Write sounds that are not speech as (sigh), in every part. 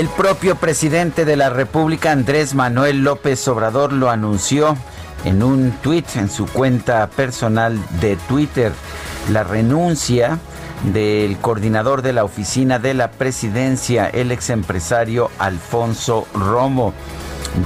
El propio presidente de la República, Andrés Manuel López Obrador, lo anunció en un tuit en su cuenta personal de Twitter. La renuncia del coordinador de la oficina de la presidencia, el ex empresario Alfonso Romo.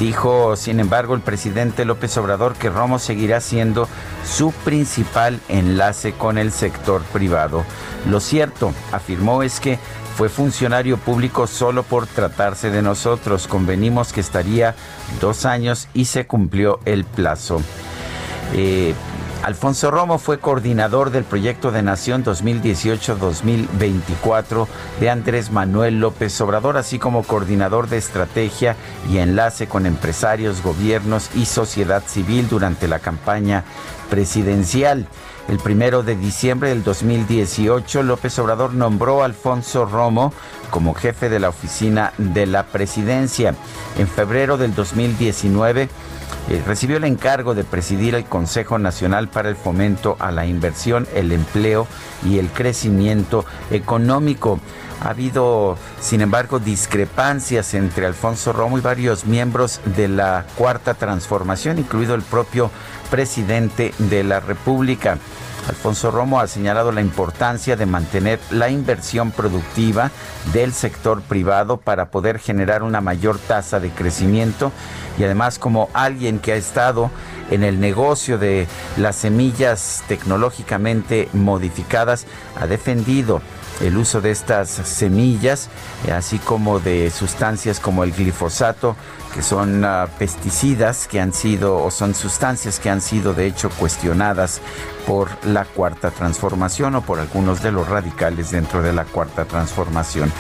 Dijo, sin embargo, el presidente López Obrador que Romo seguirá siendo su principal enlace con el sector privado. Lo cierto, afirmó, es que fue funcionario público solo por tratarse de nosotros. Convenimos que estaría dos años y se cumplió el plazo. Eh, Alfonso Romo fue coordinador del proyecto de Nación 2018-2024 de Andrés Manuel López Obrador, así como coordinador de estrategia y enlace con empresarios, gobiernos y sociedad civil durante la campaña presidencial. El primero de diciembre del 2018, López Obrador nombró a Alfonso Romo como jefe de la oficina de la presidencia. En febrero del 2019, eh, recibió el encargo de presidir el Consejo Nacional para el Fomento a la Inversión, el Empleo y el Crecimiento Económico. Ha habido, sin embargo, discrepancias entre Alfonso Romo y varios miembros de la Cuarta Transformación, incluido el propio presidente de la República. Alfonso Romo ha señalado la importancia de mantener la inversión productiva del sector privado para poder generar una mayor tasa de crecimiento y además como alguien que ha estado en el negocio de las semillas tecnológicamente modificadas, ha defendido el uso de estas semillas, así como de sustancias como el glifosato, que son uh, pesticidas que han sido o son sustancias que han sido de hecho cuestionadas por la cuarta transformación o por algunos de los radicales dentro de la cuarta transformación.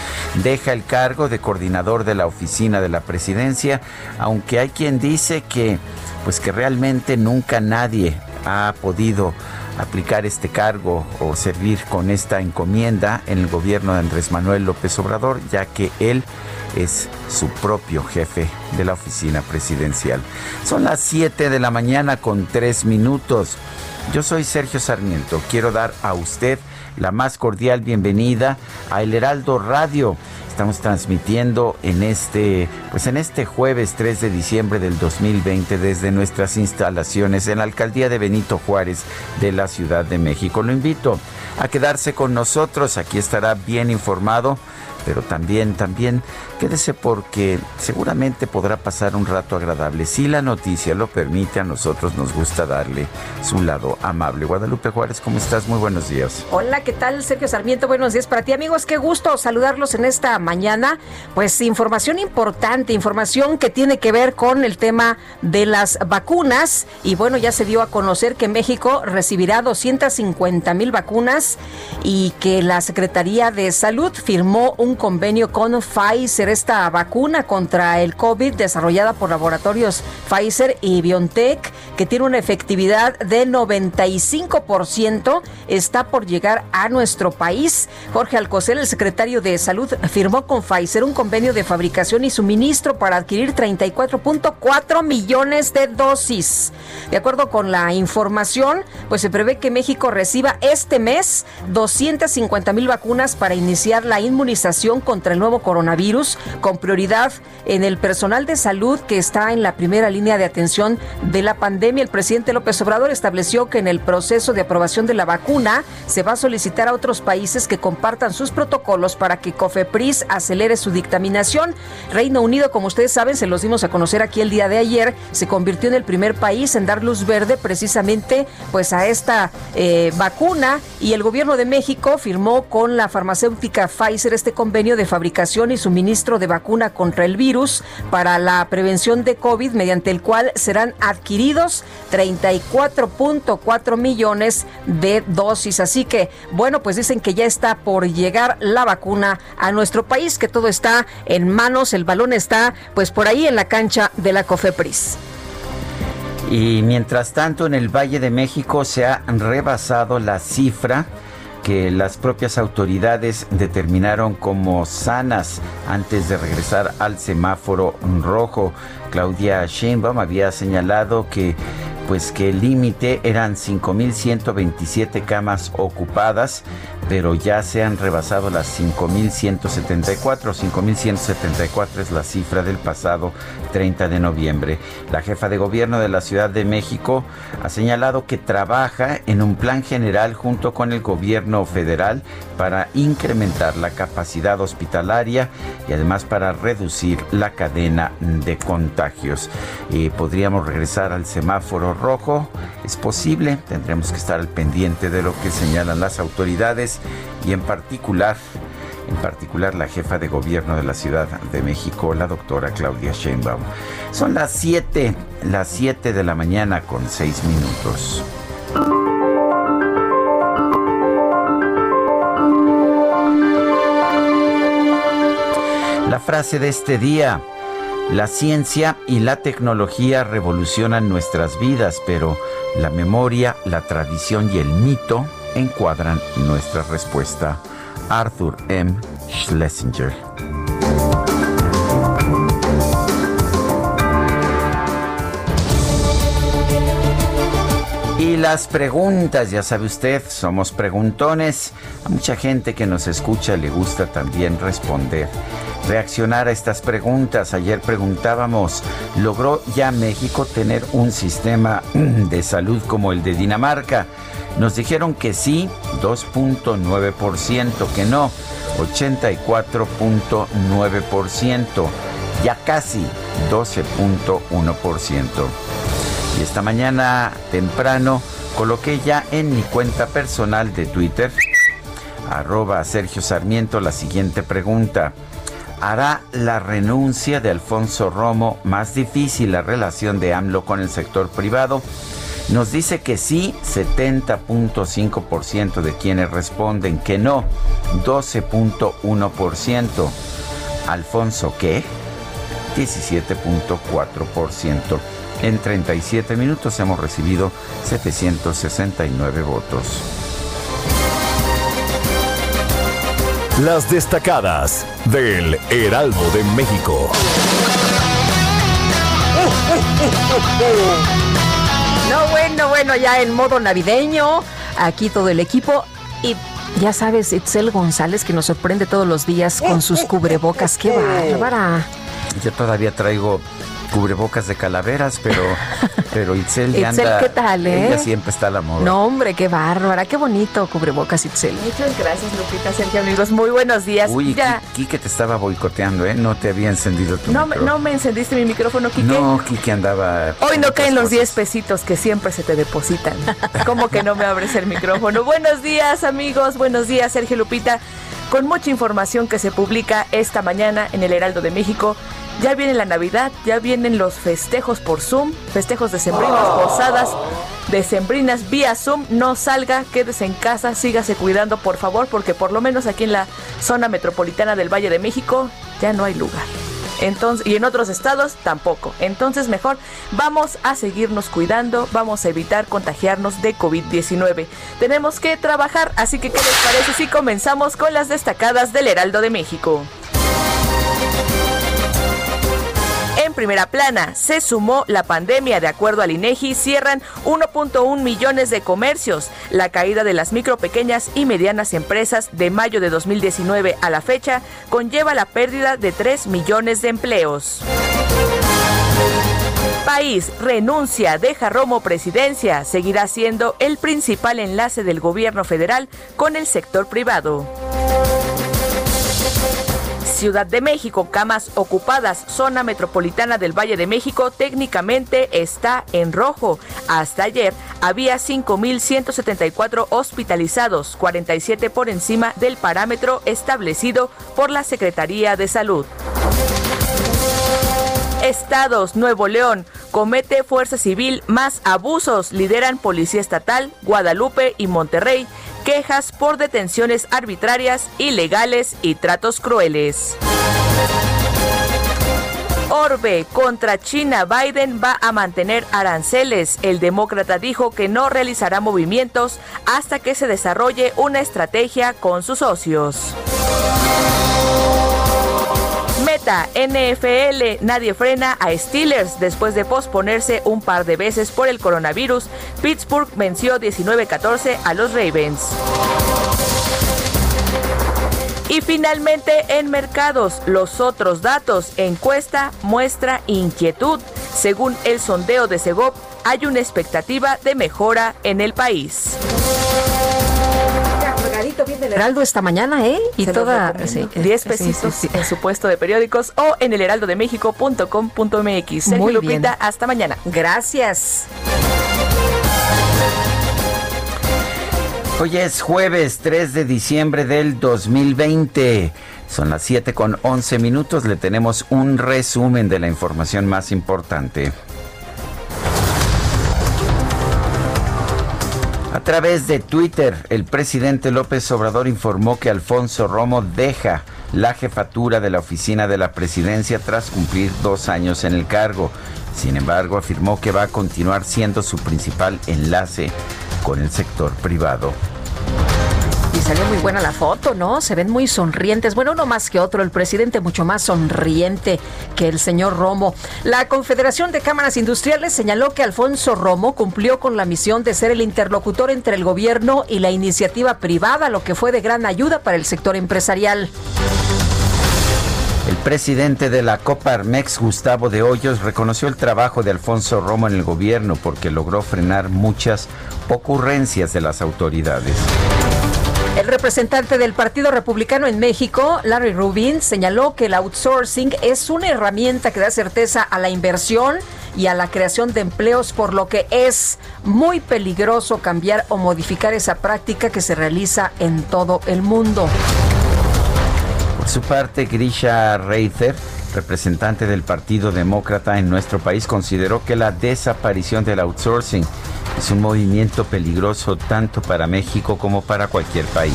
Deja el cargo de coordinador de la oficina de la presidencia, aunque hay quien dice que pues que realmente nunca nadie ha podido aplicar este cargo o servir con esta encomienda en el gobierno de Andrés Manuel López Obrador, ya que él es su propio jefe de la oficina presidencial. Son las 7 de la mañana con 3 minutos. Yo soy Sergio Sarmiento. Quiero dar a usted la más cordial bienvenida a El Heraldo Radio. Estamos transmitiendo en este, pues en este jueves 3 de diciembre del 2020 desde nuestras instalaciones en la alcaldía de Benito Juárez de la Ciudad de México. Lo invito a quedarse con nosotros. Aquí estará bien informado pero también, también quédese porque seguramente podrá pasar un rato agradable. Si la noticia lo permite, a nosotros nos gusta darle su lado amable. Guadalupe Juárez, ¿cómo estás? Muy buenos días. Hola, ¿qué tal? Sergio Sarmiento, buenos días para ti, amigos. Qué gusto saludarlos en esta mañana. Pues información importante, información que tiene que ver con el tema de las vacunas. Y bueno, ya se dio a conocer que México recibirá 250 mil vacunas y que la Secretaría de Salud firmó un convenio con Pfizer, esta vacuna contra el COVID desarrollada por laboratorios Pfizer y BioNTech, que tiene una efectividad de 95%, está por llegar a nuestro país. Jorge Alcocer, el secretario de Salud, firmó con Pfizer un convenio de fabricación y suministro para adquirir 34.4 millones de dosis. De acuerdo con la información, pues se prevé que México reciba este mes 250 mil vacunas para iniciar la inmunización contra el nuevo coronavirus, con prioridad en el personal de salud que está en la primera línea de atención de la pandemia. El presidente López Obrador estableció que en el proceso de aprobación de la vacuna se va a solicitar a otros países que compartan sus protocolos para que COFEPRIS acelere su dictaminación. Reino Unido, como ustedes saben, se los dimos a conocer aquí el día de ayer, se convirtió en el primer país en dar luz verde precisamente pues a esta eh, vacuna y el gobierno de México firmó con la farmacéutica Pfizer este convenio de fabricación y suministro de vacuna contra el virus para la prevención de COVID mediante el cual serán adquiridos 34.4 millones de dosis. Así que, bueno, pues dicen que ya está por llegar la vacuna a nuestro país, que todo está en manos, el balón está pues por ahí en la cancha de la COFEPRIS. Y mientras tanto, en el Valle de México se ha rebasado la cifra que las propias autoridades determinaron como sanas antes de regresar al semáforo rojo. Claudia Sheinbaum había señalado que pues que el límite eran 5.127 camas ocupadas, pero ya se han rebasado las 5.174. 5.174 es la cifra del pasado 30 de noviembre. La jefa de gobierno de la Ciudad de México ha señalado que trabaja en un plan general junto con el gobierno federal para incrementar la capacidad hospitalaria y además para reducir la cadena de contagios. Eh, podríamos regresar al semáforo rojo. Es posible, tendremos que estar al pendiente de lo que señalan las autoridades y en particular en particular la jefa de gobierno de la Ciudad de México, la doctora Claudia Sheinbaum. Son las 7, las 7 de la mañana con 6 minutos. La frase de este día, la ciencia y la tecnología revolucionan nuestras vidas, pero la memoria, la tradición y el mito encuadran nuestra respuesta. Arthur M. Schlesinger. Y las preguntas, ya sabe usted, somos preguntones. A mucha gente que nos escucha le gusta también responder reaccionar a estas preguntas. Ayer preguntábamos, ¿logró ya México tener un sistema (clears throat) de salud como el de Dinamarca? Nos dijeron que sí, 2.9%, que no, 84.9%, ya casi 12.1%. Y esta mañana temprano coloqué ya en mi cuenta personal de Twitter, arroba Sergio Sarmiento, la siguiente pregunta hará la renuncia de Alfonso Romo más difícil la relación de AMLO con el sector privado. Nos dice que sí, 70.5% de quienes responden que no, 12.1%. Alfonso, ¿qué? 17.4%. En 37 minutos hemos recibido 769 votos. Las destacadas del Heraldo de México. (laughs) No, bueno, bueno, ya en modo navideño, aquí todo el equipo y ya sabes, Itzel González que nos sorprende todos los días con sus cubrebocas. ¡Qué bárbara! Yo todavía traigo cubrebocas de calaveras, pero, (laughs) pero Itzel ya Itzel, anda. ¿qué tal, eh? Ella siempre está a la moda. No, hombre, qué bárbara, qué bonito cubrebocas, Itzel. Muchas gracias, Lupita, Sergio, amigos. Muy buenos días. Uy, ya. Quique te estaba boicoteando, ¿eh? No te había encendido tu No, me- micrófono. no me encendiste mi micrófono, Quique. No, Quique andaba. Hoy no caen los cosas. 10 pesitos que siempre se te depositan. (laughs) ¿Cómo que no me abres el micrófono? Buenos días, amigos. Buenos días, Sergio Lupita. Con mucha información que se publica esta mañana en el Heraldo de México. Ya viene la Navidad, ya vienen los festejos por Zoom, festejos decembrinos, posadas decembrinas vía Zoom. No salga, quédese en casa, sígase cuidando, por favor, porque por lo menos aquí en la zona metropolitana del Valle de México ya no hay lugar. Entonces, y en otros estados tampoco. Entonces, mejor vamos a seguirnos cuidando, vamos a evitar contagiarnos de COVID-19. Tenemos que trabajar, así que ¿qué les parece si comenzamos con las destacadas del Heraldo de México? Primera plana se sumó la pandemia. De acuerdo al INEGI, cierran 1.1 millones de comercios. La caída de las micro, pequeñas y medianas empresas de mayo de 2019 a la fecha conlleva la pérdida de 3 millones de empleos. País renuncia, deja Romo presidencia, seguirá siendo el principal enlace del gobierno federal con el sector privado. Ciudad de México, camas ocupadas, zona metropolitana del Valle de México técnicamente está en rojo. Hasta ayer había 5.174 hospitalizados, 47 por encima del parámetro establecido por la Secretaría de Salud. Estados, Nuevo León, comete Fuerza Civil más abusos, lideran Policía Estatal, Guadalupe y Monterrey, quejas por detenciones arbitrarias, ilegales y tratos crueles. Orbe contra China, Biden va a mantener aranceles. El demócrata dijo que no realizará movimientos hasta que se desarrolle una estrategia con sus socios. NFL, nadie frena a Steelers después de posponerse un par de veces por el coronavirus. Pittsburgh venció 19-14 a los Ravens. Y finalmente en mercados, los otros datos. Encuesta muestra inquietud. Según el sondeo de Segov, hay una expectativa de mejora en el país viene el Heraldo esta mañana, ¿eh? Y toda... 10 pesitos en su puesto de periódicos o en el heraldodemexico.com.mx. Sergio Lupita, hasta mañana. Gracias. Hoy es jueves 3 de diciembre del 2020. Son las 7 con 11 minutos. Le tenemos un resumen de la información más importante. A través de Twitter, el presidente López Obrador informó que Alfonso Romo deja la jefatura de la oficina de la presidencia tras cumplir dos años en el cargo. Sin embargo, afirmó que va a continuar siendo su principal enlace con el sector privado. Y salió muy buena la foto, ¿no? Se ven muy sonrientes. Bueno, uno más que otro, el presidente mucho más sonriente que el señor Romo. La Confederación de Cámaras Industriales señaló que Alfonso Romo cumplió con la misión de ser el interlocutor entre el gobierno y la iniciativa privada, lo que fue de gran ayuda para el sector empresarial. El presidente de la Coparmex, Gustavo de Hoyos, reconoció el trabajo de Alfonso Romo en el gobierno porque logró frenar muchas ocurrencias de las autoridades. El representante del Partido Republicano en México, Larry Rubin, señaló que el outsourcing es una herramienta que da certeza a la inversión y a la creación de empleos, por lo que es muy peligroso cambiar o modificar esa práctica que se realiza en todo el mundo. Por su parte, Grisha Reither, representante del Partido Demócrata en nuestro país, consideró que la desaparición del outsourcing es un movimiento peligroso tanto para México como para cualquier país.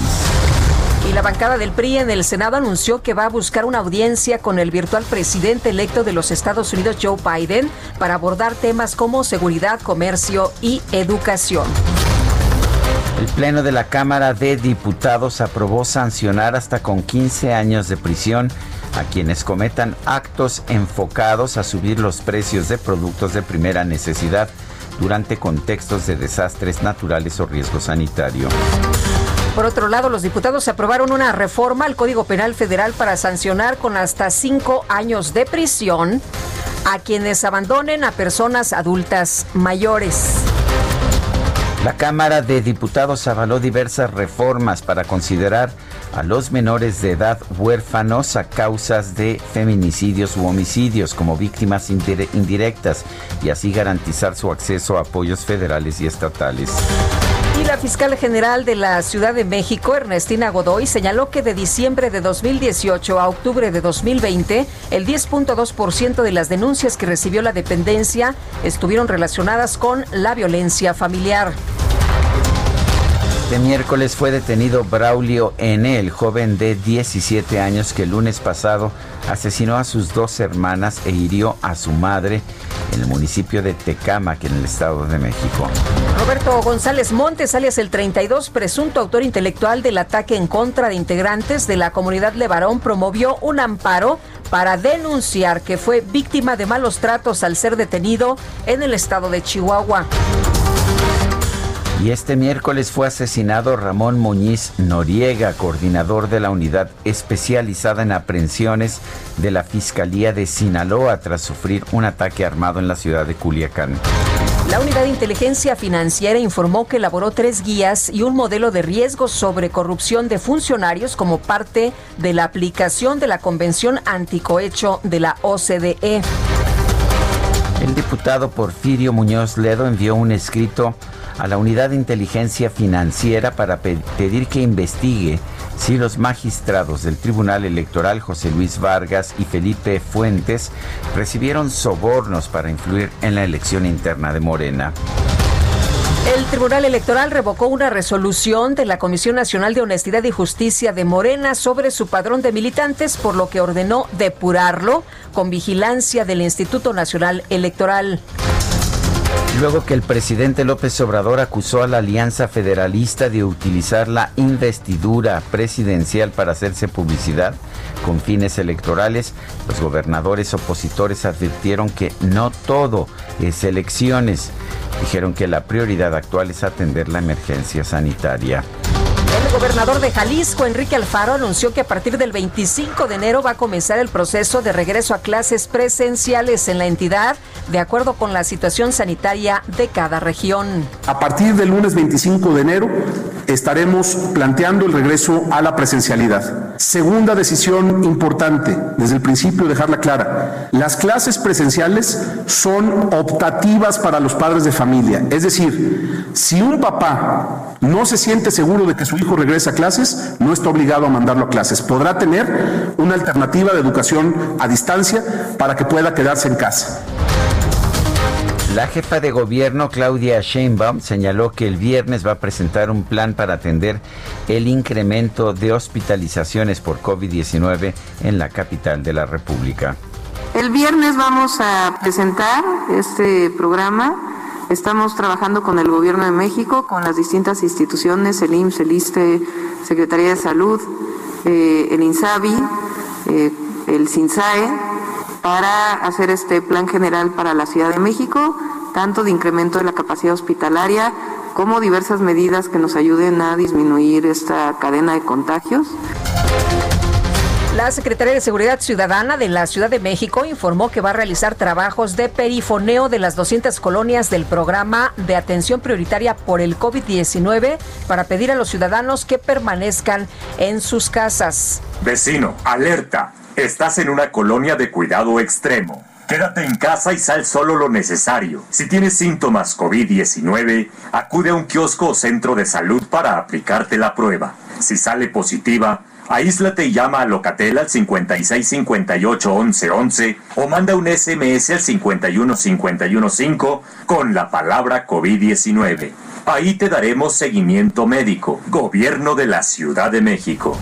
Y la bancada del PRI en el Senado anunció que va a buscar una audiencia con el virtual presidente electo de los Estados Unidos, Joe Biden, para abordar temas como seguridad, comercio y educación. El Pleno de la Cámara de Diputados aprobó sancionar hasta con 15 años de prisión a quienes cometan actos enfocados a subir los precios de productos de primera necesidad durante contextos de desastres naturales o riesgo sanitario. Por otro lado, los diputados aprobaron una reforma al Código Penal Federal para sancionar con hasta cinco años de prisión a quienes abandonen a personas adultas mayores. La Cámara de Diputados avaló diversas reformas para considerar a los menores de edad huérfanos a causas de feminicidios u homicidios como víctimas indirectas y así garantizar su acceso a apoyos federales y estatales. La fiscal general de la Ciudad de México, Ernestina Godoy, señaló que de diciembre de 2018 a octubre de 2020, el 10.2% de las denuncias que recibió la dependencia estuvieron relacionadas con la violencia familiar. Este miércoles fue detenido Braulio N., el joven de 17 años que el lunes pasado asesinó a sus dos hermanas e hirió a su madre en el municipio de Tecámac, en el Estado de México. Roberto González Montes, alias el 32, presunto autor intelectual del ataque en contra de integrantes de la comunidad Levarón, promovió un amparo para denunciar que fue víctima de malos tratos al ser detenido en el estado de Chihuahua. Y este miércoles fue asesinado Ramón Muñiz Noriega, coordinador de la unidad especializada en aprehensiones de la Fiscalía de Sinaloa, tras sufrir un ataque armado en la ciudad de Culiacán. La Unidad de Inteligencia Financiera informó que elaboró tres guías y un modelo de riesgo sobre corrupción de funcionarios como parte de la aplicación de la Convención Anticohecho de la OCDE. El diputado Porfirio Muñoz Ledo envió un escrito a la Unidad de Inteligencia Financiera para pedir que investigue si los magistrados del Tribunal Electoral José Luis Vargas y Felipe Fuentes recibieron sobornos para influir en la elección interna de Morena. El Tribunal Electoral revocó una resolución de la Comisión Nacional de Honestidad y Justicia de Morena sobre su padrón de militantes, por lo que ordenó depurarlo con vigilancia del Instituto Nacional Electoral. Luego que el presidente López Obrador acusó a la Alianza Federalista de utilizar la investidura presidencial para hacerse publicidad con fines electorales, los gobernadores opositores advirtieron que no todo es elecciones. Dijeron que la prioridad actual es atender la emergencia sanitaria. El gobernador de Jalisco, Enrique Alfaro, anunció que a partir del 25 de enero va a comenzar el proceso de regreso a clases presenciales en la entidad, de acuerdo con la situación sanitaria de cada región. A partir del lunes 25 de enero estaremos planteando el regreso a la presencialidad. Segunda decisión importante, desde el principio dejarla clara, las clases presenciales son optativas para los padres de familia. Es decir, si un papá no se siente seguro de que su hijo regrese a clases, no está obligado a mandarlo a clases. Podrá tener una alternativa de educación a distancia para que pueda quedarse en casa. La jefa de gobierno, Claudia Sheinbaum, señaló que el viernes va a presentar un plan para atender el incremento de hospitalizaciones por COVID-19 en la capital de la República. El viernes vamos a presentar este programa Estamos trabajando con el Gobierno de México, con las distintas instituciones, el IMSS, el ISTE, Secretaría de Salud, eh, el INSABI, eh, el SINSAE, para hacer este plan general para la Ciudad de México, tanto de incremento de la capacidad hospitalaria como diversas medidas que nos ayuden a disminuir esta cadena de contagios. La Secretaría de Seguridad Ciudadana de la Ciudad de México informó que va a realizar trabajos de perifoneo de las 200 colonias del programa de atención prioritaria por el COVID-19 para pedir a los ciudadanos que permanezcan en sus casas. Vecino, alerta. Estás en una colonia de cuidado extremo. Quédate en casa y sal solo lo necesario. Si tienes síntomas COVID-19, acude a un kiosco o centro de salud para aplicarte la prueba. Si sale positiva, Aíslate y llama a Locatel al 5658 1111 o manda un SMS al 51515 con la palabra COVID-19. Ahí te daremos seguimiento médico. Gobierno de la Ciudad de México.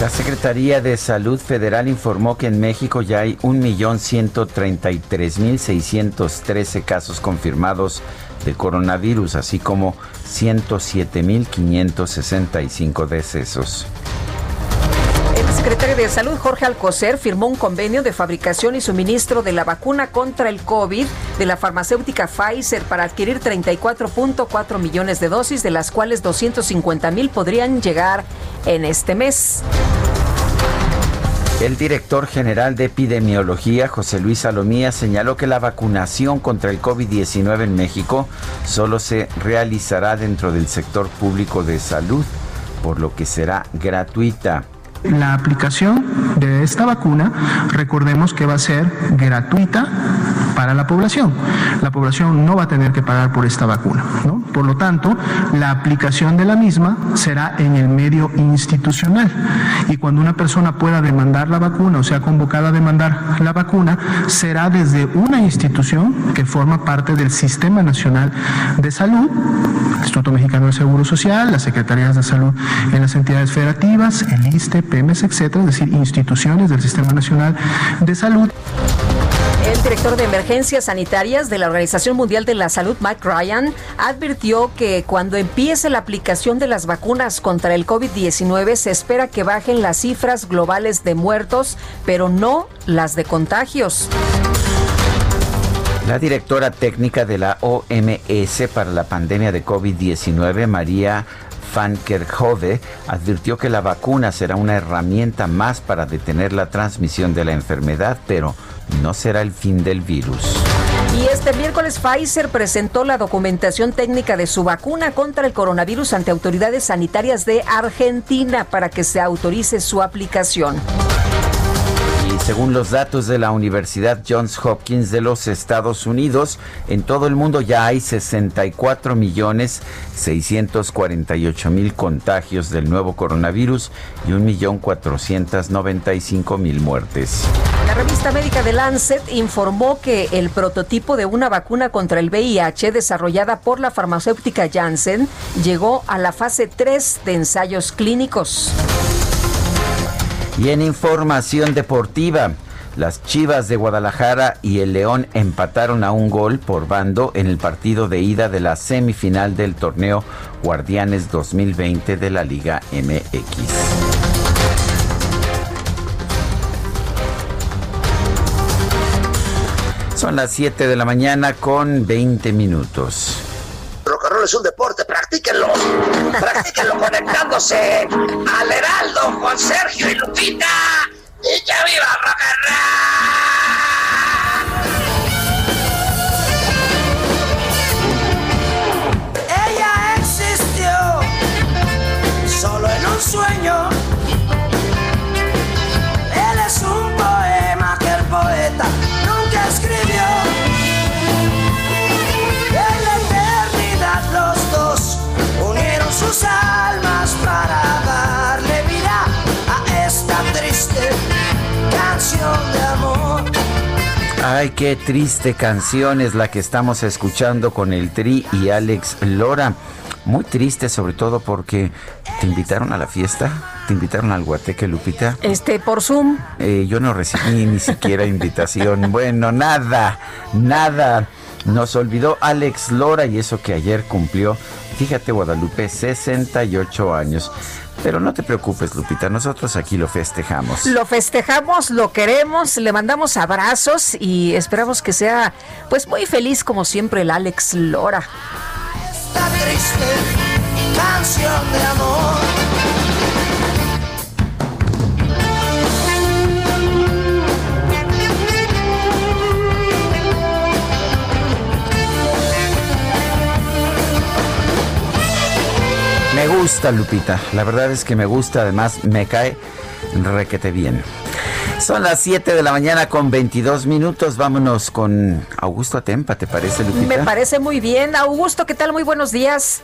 La Secretaría de Salud Federal informó que en México ya hay 1.133.613 casos confirmados de coronavirus, así como 107.565 decesos. El secretario de Salud, Jorge Alcocer, firmó un convenio de fabricación y suministro de la vacuna contra el COVID de la farmacéutica Pfizer para adquirir 34.4 millones de dosis, de las cuales 250 mil podrían llegar en este mes. El director general de epidemiología, José Luis Salomía, señaló que la vacunación contra el COVID-19 en México solo se realizará dentro del sector público de salud, por lo que será gratuita. La aplicación de esta vacuna, recordemos que va a ser gratuita para la población. La población no va a tener que pagar por esta vacuna. Por lo tanto, la aplicación de la misma será en el medio institucional. Y cuando una persona pueda demandar la vacuna o sea convocada a demandar la vacuna, será desde una institución que forma parte del Sistema Nacional de Salud, el Instituto Mexicano de Seguro Social, las Secretarías de Salud en las entidades federativas, el ISTE, PEMES, etcétera, es decir, instituciones del Sistema Nacional de Salud. director de emergencias sanitarias de la Organización Mundial de la Salud, Mike Ryan, advirtió que cuando empiece la aplicación de las vacunas contra el COVID-19 se espera que bajen las cifras globales de muertos, pero no las de contagios. La directora técnica de la OMS para la pandemia de COVID-19, María Van Kerkhove, advirtió que la vacuna será una herramienta más para detener la transmisión de la enfermedad, pero no será el fin del virus. Y este miércoles Pfizer presentó la documentación técnica de su vacuna contra el coronavirus ante autoridades sanitarias de Argentina para que se autorice su aplicación. Según los datos de la Universidad Johns Hopkins de los Estados Unidos, en todo el mundo ya hay 64 millones 648 mil contagios del nuevo coronavirus y 1.495.000 muertes. La revista médica de Lancet informó que el prototipo de una vacuna contra el VIH desarrollada por la farmacéutica Janssen llegó a la fase 3 de ensayos clínicos. Y en información deportiva, las Chivas de Guadalajara y el León empataron a un gol por bando en el partido de ida de la semifinal del torneo Guardianes 2020 de la Liga MX. Son las 7 de la mañana con 20 minutos rock es un deporte, practíquenlo. Practíquenlo (laughs) conectándose al Heraldo con Sergio y Lupita. ¡Y que viva rock and roll! Ella existió solo en un sueño. Ay, qué triste canción es la que estamos escuchando con el Tri y Alex Lora. Muy triste, sobre todo porque te invitaron a la fiesta. ¿Te invitaron al Guateque, Lupita? Este, por Zoom. Eh, yo no recibí ni siquiera (laughs) invitación. Bueno, nada, nada. Nos olvidó Alex Lora y eso que ayer cumplió, fíjate Guadalupe, 68 años. Pero no te preocupes, Lupita, nosotros aquí lo festejamos. Lo festejamos, lo queremos, le mandamos abrazos y esperamos que sea pues muy feliz como siempre el Alex Lora. Esta triste canción de amor. Gusta, Lupita. La verdad es que me gusta. Además, me cae requete bien. Son las 7 de la mañana con 22 minutos. Vámonos con Augusto Atempa, ¿te parece, Lupita? Me parece muy bien. Augusto, ¿qué tal? Muy buenos días.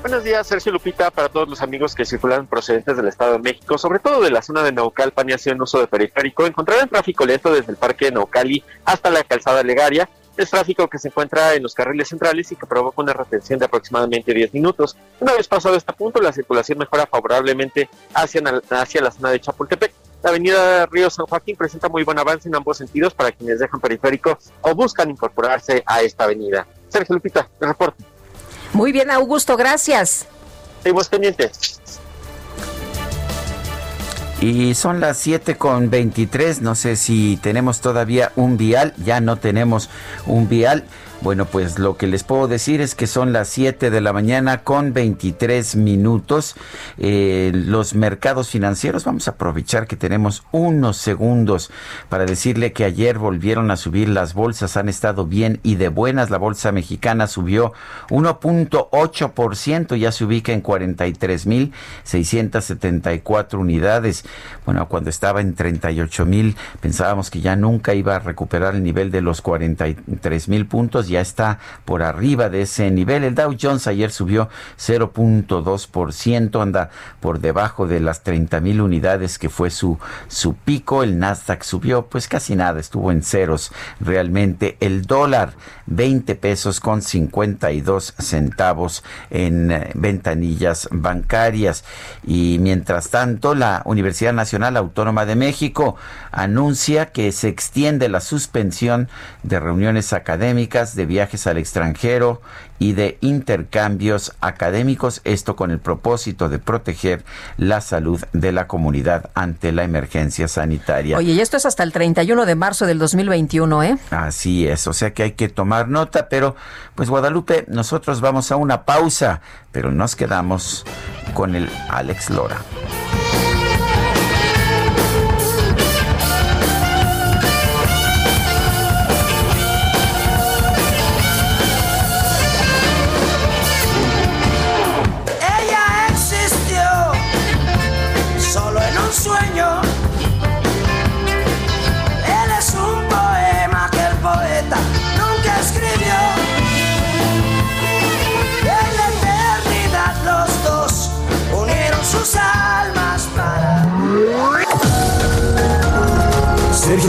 Buenos días, Sergio Lupita, para todos los amigos que circulan procedentes del Estado de México, sobre todo de la zona de Naucalpan y hacen uso de periférico. Encontrarán tráfico lento desde el Parque de Naucali hasta la Calzada Legaria es tráfico que se encuentra en los carriles centrales y que provoca una retención de aproximadamente 10 minutos. Una vez pasado este punto, la circulación mejora favorablemente hacia, hacia la zona de Chapultepec. La avenida Río San Joaquín presenta muy buen avance en ambos sentidos para quienes dejan periférico o buscan incorporarse a esta avenida. Sergio Lupita, el reporte. Muy bien, Augusto, gracias. Seguimos pendientes. Y son las 7 con 23. No sé si tenemos todavía un vial. Ya no tenemos un vial. Bueno, pues lo que les puedo decir es que son las 7 de la mañana con 23 minutos. Eh, los mercados financieros, vamos a aprovechar que tenemos unos segundos para decirle que ayer volvieron a subir las bolsas, han estado bien y de buenas. La bolsa mexicana subió 1.8%, ya se ubica en 43.674 unidades. Bueno, cuando estaba en 38.000 pensábamos que ya nunca iba a recuperar el nivel de los 43.000 puntos Ya está por arriba de ese nivel. El Dow Jones ayer subió 0.2%, anda por debajo de las 30 mil unidades que fue su, su pico. El Nasdaq subió pues casi nada, estuvo en ceros realmente. El dólar 20 pesos con 52 centavos en eh, ventanillas bancarias. Y mientras tanto, la Universidad Nacional Autónoma de México anuncia que se extiende la suspensión de reuniones académicas, de viajes al extranjero y de intercambios académicos, esto con el propósito de proteger la salud de la comunidad ante la emergencia sanitaria. Oye, y esto es hasta el 31 de marzo del 2021, ¿eh? Así es, o sea que hay que tomar nota, pero pues Guadalupe, nosotros vamos a una pausa, pero nos quedamos con el Alex Lora.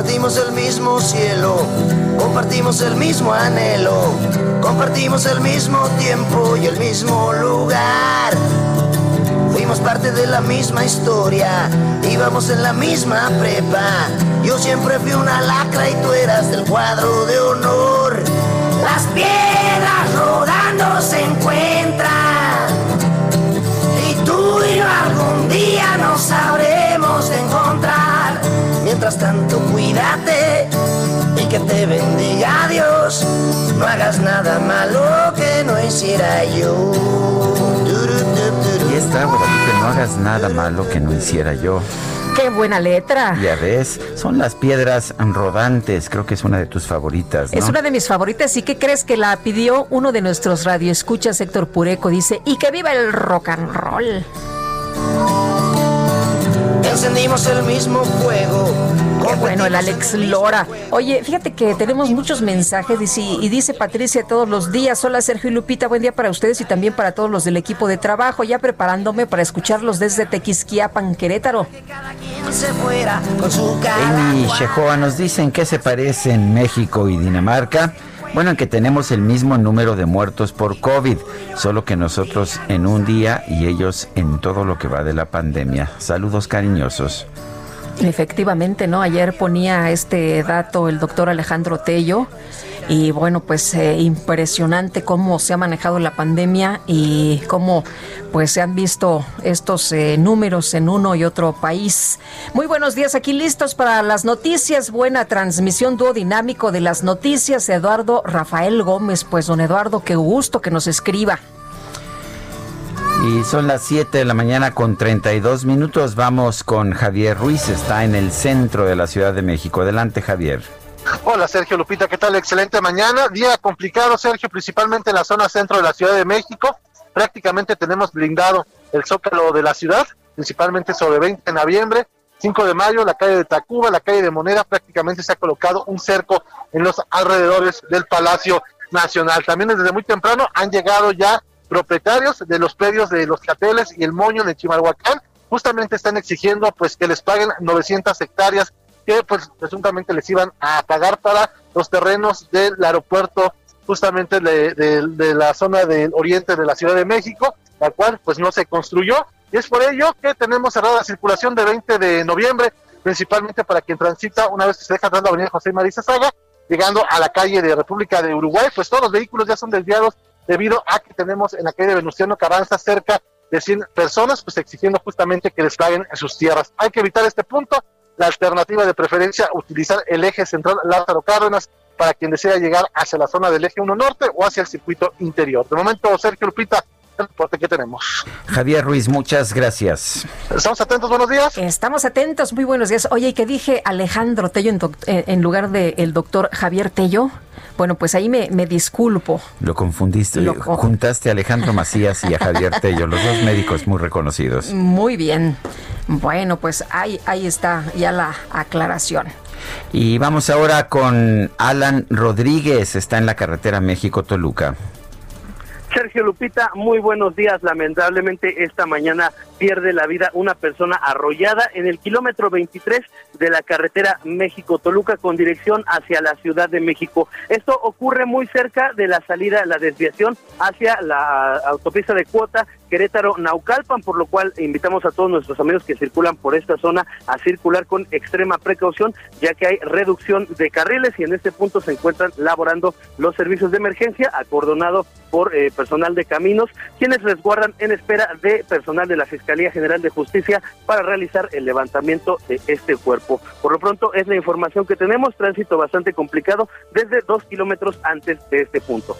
Compartimos el mismo cielo, compartimos el mismo anhelo, compartimos el mismo tiempo y el mismo lugar. Fuimos parte de la misma historia, íbamos en la misma prepa. Yo siempre fui una lacra y tú eras del cuadro de honor. Las piedras rodando se encuentran y tú y yo algún día nos sabremos encontrar. Mientras tanto, cuídate y que te bendiga Dios. No hagas nada malo que no hiciera yo. Y está, Guadalupe, no hagas nada malo que no hiciera yo. Qué buena letra. Ya ves, son las piedras rodantes, creo que es una de tus favoritas. ¿no? Es una de mis favoritas y ¿qué crees que la pidió uno de nuestros radioescuchas, Héctor Pureco? Dice, y que viva el rock and roll. Encendimos el mismo fuego. Qué bueno, el Alex Lora. Oye, fíjate que tenemos muchos mensajes dice, y dice Patricia todos los días, hola Sergio y Lupita, buen día para ustedes y también para todos los del equipo de trabajo, ya preparándome para escucharlos desde Tequisquiapan, Querétaro. Amy Shehoa nos dicen que se parecen México y Dinamarca. Bueno, en que tenemos el mismo número de muertos por COVID, solo que nosotros en un día y ellos en todo lo que va de la pandemia. Saludos cariñosos. Efectivamente, ¿no? Ayer ponía este dato el doctor Alejandro Tello y bueno, pues eh, impresionante cómo se ha manejado la pandemia y cómo pues se han visto estos eh, números en uno y otro país. Muy buenos días, aquí listos para las noticias. Buena transmisión dúo dinámico de las noticias. Eduardo Rafael Gómez, pues don Eduardo, qué gusto que nos escriba. Y son las 7 de la mañana con 32 minutos. Vamos con Javier Ruiz, está en el centro de la Ciudad de México. Adelante, Javier. Hola Sergio Lupita, ¿qué tal? Excelente mañana. Día complicado, Sergio, principalmente en la zona centro de la Ciudad de México. Prácticamente tenemos blindado el zócalo de la ciudad, principalmente sobre 20 de noviembre, 5 de mayo, la calle de Tacuba, la calle de Moneda, prácticamente se ha colocado un cerco en los alrededores del Palacio Nacional. También desde muy temprano han llegado ya propietarios de los predios de los Cateles y el Moño de Chimalhuacán, justamente están exigiendo pues que les paguen 900 hectáreas que pues presuntamente les iban a pagar para los terrenos del aeropuerto justamente de, de, de, la zona del oriente de la Ciudad de México, la cual pues no se construyó. Y es por ello que tenemos cerrada la circulación de 20 de noviembre, principalmente para quien transita una vez que se deja atrás la avenida José María Saga, llegando a la calle de República de Uruguay, pues todos los vehículos ya son desviados debido a que tenemos en la calle de Venustiano Carranza cerca de 100 personas, pues exigiendo justamente que les paguen en sus tierras. Hay que evitar este punto, la alternativa de preferencia, utilizar el eje central Lázaro Cárdenas para quien desea llegar hacia la zona del eje 1 norte o hacia el circuito interior. De momento, Sergio Lupita, el reporte que tenemos. Javier Ruiz, muchas gracias. Estamos atentos, buenos días. Estamos atentos, muy buenos días. Oye, ¿y qué dije Alejandro Tello en, en lugar del doctor Javier Tello? Bueno, pues ahí me, me disculpo. Lo confundiste, Lo... juntaste a Alejandro Macías y a Javier Tello, los dos médicos muy reconocidos. Muy bien. Bueno, pues ahí, ahí está ya la aclaración. Y vamos ahora con Alan Rodríguez, está en la carretera México-Toluca. Sergio Lupita, muy buenos días. Lamentablemente esta mañana pierde la vida una persona arrollada en el kilómetro 23 de la carretera México-Toluca con dirección hacia la Ciudad de México. Esto ocurre muy cerca de la salida, la desviación hacia la autopista de cuota Querétaro-Naucalpan, por lo cual invitamos a todos nuestros amigos que circulan por esta zona a circular con extrema precaución, ya que hay reducción de carriles y en este punto se encuentran laborando los servicios de emergencia, acordonado por eh, personal de caminos, quienes resguardan en espera de personal de la Fiscalía General de Justicia para realizar el levantamiento de este cuerpo. Por lo pronto es la información que tenemos, tránsito bastante complicado desde dos kilómetros antes de este punto.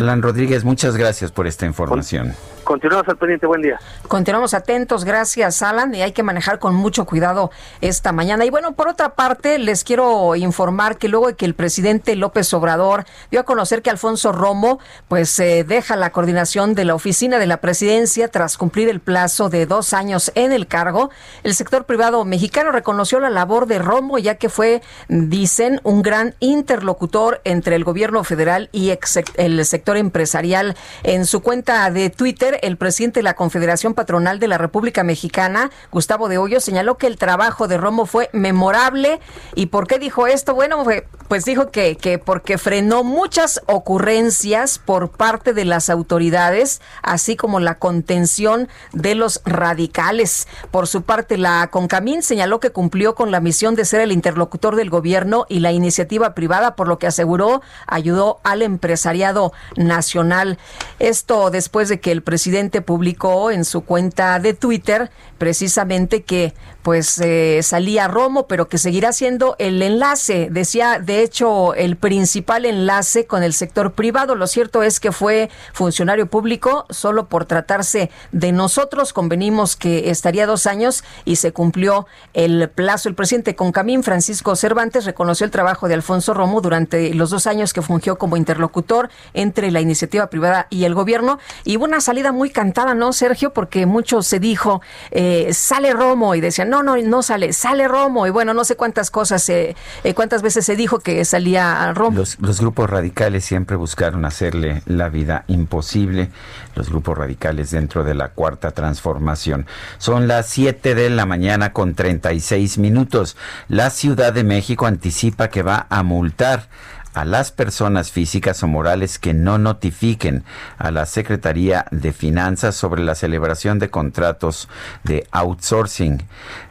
Alan Rodríguez, muchas gracias por esta información. Continuamos al pendiente, buen día. Continuamos atentos, gracias Alan, y hay que manejar con mucho cuidado esta mañana. Y bueno, por otra parte, les quiero informar que luego de que el presidente López Obrador dio a conocer que Alfonso Romo pues eh, deja la coordinación de la oficina de la presidencia tras cumplir el plazo de dos años en el cargo, el sector privado mexicano reconoció la labor de Romo ya que fue, dicen, un gran interlocutor entre el gobierno federal y el sector empresarial. En su cuenta de Twitter, el presidente de la Confederación Patronal de la República Mexicana, Gustavo de Hoyo, señaló que el trabajo de Romo fue memorable. ¿Y por qué dijo esto? Bueno, pues dijo que, que porque frenó muchas ocurrencias por parte de las autoridades, así como la contención de los radicales. Por su parte, la Concamín señaló que cumplió con la misión de ser el interlocutor del gobierno y la iniciativa privada, por lo que aseguró ayudó al empresariado nacional. Esto después de que el presidente presidente publicó en su cuenta de Twitter precisamente que pues eh, salía Romo, pero que seguirá siendo el enlace, decía de hecho el principal enlace con el sector privado. Lo cierto es que fue funcionario público solo por tratarse de nosotros. Convenimos que estaría dos años y se cumplió el plazo. El presidente Concamín, Francisco Cervantes, reconoció el trabajo de Alfonso Romo durante los dos años que fungió como interlocutor entre la iniciativa privada y el gobierno. Y una salida muy cantada, ¿no, Sergio? Porque mucho se dijo, eh, sale Romo y decían, no, no, no sale, sale Romo. Y bueno, no sé cuántas cosas, eh, cuántas veces se dijo que salía Romo. Los, los grupos radicales siempre buscaron hacerle la vida imposible, los grupos radicales dentro de la cuarta transformación. Son las 7 de la mañana con 36 minutos. La Ciudad de México anticipa que va a multar a las personas físicas o morales que no notifiquen a la Secretaría de Finanzas sobre la celebración de contratos de outsourcing.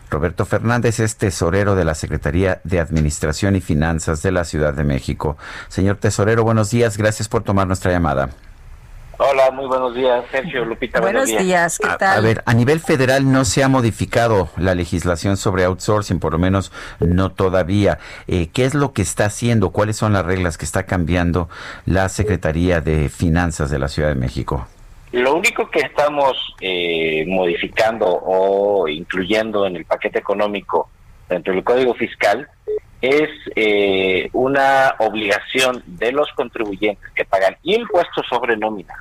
Roberto Fernández es tesorero de la Secretaría de Administración y Finanzas de la Ciudad de México. Señor tesorero, buenos días. Gracias por tomar nuestra llamada. Hola, muy buenos días, Sergio Lupita. Buenos, días. ¿qué tal? A, ver, a nivel federal no se ha modificado la legislación sobre outsourcing, por lo menos no todavía. Eh, ¿Qué es lo que está haciendo? ¿Cuáles son las reglas que está cambiando la Secretaría de Finanzas de la Ciudad de México? Lo único que estamos eh, modificando o incluyendo en el paquete económico dentro del Código Fiscal es eh, una obligación de los contribuyentes que pagan impuestos sobre nómina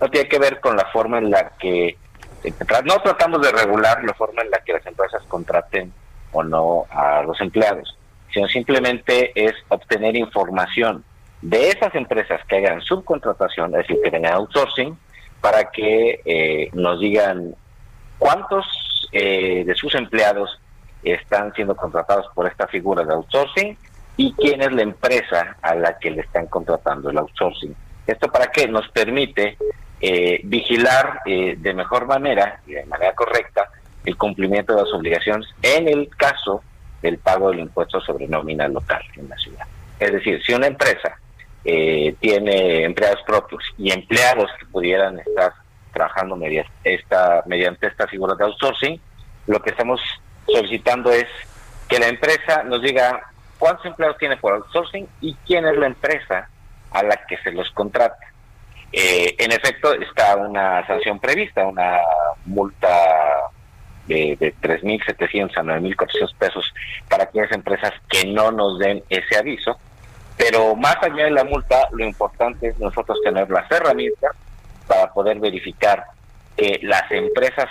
no tiene que ver con la forma en la que eh, no tratamos de regular la forma en la que las empresas contraten o no a los empleados, sino simplemente es obtener información de esas empresas que hagan subcontratación, es decir, que tengan outsourcing, para que eh, nos digan cuántos eh, de sus empleados están siendo contratados por esta figura de outsourcing y quién es la empresa a la que le están contratando el outsourcing. ¿Esto para qué? Nos permite eh, vigilar eh, de mejor manera y de manera correcta el cumplimiento de las obligaciones en el caso del pago del impuesto sobre nómina local en la ciudad. Es decir, si una empresa eh, tiene empleados propios y empleados que pudieran estar trabajando mediante esta, mediante esta figura de outsourcing, lo que estamos solicitando es que la empresa nos diga cuántos empleados tiene por outsourcing y quién es la empresa a la que se los contrata. Eh, en efecto, está una sanción prevista, una multa de, de 3.700 a 9.400 pesos para aquellas empresas que no nos den ese aviso. Pero más allá de la multa, lo importante es nosotros tener las herramientas para poder verificar que las empresas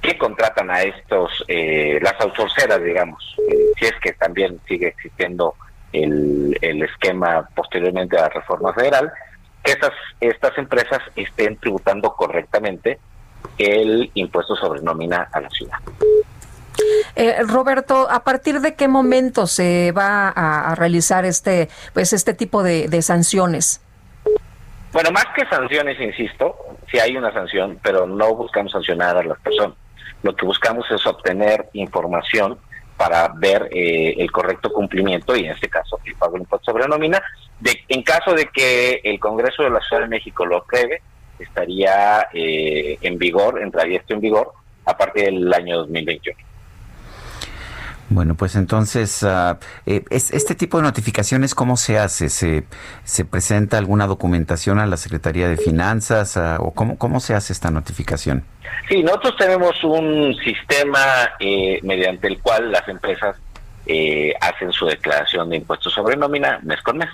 que contratan a estos, eh, las outsourceras, digamos, eh, si es que también sigue existiendo el, el esquema posteriormente a la reforma federal, que estas, estas empresas estén tributando correctamente el impuesto sobre nómina a la ciudad. Eh, Roberto, ¿a partir de qué momento se va a, realizar este, pues, este tipo de, de, sanciones? Bueno, más que sanciones, insisto, si hay una sanción, pero no buscamos sancionar a las personas. Lo que buscamos es obtener información para ver eh, el correcto cumplimiento y en este caso el pago del impuesto sobre nómina. De, en caso de que el Congreso de la Ciudad de México lo apruebe, estaría eh, en vigor, entraría esto en vigor a partir del año 2021. Bueno, pues entonces, uh, eh, este tipo de notificaciones, ¿cómo se hace? ¿Se, se presenta alguna documentación a la Secretaría de Finanzas uh, o cómo, cómo se hace esta notificación? Sí, nosotros tenemos un sistema eh, mediante el cual las empresas eh, hacen su declaración de impuestos sobre nómina mes con mes.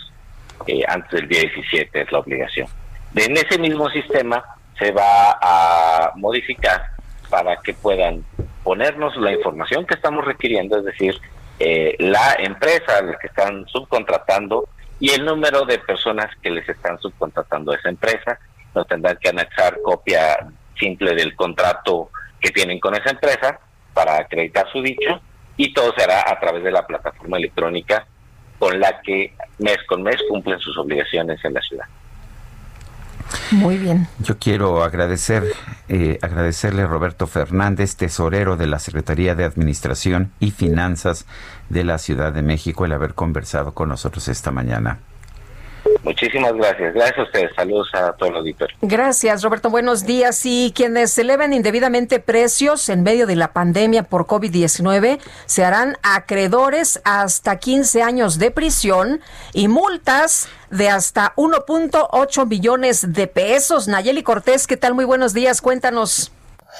Eh, antes del día 17 es la obligación. En ese mismo sistema se va a modificar para que puedan ponernos la información que estamos requiriendo, es decir, eh, la empresa a la que están subcontratando y el número de personas que les están subcontratando a esa empresa. Nos tendrán que anexar copia simple del contrato que tienen con esa empresa para acreditar su dicho y todo se hará a través de la plataforma electrónica con la que mes con mes cumplen sus obligaciones en la ciudad. Muy bien. Yo quiero agradecer, eh, agradecerle a Roberto Fernández, tesorero de la Secretaría de Administración y Finanzas de la Ciudad de México, el haber conversado con nosotros esta mañana. Muchísimas gracias. Gracias a ustedes. Saludos a todos los auditores. Gracias, Roberto. Buenos días. Y quienes eleven indebidamente precios en medio de la pandemia por COVID-19 se harán acreedores hasta 15 años de prisión y multas de hasta 1.8 millones de pesos. Nayeli Cortés, ¿qué tal? Muy buenos días. Cuéntanos.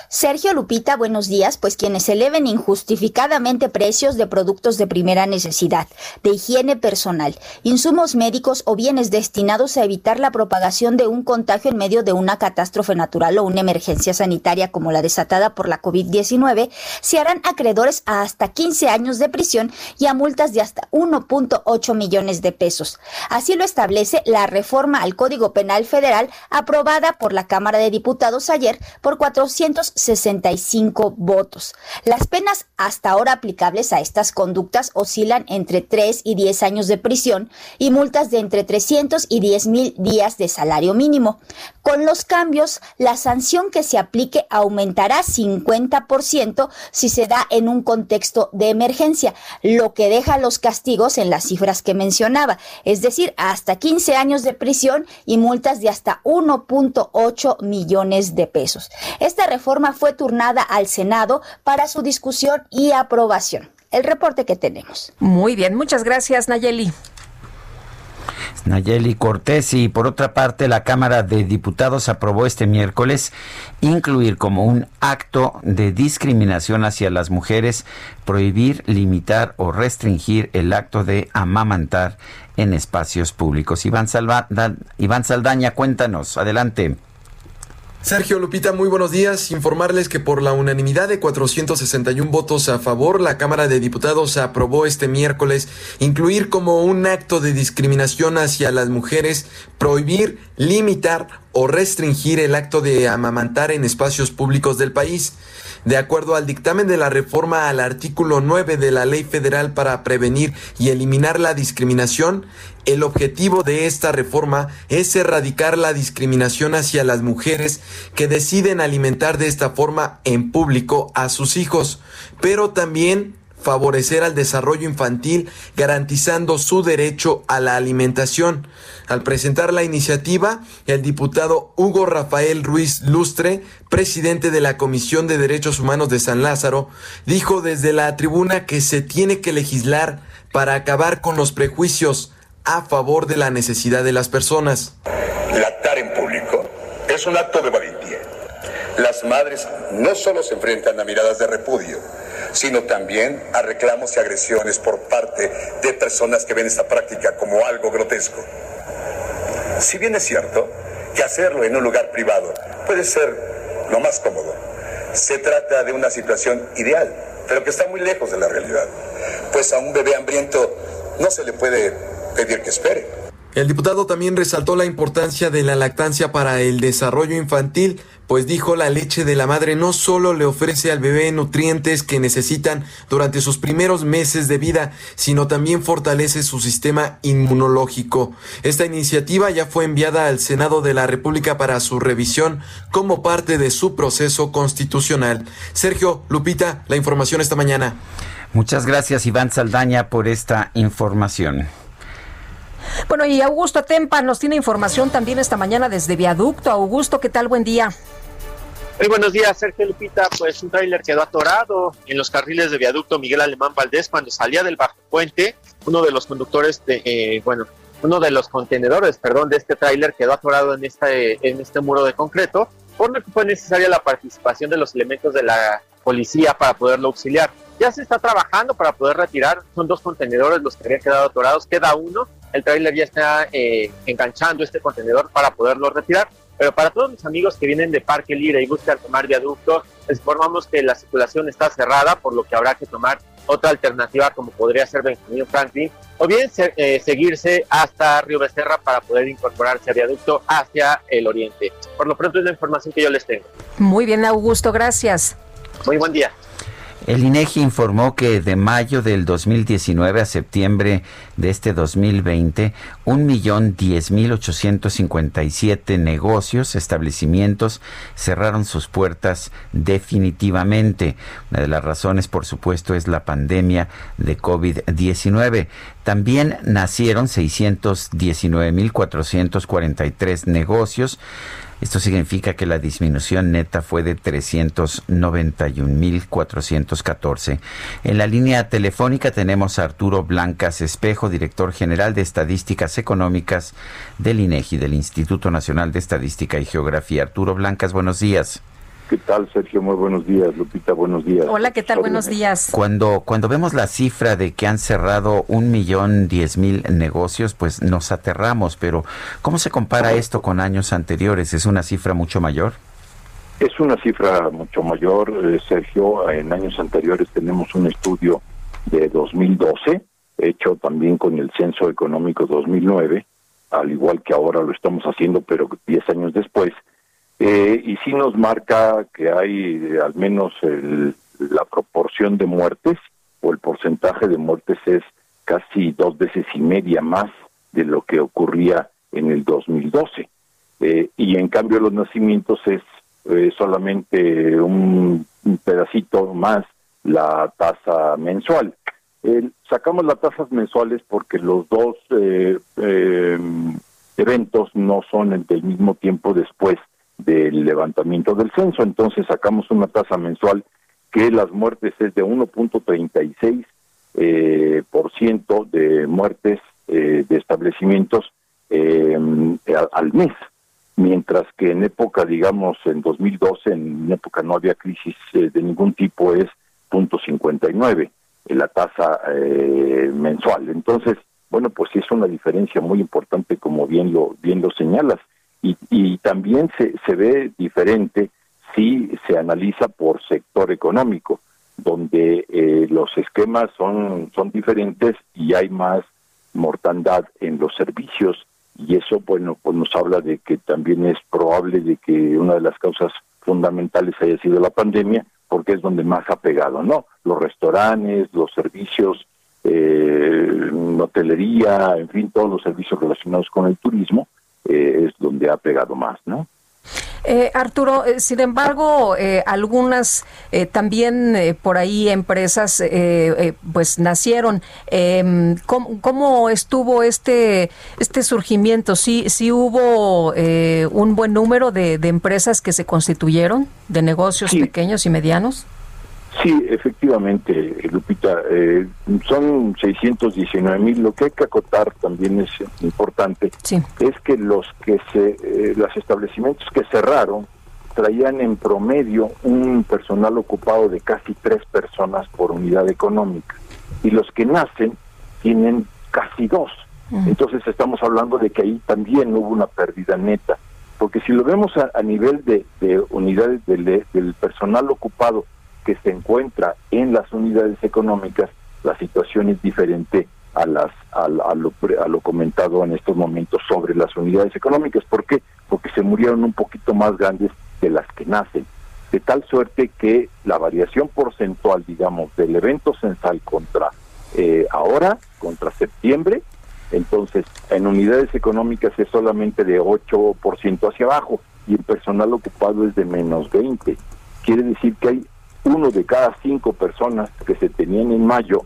Sergio Lupita, buenos días. Pues quienes eleven injustificadamente precios de productos de primera necesidad, de higiene personal, insumos médicos o bienes destinados a evitar la propagación de un contagio en medio de una catástrofe natural o una emergencia sanitaria como la desatada por la COVID-19, se harán acreedores a hasta 15 años de prisión y a multas de hasta 1.8 millones de pesos. Así lo establece la reforma al Código Penal Federal aprobada por la Cámara de Diputados ayer por 400 65 votos. Las penas hasta ahora aplicables a estas conductas oscilan entre 3 y 10 años de prisión y multas de entre 300 y 10 mil días de salario mínimo. Con los cambios, la sanción que se aplique aumentará 50% si se da en un contexto de emergencia, lo que deja los castigos en las cifras que mencionaba, es decir, hasta 15 años de prisión y multas de hasta 1.8 millones de pesos. Esta reforma fue turnada al Senado para su discusión y aprobación. El reporte que tenemos. Muy bien, muchas gracias Nayeli. Nayeli Cortés y por otra parte la Cámara de Diputados aprobó este miércoles incluir como un acto de discriminación hacia las mujeres prohibir, limitar o restringir el acto de amamantar en espacios públicos. Iván, Iván Saldaña, cuéntanos, adelante. Sergio Lupita, muy buenos días. Informarles que por la unanimidad de 461 votos a favor, la Cámara de Diputados aprobó este miércoles incluir como un acto de discriminación hacia las mujeres prohibir, limitar o restringir el acto de amamantar en espacios públicos del país. De acuerdo al dictamen de la reforma al artículo 9 de la Ley Federal para prevenir y eliminar la discriminación, el objetivo de esta reforma es erradicar la discriminación hacia las mujeres que deciden alimentar de esta forma en público a sus hijos, pero también favorecer al desarrollo infantil, garantizando su derecho a la alimentación. Al presentar la iniciativa, el diputado Hugo Rafael Ruiz Lustre, presidente de la Comisión de Derechos Humanos de San Lázaro, dijo desde la tribuna que se tiene que legislar para acabar con los prejuicios a favor de la necesidad de las personas. Lactar en público es un acto de valentía. Las madres no solo se enfrentan a miradas de repudio, sino también a reclamos y agresiones por parte de personas que ven esta práctica como algo grotesco. Si bien es cierto que hacerlo en un lugar privado puede ser lo más cómodo, se trata de una situación ideal, pero que está muy lejos de la realidad, pues a un bebé hambriento no se le puede pedir que espere. El diputado también resaltó la importancia de la lactancia para el desarrollo infantil, pues dijo la leche de la madre no solo le ofrece al bebé nutrientes que necesitan durante sus primeros meses de vida, sino también fortalece su sistema inmunológico. Esta iniciativa ya fue enviada al Senado de la República para su revisión como parte de su proceso constitucional. Sergio, Lupita, la información esta mañana. Muchas gracias Iván Saldaña por esta información. Bueno, y Augusto Tempa nos tiene información también esta mañana desde Viaducto. Augusto, ¿qué tal? Buen día. Muy buenos días, Sergio Lupita. Pues un tráiler quedó atorado en los carriles de viaducto Miguel Alemán Valdés cuando salía del bajo puente. Uno de los conductores de, eh, bueno, uno de los contenedores, perdón, de este tráiler quedó atorado en este, en este muro de concreto, por lo que fue necesaria la participación de los elementos de la policía para poderlo auxiliar. Ya se está trabajando para poder retirar, son dos contenedores los que habían quedado atorados, queda uno, el tráiler ya está eh, enganchando este contenedor para poderlo retirar. Pero para todos mis amigos que vienen de Parque Lira y buscan tomar viaducto, les informamos que la circulación está cerrada, por lo que habrá que tomar otra alternativa como podría ser Benjamín Franklin, o bien eh, seguirse hasta Río Becerra para poder incorporarse a viaducto hacia el oriente. Por lo pronto es la información que yo les tengo. Muy bien, Augusto, gracias. Muy buen día. El INEGI informó que de mayo del 2019 a septiembre de este 2020, un millón diez mil ochocientos cincuenta y siete negocios, establecimientos cerraron sus puertas definitivamente. Una de las razones, por supuesto, es la pandemia de COVID-19. También nacieron 619 mil 443 negocios. Esto significa que la disminución neta fue de 391.414. En la línea telefónica tenemos a Arturo Blancas Espejo, director general de Estadísticas Económicas del INEGI, del Instituto Nacional de Estadística y Geografía. Arturo Blancas, buenos días. ¿Qué tal, Sergio? Muy buenos días. Lupita, buenos días. Hola, ¿qué tal? Buenos días. Cuando, cuando vemos la cifra de que han cerrado un millón diez mil negocios, pues nos aterramos, pero ¿cómo se compara esto con años anteriores? ¿Es una cifra mucho mayor? Es una cifra mucho mayor, eh, Sergio. En años anteriores tenemos un estudio de 2012, hecho también con el Censo Económico 2009, al igual que ahora lo estamos haciendo, pero 10 años después eh, y sí nos marca que hay eh, al menos la proporción de muertes o el porcentaje de muertes es casi dos veces y media más de lo que ocurría en el 2012. Eh, y en cambio los nacimientos es solamente un, pedacito más la tasa mensual. sacamos las tasas mensuales porque los dos eventos no son del mismo tiempo después del levantamiento del censo. Entonces sacamos una tasa mensual que las muertes es de 1.36 eh, por ciento de muertes eh, de establecimientos eh, al mes, mientras que en época, digamos, en 2012, en época no había crisis eh, de ningún tipo, es .59 la tasa mensual. Entonces, bueno, pues sí es una diferencia muy importante, como bien lo bien lo señalas y, también se, se ve diferente si se analiza por sector económico, donde eh, los esquemas son, son diferentes y hay más mortandad en los servicios. Y eso bueno pues nos habla de que también es probable de que una de las causas fundamentales haya sido la pandemia porque es donde más ha pegado no los restaurantes los servicios eh, hotelería en fin todos los servicios relacionados con el turismo eh, es donde ha pegado más, ¿no? Eh, Arturo, eh, sin embargo, eh, algunas también por ahí empresas pues nacieron. Em, ¿cómo, ¿cómo, estuvo este este surgimiento? ¿Sí, sí hubo un buen número de, de, empresas que se constituyeron, de negocios pequeños y medianos? Sí, efectivamente, Lupita, eh, son 619 mil. Lo que hay que acotar también es importante, es que los que se, eh, los establecimientos que cerraron traían en promedio un personal ocupado de casi tres personas por unidad económica y los que nacen tienen casi dos. Entonces estamos hablando de que ahí también hubo una pérdida neta, porque si lo vemos a, nivel de, unidades del personal ocupado que se encuentra en las unidades económicas, la situación es diferente a las a, lo, a lo comentado en estos momentos sobre las unidades económicas. ¿Por qué? Porque se murieron un poquito más grandes de las que nacen. De tal suerte que la variación porcentual, digamos, del evento censal contra eh, ahora, contra septiembre, entonces en unidades económicas es solamente de 8% hacia abajo y el personal ocupado es de menos 20. Quiere decir que hay uno de cada cinco personas que se tenían en mayo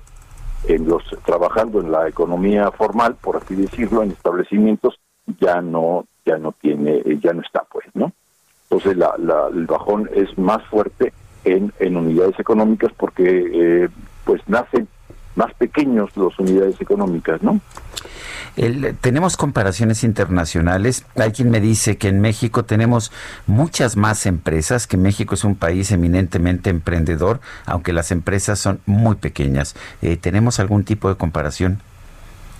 en los trabajando en la economía formal, por así decirlo, en establecimientos, ya no ya no tiene ya no está pues, ¿no? Entonces la, el bajón es más fuerte en, en unidades económicas porque eh, pues nacen más pequeños las unidades económicas, ¿no? Tenemos comparaciones internacionales. Hay quien me dice que en México tenemos muchas más empresas, que México es un país eminentemente emprendedor, aunque las empresas son muy pequeñas. Eh, ¿Tenemos algún tipo de comparación?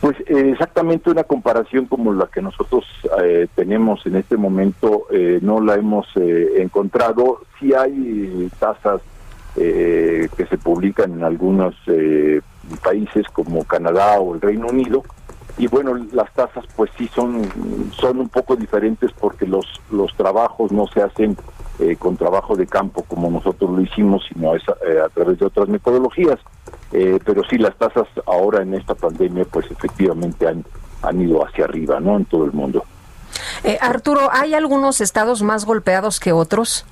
Pues eh, exactamente una comparación como la que nosotros eh, tenemos en este momento no la hemos encontrado. Sí hay tasas que se publican en algunos países como Canadá o el Reino Unido, y bueno las tasas pues sí son son un poco diferentes porque los los trabajos no se hacen eh, con trabajo de campo como nosotros lo hicimos sino es, eh, a través de otras metodologías. Eh, pero sí las tasas ahora en esta pandemia pues efectivamente han han ido hacia arriba no en todo el mundo. Arturo hay algunos estados más golpeados que otros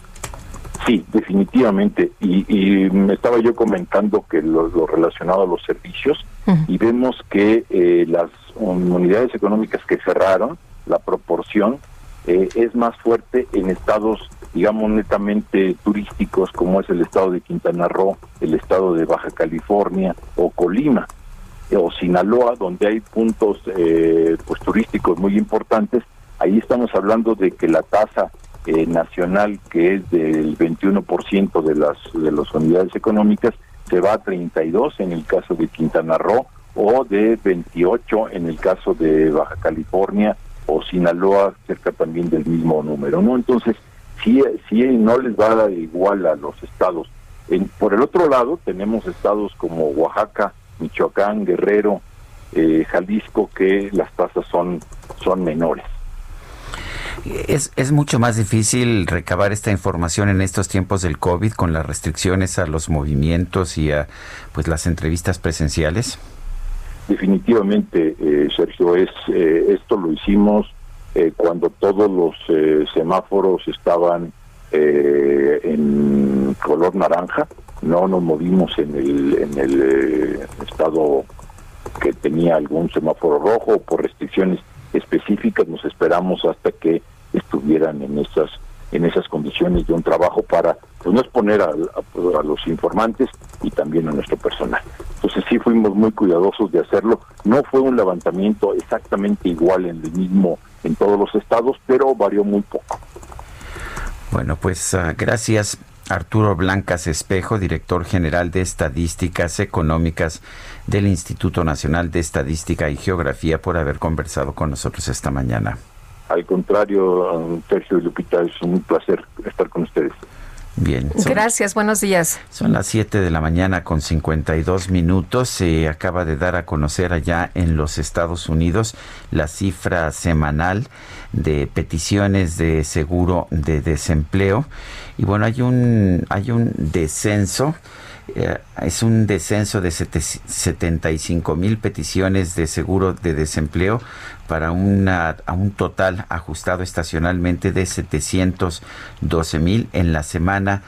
Sí, definitivamente. Y, y me estaba yo comentando que lo, relacionado a los servicios y vemos que eh, las unidades económicas que cerraron, la proporción eh, es más fuerte en estados, digamos, netamente turísticos como es el estado de Quintana Roo, el estado de Baja California o Colima eh, o Sinaloa, donde hay puntos pues turísticos muy importantes. Ahí estamos hablando de que la tasa eh, nacional que es del 21% de las de las unidades económicas se va a 32 en el caso de Quintana Roo o de 28 en el caso de Baja California o Sinaloa cerca también del mismo número no entonces sí sí no les va a igual a los estados. En, por el otro lado tenemos estados como Oaxaca Michoacán Guerrero eh, Jalisco que las tasas son son menores. Es, es mucho más difícil recabar esta información en estos tiempos del COVID con las restricciones a los movimientos y a pues las entrevistas presenciales. Definitivamente, eh, Sergio, es eh, esto lo hicimos eh, cuando todos los semáforos estaban en color naranja. No nos movimos en el en el estado que tenía algún semáforo rojo por restricciones específicas. Nos esperamos hasta que estuvieran en esas en esas condiciones de un trabajo para pues, no exponer a, los informantes y también a nuestro personal. Sí fuimos muy cuidadosos de hacerlo. No fue un levantamiento exactamente igual en el mismo en todos los estados, pero varió muy poco. Bueno, pues ah, gracias Arturo Blancas Espejo, director general de Estadísticas Económicas del Instituto Nacional de Estadística y Geografía, por haber conversado con nosotros esta mañana. Al contrario, Sergio y Lupita, es un placer estar con ustedes. Bien. Gracias, buenos días. Son las 7 de la mañana con 52 minutos. Se acaba de dar a conocer allá en los Estados Unidos la cifra semanal de peticiones de seguro de desempleo. Y bueno, hay un, hay un descenso eh, es un descenso de 75 mil peticiones de seguro de desempleo para una, a un total ajustado estacionalmente de 712 mil en la semana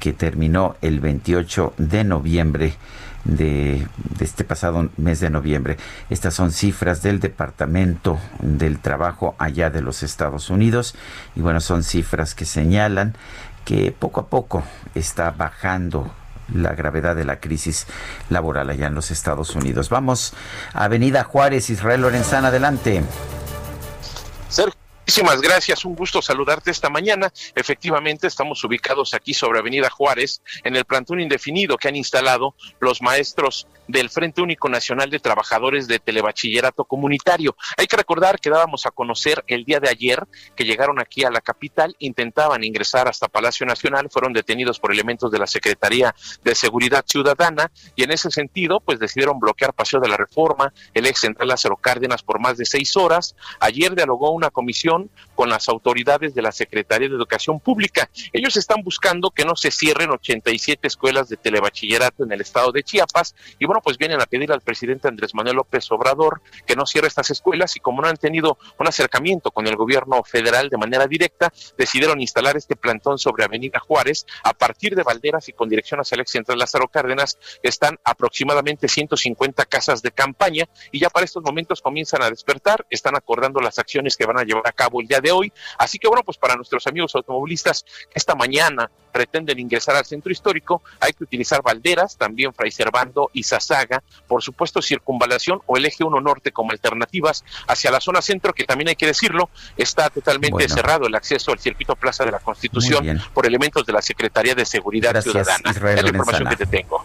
que terminó el 28 de noviembre de, de, este pasado mes de noviembre. Estas son cifras del Departamento del Trabajo allá de los Estados Unidos y bueno, son cifras que señalan que poco a poco está bajando la gravedad de la crisis laboral allá en los Estados Unidos. Vamos a Avenida Juárez, Israel Lorenzana, adelante. Muchísimas gracias, un gusto saludarte esta mañana. Efectivamente, estamos ubicados aquí sobre Avenida Juárez, en el plantón indefinido que han instalado los maestros del Frente Único Nacional de Trabajadores de Telebachillerato Comunitario. Hay que recordar que dábamos a conocer el día de ayer que llegaron aquí a la capital, intentaban ingresar hasta Palacio Nacional, fueron detenidos por elementos de la Secretaría de Seguridad Ciudadana y en ese sentido, pues decidieron bloquear Paseo de la Reforma, el ex central Lázaro Cárdenas por más de seis horas. Ayer dialogó una comisión con las autoridades de la Secretaría de Educación Pública. Ellos están buscando que no se cierren 87 escuelas de telebachillerato en el estado de Chiapas y bueno, pues vienen a pedir al presidente Andrés Manuel López Obrador que no cierre estas escuelas y como no han tenido un acercamiento con el gobierno federal de manera directa, decidieron instalar este plantón sobre Avenida Juárez a partir de Valderas y con dirección hacia el ex central Lázaro Cárdenas. Están aproximadamente 150 casas de campaña y ya para estos momentos comienzan a despertar, están acordando las acciones que van a llevar a cabo el día de hoy. Así que bueno, pues para nuestros amigos automovilistas esta mañana pretenden ingresar al centro histórico, hay que utilizar Valderas, también Fray Servando y Sasaga, por supuesto circunvalación o el eje 1 norte como alternativas hacia la zona centro, que también hay que decirlo, está totalmente cerrado el acceso al circuito Plaza de la Constitución por elementos de la Secretaría de Seguridad Ciudadana. es la información que te tengo.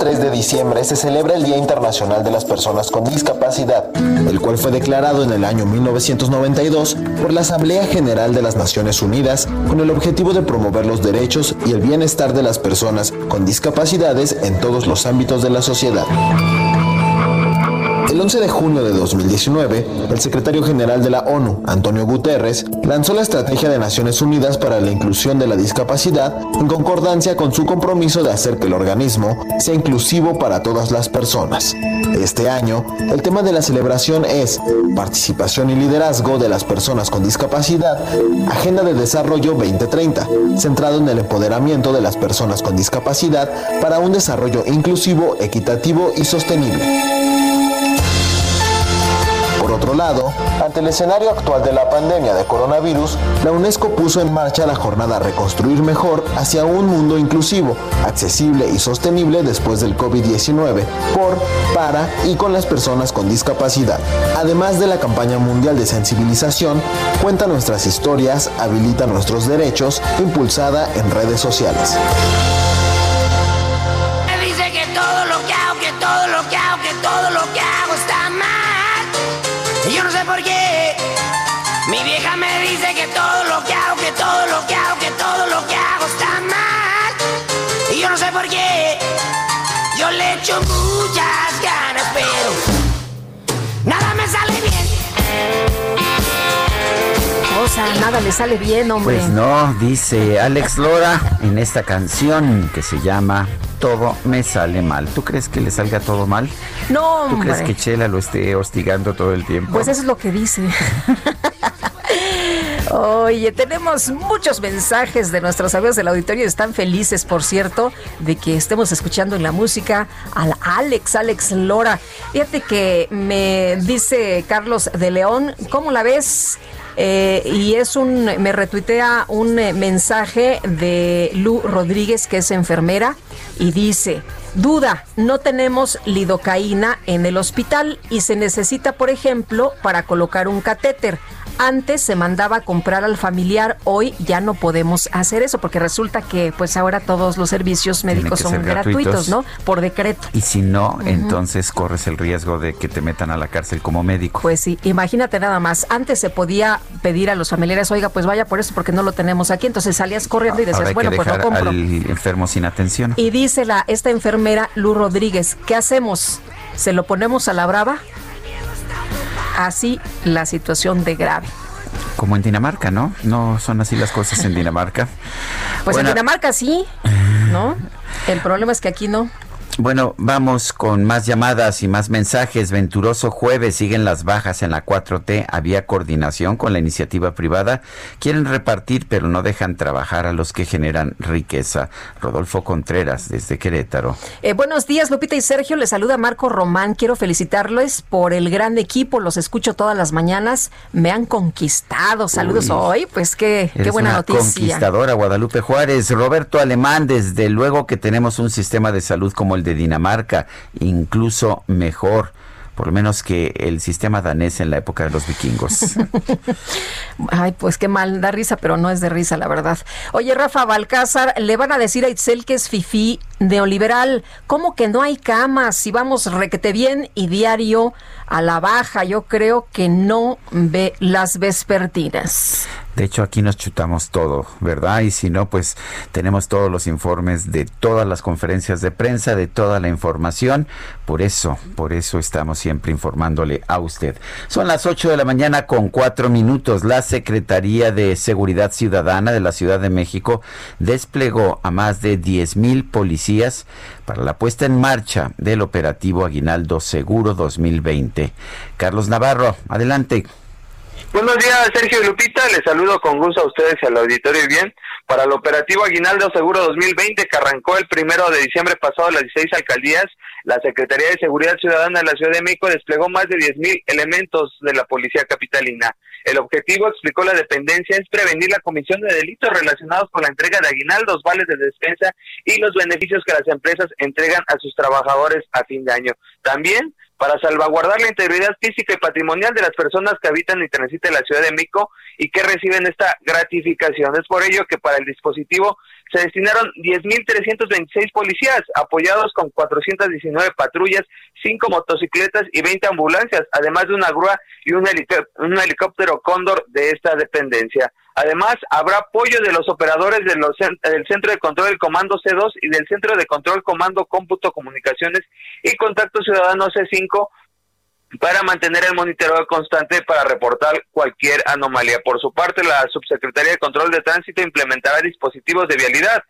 3 de diciembre se celebra el Día Internacional de las Personas con Discapacidad, el cual fue declarado en el año 1992 por la Asamblea General de las Naciones Unidas con el objetivo de promover los derechos y el bienestar de las personas con discapacidades en todos los ámbitos de la sociedad. El 11 de junio de 2019, el secretario general de la ONU, Antonio Guterres, lanzó la Estrategia de Naciones Unidas para la Inclusión de la Discapacidad en concordancia con su compromiso de hacer que el organismo sea inclusivo para todas las personas. Este año, el tema de la celebración es Participación y Liderazgo de las Personas con Discapacidad, Agenda de Desarrollo 2030, centrado en el empoderamiento de las personas con discapacidad para un desarrollo inclusivo, equitativo y sostenible. Por otro lado, ante el escenario actual de la pandemia de coronavirus, la UNESCO puso en marcha la jornada Reconstruir Mejor hacia un mundo inclusivo, accesible y sostenible después del COVID-19, por, para y con las personas con discapacidad. Además de la campaña mundial de sensibilización, cuenta nuestras historias, habilita nuestros derechos, impulsada en redes sociales. Muchas ganas, pero nada me sale bien. O sea, nada le sale bien, hombre. Pues no, dice Alex Lora en esta canción que se llama Todo me sale mal. ¿Tú crees que le salga todo mal? No, ¿Tú crees que Chela lo esté hostigando todo el tiempo? Pues eso es lo que dice. (laughs) Oye, tenemos muchos mensajes de nuestros amigos del auditorio. Están felices, por cierto, de que estemos escuchando en la música al Alex, Alex Lora. Fíjate que me dice Carlos de León, ¿cómo la ves? eh, y es un, me retuitea un eh, mensaje de Lu Rodríguez, que es enfermera, y dice, duda, no tenemos lidocaína en el hospital y se necesita, por ejemplo, para colocar un catéter. Antes se mandaba a comprar al familiar, hoy ya no podemos hacer eso porque resulta que pues ahora todos los servicios médicos son gratuitos, ¿no? Por decreto. Y si no, entonces corres el riesgo de que te metan a la cárcel como médico. Pues sí, imagínate nada más. Antes se podía pedir a los familiares, oiga, pues vaya por eso porque no lo tenemos aquí. Entonces salías corriendo y decías, bueno, pues lo compro. Al enfermo sin atención. Y dice la esta enfermera Lu Rodríguez, ¿qué hacemos? ¿Se lo ponemos a la brava? Así la situación de grave. Como en Dinamarca, ¿no? No son así las cosas en Dinamarca. Pues en Dinamarca sí, ¿no? El problema es que aquí no. Bueno, vamos con más llamadas y más mensajes. Venturoso jueves, siguen las bajas en la 4T. Había coordinación con la iniciativa privada. Quieren repartir, pero no dejan trabajar a los que generan riqueza. Rodolfo Contreras, desde Querétaro. Eh, buenos días, Lupita y Sergio. Les saluda Marco Román. Quiero felicitarles por el gran equipo. Los escucho todas las mañanas. Me han conquistado. Saludos hoy. Pues qué, qué buena noticia. Conquistadora, Guadalupe Juárez. Roberto Alemán, desde luego que tenemos un sistema de salud como el de Dinamarca, incluso mejor por lo menos que el sistema danés en la época de los vikingos. (laughs) Ay, pues qué mal, da risa, pero no es de risa, la verdad. Oye, Rafa Balcázar, le van a decir a Itzel que es fifí neoliberal. ¿Cómo que no hay camas? Si vamos requete bien y diario a la baja, yo creo que no ve las vespertinas. De hecho, aquí nos chutamos todo, ¿verdad? Y si no, pues tenemos todos los informes de todas las conferencias de prensa, de toda la información. Por eso, por eso estamos siempre informándole a usted. Son las 8 de la mañana con cuatro minutos. La Secretaría de Seguridad Ciudadana de la Ciudad de México desplegó a más de 10 mil policías para la puesta en marcha del operativo Aguinaldo Seguro 2020. Carlos Navarro, adelante. Buenos días, Sergio y Lupita. Les saludo con gusto a ustedes y al auditorio y bien. Para el operativo Aguinaldo Seguro 2020, que arrancó el primero de diciembre pasado las 16 alcaldías, la Secretaría de Seguridad Ciudadana de la Ciudad de México desplegó más de 10.000 elementos de la Policía Capitalina. El objetivo, explicó la dependencia, es prevenir la comisión de delitos relacionados con la entrega de aguinaldos, vales de despensa y los beneficios que las empresas entregan a sus trabajadores a fin de año. También para salvaguardar la integridad física y patrimonial de las personas que habitan y transitan la Ciudad de México y que reciben esta gratificación. Es por ello que para el dispositivo se destinaron 10.326 policías, apoyados con 419 patrullas, 5 motocicletas y 20 ambulancias, además de una grúa y un, helicóptero cóndor de esta dependencia. Además, habrá apoyo de los operadores del Centro de Control del Comando C2 y del Centro de Control Comando Cómputo Comunicaciones y Contacto Ciudadano C5 para mantener el monitoreo constante para reportar cualquier anomalía. Por su parte, la Subsecretaría de Control de Tránsito implementará dispositivos de vialidad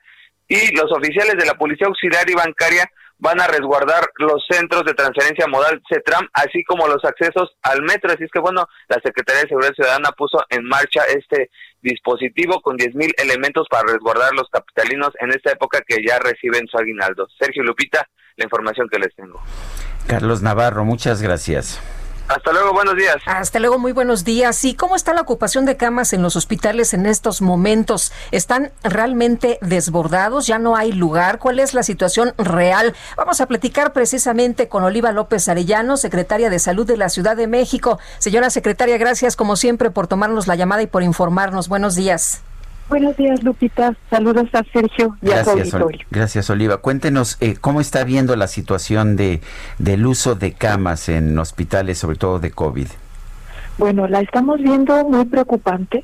y los oficiales de la Policía Auxiliar y Bancaria van a resguardar los centros de transferencia modal CETRAM, así como los accesos al metro. Así es que, bueno, la Secretaría de Seguridad Ciudadana puso en marcha este dispositivo con 10.000 elementos para resguardar los capitalinos en esta época que ya reciben su aguinaldo. Sergio Lupita, la información que les tengo. Carlos Navarro, muchas gracias. Hasta luego, buenos días. Hasta luego, muy buenos días. ¿Y cómo está la ocupación de camas en los hospitales en estos momentos? ¿Están realmente desbordados? ¿Ya no hay lugar? ¿Cuál es la situación real? Vamos a platicar precisamente con Oliva López Arellano, secretaria de Salud de la Ciudad de México. Señora secretaria, gracias como siempre por tomarnos la llamada y por informarnos. Buenos días. Buenos días, Lupita. Saludos a Sergio y gracias, a auditorio. gracias, Oliva. Cuéntenos eh, cómo está viendo la situación de del uso de camas en hospitales, sobre todo de COVID. Bueno, la estamos viendo muy preocupante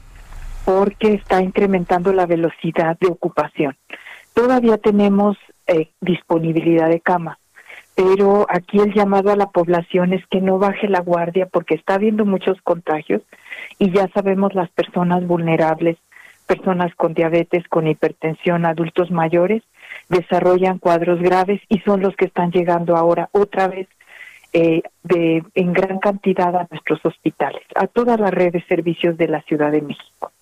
porque está incrementando la velocidad de ocupación. Todavía tenemos eh, disponibilidad de camas, pero aquí el llamado a la población es que no baje la guardia porque está habiendo muchos contagios y ya sabemos las personas vulnerables personas con diabetes, con hipertensión, adultos mayores, desarrollan cuadros graves y son los que están llegando ahora otra vez eh, de, en gran cantidad a nuestros hospitales, a toda la red de servicios de la Ciudad de México.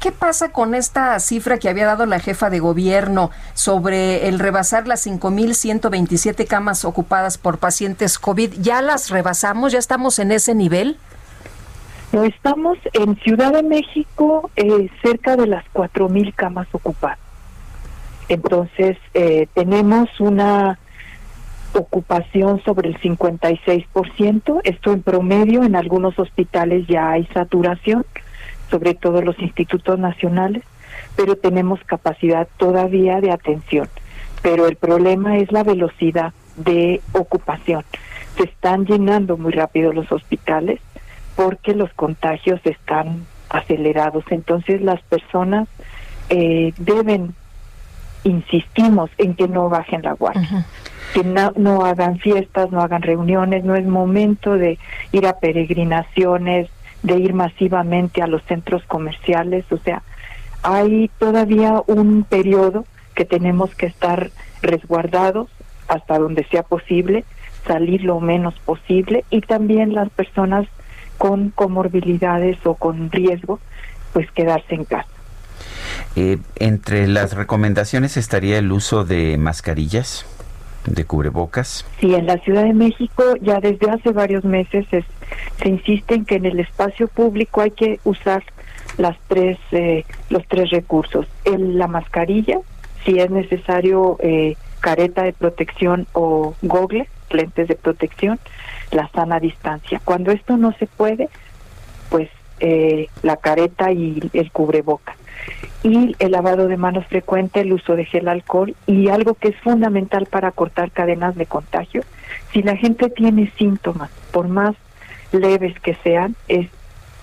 ¿Qué pasa con esta cifra que había dado la jefa de gobierno sobre el rebasar las 5.127 camas ocupadas por pacientes COVID? ¿Ya las rebasamos? ¿Ya estamos en ese nivel? No, estamos en Ciudad de México eh, cerca de las 4.000 camas ocupadas. Entonces, eh, tenemos una ocupación sobre el 56%. Esto en promedio, en algunos hospitales ya hay saturación, sobre todo los institutos nacionales, pero tenemos capacidad todavía de atención. Pero el problema es la velocidad de ocupación. Se están llenando muy rápido los hospitales porque los contagios están acelerados. Entonces las personas eh, deben, insistimos en que no bajen la guardia, que no, no hagan fiestas, no hagan reuniones, no es momento de ir a peregrinaciones, de ir masivamente a los centros comerciales, o sea, hay todavía un periodo que tenemos que estar resguardados hasta donde sea posible, salir lo menos posible y también las personas con comorbilidades o con riesgo, pues quedarse en casa. Eh, entre las recomendaciones estaría el uso de mascarillas, de cubrebocas. Sí, en la Ciudad de México ya desde hace varios meses se insiste en que en el espacio público hay que usar las tres, eh, los tres recursos. En la mascarilla, si es necesario eh, careta de protección o gogle, lentes de protección, la sana distancia. Cuando esto no se puede, pues eh, la careta y el cubreboca. Y el lavado de manos frecuente, el uso de gel alcohol y algo que es fundamental para cortar cadenas de contagio. Si la gente tiene síntomas, por más leves que sean, es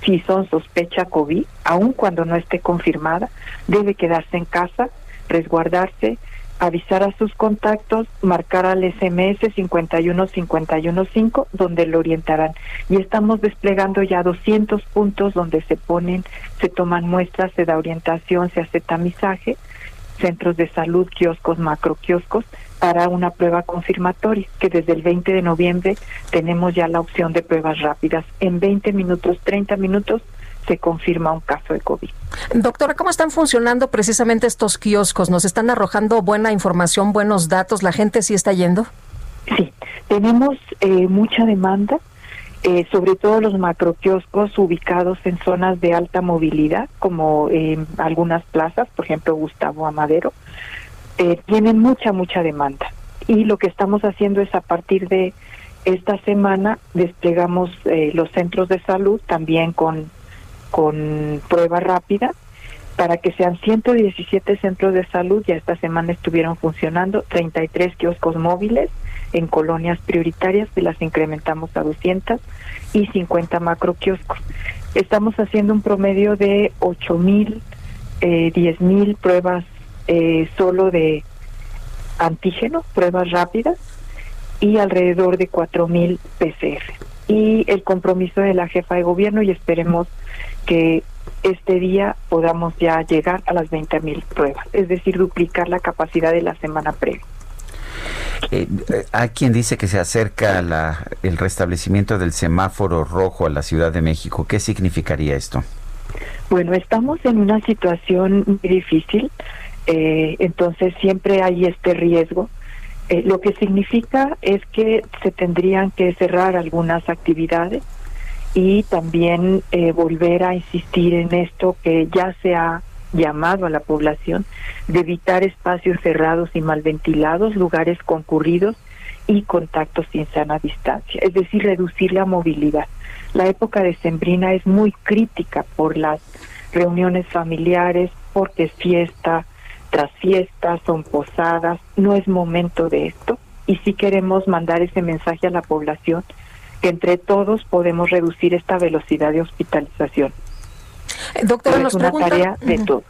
si son sospecha COVID, aun cuando no esté confirmada, debe quedarse en casa, resguardarse, avisar a sus contactos, marcar al SMS 51515, donde lo orientarán. Y estamos desplegando ya 200 puntos donde se ponen, se toman muestras, se da orientación, se hace tamizaje, centros de salud, kioscos, macro kioscos, para una prueba confirmatoria, que desde el 20 de noviembre tenemos ya la opción de pruebas rápidas. En 20 minutos, 30 minutos, se confirma un caso de COVID. Doctora, ¿cómo están funcionando precisamente estos kioscos? ¿Nos están arrojando buena información, buenos datos? ¿La gente sí está yendo? Sí, tenemos eh, mucha demanda, eh, sobre todo los macroquioscos ubicados en zonas de alta movilidad, como en algunas plazas, por ejemplo Gustavo Amadero, eh, tienen mucha, mucha demanda. Y lo que estamos haciendo es a partir de esta semana desplegamos los centros de salud también con con prueba rápida para que sean 117 centros de salud, ya esta semana estuvieron funcionando, 33 kioscos móviles en colonias prioritarias, que las incrementamos a 200, y 50 macro kioscos. Estamos haciendo un promedio de 8 mil, eh, 10 mil pruebas eh, solo de antígeno, pruebas rápidas, y alrededor de 4 mil PCR. Y el compromiso de la jefa de gobierno, y esperemos que este día podamos ya llegar a las 20 mil pruebas, es decir, duplicar la capacidad de la semana previa. Eh, eh, hay quien dice que se acerca la, el restablecimiento del semáforo rojo a la Ciudad de México. ¿Qué significaría esto? Bueno, estamos en una situación muy difícil, eh, entonces siempre hay este riesgo. lo que significa es que se tendrían que cerrar algunas actividades, y también eh, volver a insistir en esto que ya se ha llamado a la población de evitar espacios cerrados y mal ventilados, lugares concurridos y contactos sin sana distancia, es decir, reducir la movilidad. La época de Sembrina es muy crítica por las reuniones familiares, porque es fiesta tras fiesta, son posadas, no es momento de esto y si queremos mandar ese mensaje a la población que entre todos podemos reducir esta velocidad de hospitalización. Eh, doctora, nos es una preguntan, tarea de todos.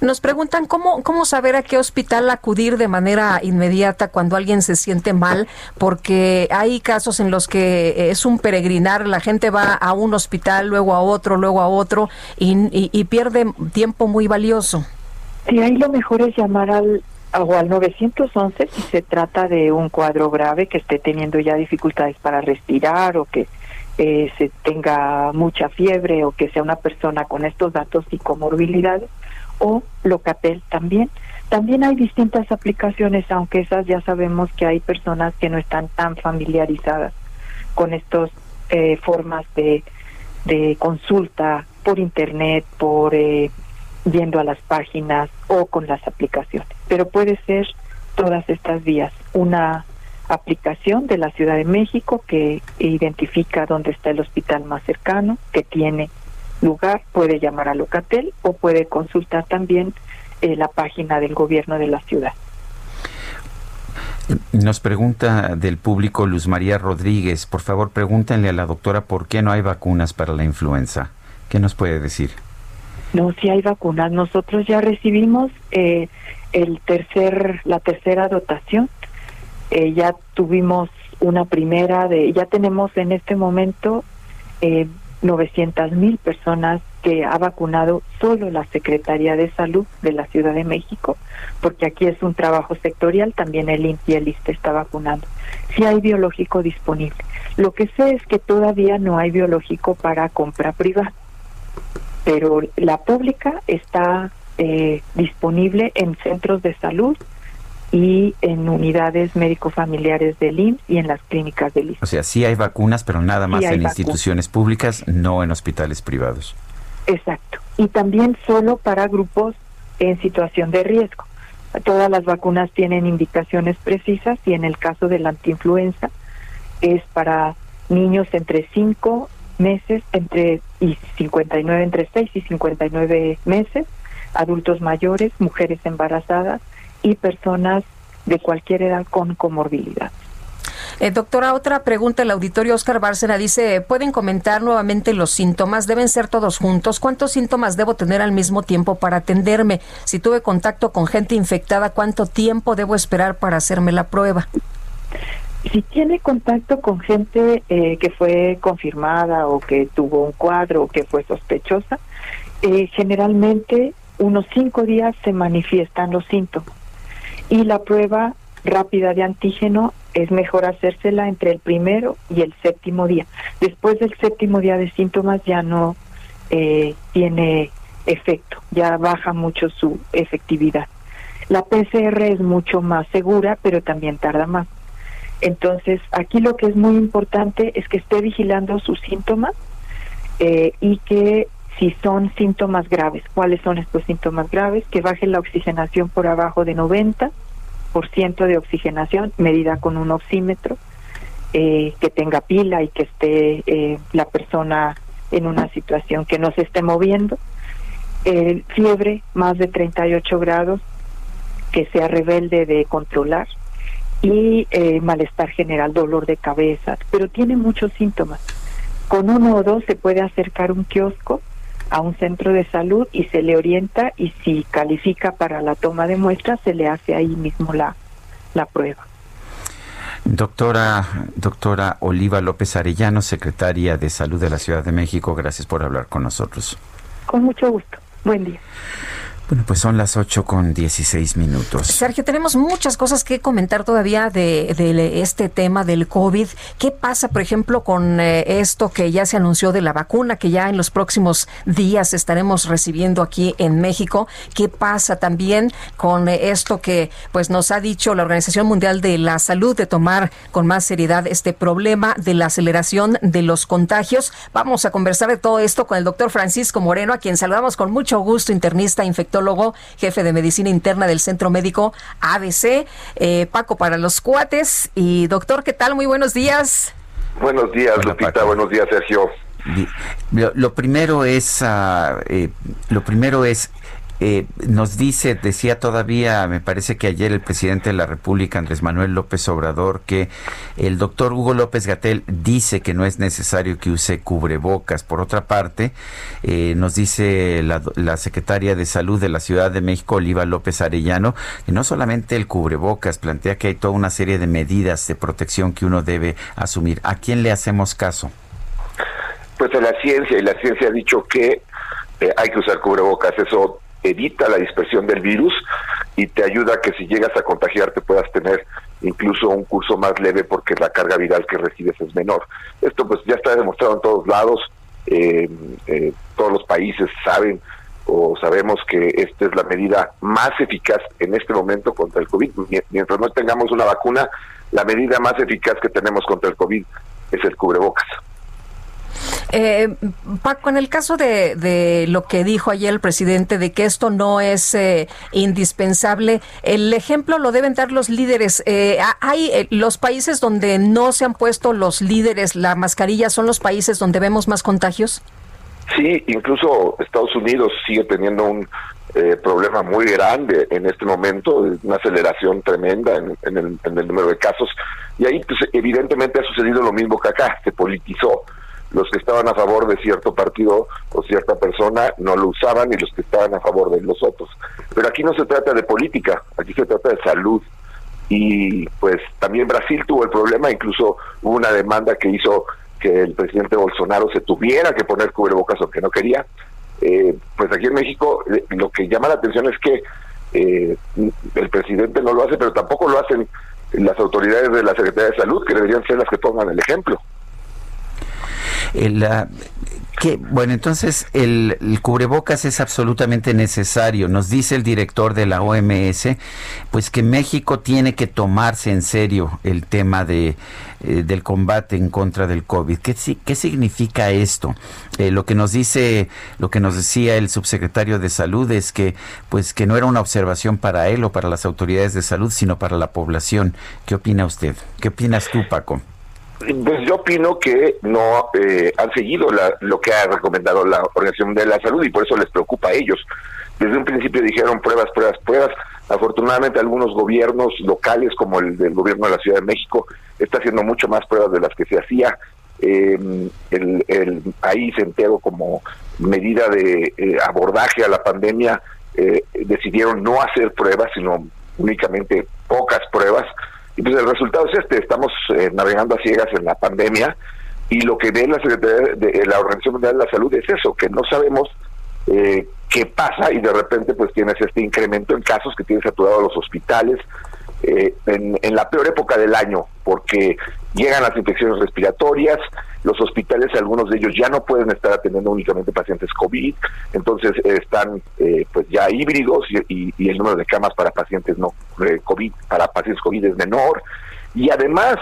Nos preguntan cómo, cómo saber a qué hospital acudir de manera inmediata cuando alguien se siente mal, porque hay casos en los que es un peregrinar, la gente va a un hospital, luego a otro, luego a otro y, y pierde tiempo muy valioso. Sí, ahí lo mejor es llamar al o al 911 si se trata de un cuadro grave que esté teniendo ya dificultades para respirar o que eh, se tenga mucha fiebre o que sea una persona con estos datos y comorbilidades o Locatel también. También hay distintas aplicaciones, aunque esas ya sabemos que hay personas que no están tan familiarizadas con estas eh, formas de de consulta por internet, por eh, yendo a las páginas o con las aplicaciones. Pero puede ser todas estas vías. Una aplicación de la Ciudad de México que identifica dónde está el hospital más cercano, que tiene lugar, puede llamar a Locatel o puede consultar también eh, la página del gobierno de la ciudad. Nos pregunta del público Luz María Rodríguez, por favor pregúntenle a la doctora por qué no hay vacunas para la influenza. ¿Qué nos puede decir? No, si hay vacunas. Nosotros ya recibimos eh, el tercer, la tercera dotación. Eh, ya tuvimos una primera de, ya tenemos en este momento eh, 900 mil personas que ha vacunado solo la Secretaría de Salud de la Ciudad de México, porque aquí es un trabajo sectorial, también el INPI y el ISTE está vacunando. Si hay biológico disponible. Lo que sé es que todavía no hay biológico para compra privada, pero la pública está eh, disponible en centros de salud y en unidades médico-familiares del IMSS y en las clínicas del IMSS. O sea, sí hay vacunas, pero nada más en instituciones públicas, no en hospitales privados. Exacto. Y también solo para grupos en situación de riesgo. Todas las vacunas tienen indicaciones precisas y en el caso de la antiinfluenza es para niños entre 5 meses entre y 59 entre 6 y 59 meses, adultos mayores, mujeres embarazadas y personas de cualquier edad con comorbilidad. Eh, doctora, otra pregunta. El auditorio Oscar Bárcena dice, ¿pueden comentar nuevamente los síntomas? ¿Deben ser todos juntos? ¿Cuántos síntomas debo tener al mismo tiempo para atenderme? Si tuve contacto con gente infectada, ¿cuánto tiempo debo esperar para hacerme la prueba? Si tiene contacto con gente eh, que fue confirmada o que tuvo un cuadro o que fue sospechosa, eh, generalmente unos cinco días se manifiestan los síntomas y la prueba rápida de antígeno es mejor hacérsela entre el primero y el séptimo día. Después del séptimo día de síntomas ya no eh, tiene efecto, ya baja mucho su efectividad. La PCR es mucho más segura, pero también tarda más. Entonces, aquí lo que es muy importante es que esté vigilando sus síntomas eh, y que si son síntomas graves, cuáles son estos síntomas graves, que baje la oxigenación por abajo de 90 de oxigenación medida con un oxímetro, eh, que tenga pila y que esté eh, la persona en una situación que no se esté moviendo, eh, fiebre más de 38 grados, que sea rebelde de controlar y malestar general, dolor de cabeza, pero tiene muchos síntomas. Con uno o dos se puede acercar un kiosco a un centro de salud y se le orienta y si califica para la toma de muestras se le hace ahí mismo la, la prueba. Doctora, doctora Oliva López Arellano, secretaria de Salud de la Ciudad de México, gracias por hablar con nosotros. Con mucho gusto. Buen día. Bueno, pues son las 8 con 16 minutos. Sergio, tenemos muchas cosas que comentar todavía de, este tema del COVID. ¿Qué pasa, por ejemplo, con eh, esto que ya se anunció de la vacuna, que ya en los próximos días estaremos recibiendo aquí en México? ¿Qué pasa también con eh, esto que pues nos ha dicho la Organización Mundial de la Salud de tomar con más seriedad este problema de la aceleración de los contagios? Vamos a conversar de todo esto con el doctor Francisco Moreno, a quien saludamos con mucho gusto, internista, infectólogo jefe de medicina interna del Centro Médico ABC, eh, Paco para los cuates. Y doctor, ¿qué tal? Muy buenos días. Buenos días, Lupita. Buenos días, Sergio. Lo, primero es, uh, eh, lo primero es eh, nos dice, decía todavía, me parece que ayer el presidente de la República, Andrés Manuel López Obrador, que el doctor Hugo López Gatel dice que no es necesario que use cubrebocas. Por otra parte, eh, nos dice la, la, secretaria de Salud de la Ciudad de México, Oliva López Arellano, que no solamente el cubrebocas, plantea que hay toda una serie de medidas de protección que uno debe asumir. ¿A quién le hacemos caso? Pues a la ciencia, y la ciencia ha dicho que eh, hay que usar cubrebocas. Eso evita la dispersión del virus y te ayuda a que si llegas a contagiarte puedas tener incluso un curso más leve porque la carga viral que recibes es menor. Esto pues ya está demostrado en todos lados, eh, eh, todos los países saben o sabemos que esta es la medida más eficaz en este momento contra el COVID. Mientras no tengamos una vacuna, la medida más eficaz que tenemos contra el COVID es el cubrebocas. Eh, Paco, en el caso de, lo que dijo ayer el presidente de que esto no es eh, indispensable, el ejemplo lo deben dar los líderes. Eh, hay eh, los países donde no se han puesto los líderes la mascarilla, son los países donde vemos más contagios. Sí, incluso Estados Unidos sigue teniendo un problema muy grande en este momento, una aceleración tremenda en, el, en, el, número de casos. Y ahí, pues, evidentemente ha sucedido lo mismo que acá, se politizó los que estaban a favor de cierto partido o cierta persona no lo usaban y los que estaban a favor de los otros. Pero aquí no se trata de política, aquí se trata de salud. Y pues también Brasil tuvo el problema, incluso hubo una demanda que hizo que el presidente Bolsonaro se tuviera que poner cubrebocas aunque no quería. Eh, pues aquí en México eh, lo que llama la atención es que eh, el presidente no lo hace, pero tampoco lo hacen las autoridades de la Secretaría de Salud, que deberían ser las que pongan el ejemplo. La, que, bueno, entonces el, cubrebocas es absolutamente necesario. Nos dice el director de la OMS, pues que México tiene que tomarse en serio el tema de, eh, del combate en contra del COVID. ¿Qué, qué significa esto? Eh, lo que nos dice, lo que nos decía el subsecretario de Salud es que, pues, que no era una observación para él o para las autoridades de salud, sino para la población. ¿Qué opina usted? ¿Qué opinas tú, Paco? Pues yo opino que no eh, han seguido lo que ha recomendado la Organización de la Salud y por eso les preocupa a ellos. Desde un principio dijeron pruebas, pruebas, pruebas. Afortunadamente algunos gobiernos locales, como el del gobierno de la Ciudad de México, está haciendo mucho más pruebas de las que se hacía. Eh, el, el, ahí se enteró como medida de eh, abordaje a la pandemia, decidieron no hacer pruebas, sino únicamente pocas pruebas y pues el resultado es este, estamos eh, navegando a ciegas en la pandemia y lo que ve la Secretaría de la Organización Mundial de la Salud es eso, que no sabemos eh, qué pasa y de repente pues tienes este incremento en casos que tienes saturados los hospitales, eh, en, la peor época del año, porque llegan las infecciones respiratorias, los hospitales, algunos de ellos ya no pueden estar atendiendo únicamente pacientes COVID, entonces están eh, pues ya híbridos y, el número de camas para pacientes no eh, COVID, para pacientes COVID es menor, y además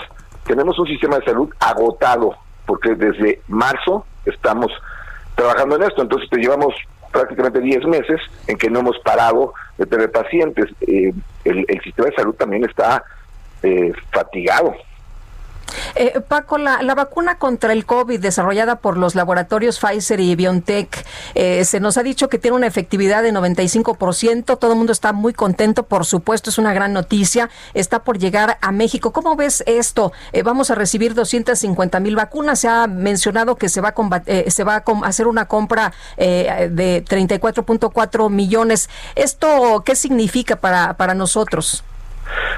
tenemos un sistema de salud agotado, porque desde marzo estamos trabajando en esto, entonces te llevamos prácticamente 10 meses en que no hemos parado de tener pacientes. Eh, el, sistema de salud también está eh, fatigado. Eh, Paco, la, vacuna contra el COVID desarrollada por los laboratorios Pfizer y BioNTech, eh, se nos ha dicho que tiene una efectividad de 95%, todo el mundo está muy contento, por supuesto, es una gran noticia, está por llegar a México. ¿Cómo ves esto? Eh, vamos a recibir 250 mil vacunas, se ha mencionado que se va a, se va a hacer una compra de 34.4 millones. ¿Esto qué significa para, para nosotros?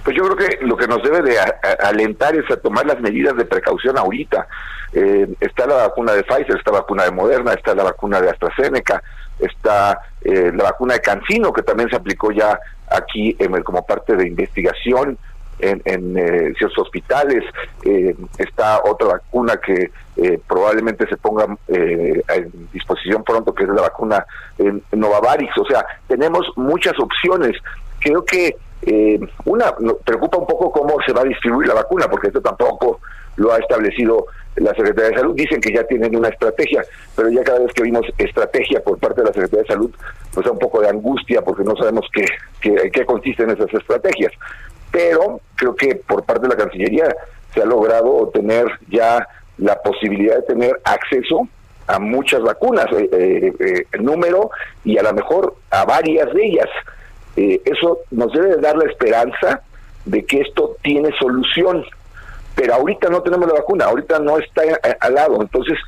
Pues yo creo que lo que nos debe de alentar es a tomar las medidas de precaución ahorita. Eh, está la vacuna de Pfizer, está la vacuna de Moderna, está la vacuna de AstraZeneca, está eh, la vacuna de Cancino, que también se aplicó ya aquí como parte de investigación en, en ciertos hospitales. Eh, está otra vacuna que probablemente se ponga en disposición pronto, que es la vacuna Novavarix. O sea, tenemos muchas opciones. Creo que eh, una, preocupa un poco cómo se va a distribuir la vacuna, porque esto tampoco lo ha establecido la Secretaría de Salud. Dicen que ya tienen una estrategia, pero ya cada vez que vimos estrategia por parte de la Secretaría de Salud, pues da un poco de angustia porque no sabemos qué, qué, consisten esas estrategias. Pero creo que por parte de la Cancillería se ha logrado tener ya la posibilidad de tener acceso a muchas vacunas, eh, eh, eh, número y a lo mejor a varias de ellas. Eh, eso nos debe dar la esperanza de que esto tiene solución. Pero ahorita no tenemos la vacuna, ahorita no está al lado. Entonces,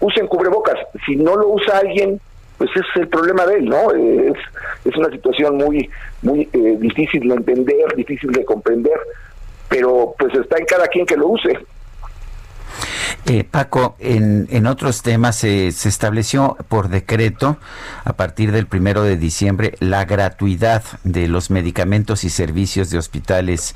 usen cubrebocas. Si no lo usa alguien, pues ese es el problema de él, ¿no? Es, es una situación muy, muy eh, difícil de entender, difícil de comprender, pero pues está en cada quien que lo use. Eh, Paco, en, otros temas se estableció por decreto a partir del primero de diciembre la gratuidad de los medicamentos y servicios de hospitales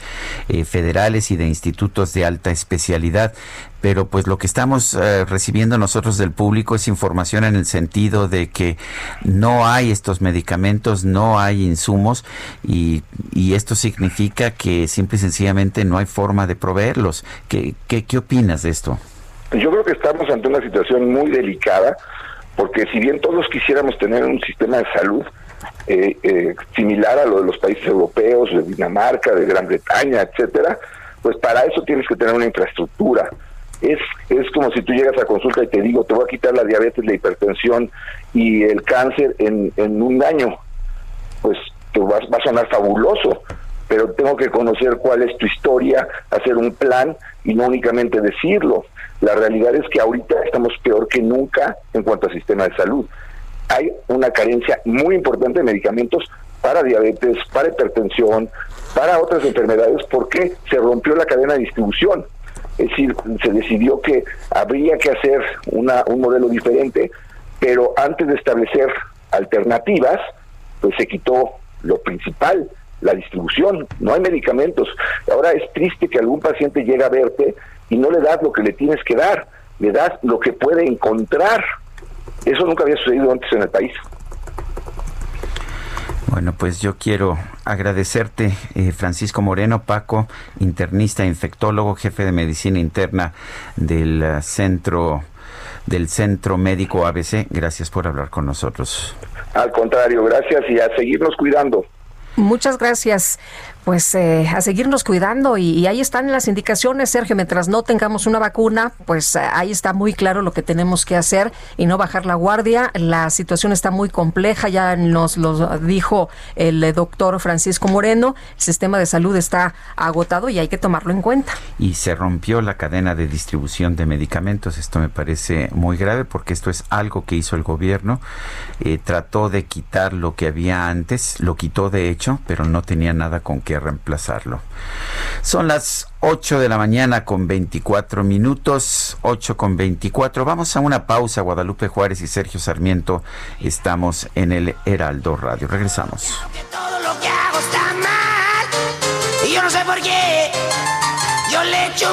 eh, federales y de institutos de alta especialidad pero pues lo que estamos eh, recibiendo nosotros del público es información en el sentido de que no hay estos medicamentos, no hay insumos y, y esto significa que simple y sencillamente no hay forma de proveerlos. ¿Qué, qué, qué opinas de esto? Yo creo que estamos ante una situación muy delicada, porque si bien todos quisiéramos tener un sistema de salud eh, eh, similar a lo de los países europeos, de Dinamarca, de Gran Bretaña, etcétera, pues para eso tienes que tener una infraestructura. Es, es como si tú llegas a consulta y te digo, te voy a quitar la diabetes, la hipertensión y el cáncer en, en un año. Pues te va, va a sonar fabuloso, pero tengo que conocer cuál es tu historia, hacer un plan y no únicamente decirlo. La realidad es que ahorita estamos peor que nunca en cuanto al sistema de salud. Hay una carencia muy importante de medicamentos para diabetes, para hipertensión, para otras enfermedades, porque se rompió la cadena de distribución. Es decir, se decidió que habría que hacer una, un modelo diferente, pero antes de establecer alternativas, pues se quitó lo principal, la distribución. No hay medicamentos. Ahora es triste que algún paciente llegue a verte y no le das lo que le tienes que dar, le das lo que puede encontrar. Eso nunca había sucedido antes en el país. Bueno, pues yo quiero agradecerte, eh, Francisco Moreno Paco, internista, infectólogo, jefe de medicina interna del uh, centro del Centro Médico ABC. Gracias por hablar con nosotros. Al contrario, gracias y a seguirnos cuidando. Muchas gracias pues eh, a seguirnos cuidando y, ahí están las indicaciones, Sergio, mientras no tengamos una vacuna, pues eh, ahí está muy claro lo que tenemos que hacer y no bajar la guardia. La situación está muy compleja, ya nos lo dijo el eh, doctor Francisco Moreno, el sistema de salud está agotado y hay que tomarlo en cuenta. Y se rompió la cadena de distribución de medicamentos, esto me parece muy grave porque esto es algo que hizo el gobierno, trató de quitar lo que había antes, lo quitó de hecho, pero no tenía nada con qué reemplazarlo. Son las 8 de la mañana con 24 minutos, 8 con 24. Vamos a una pausa. Guadalupe Juárez y Sergio Sarmiento estamos en el Heraldo Radio. Regresamos. Todo lo que hago está mal y yo no sé por qué. Yo le echo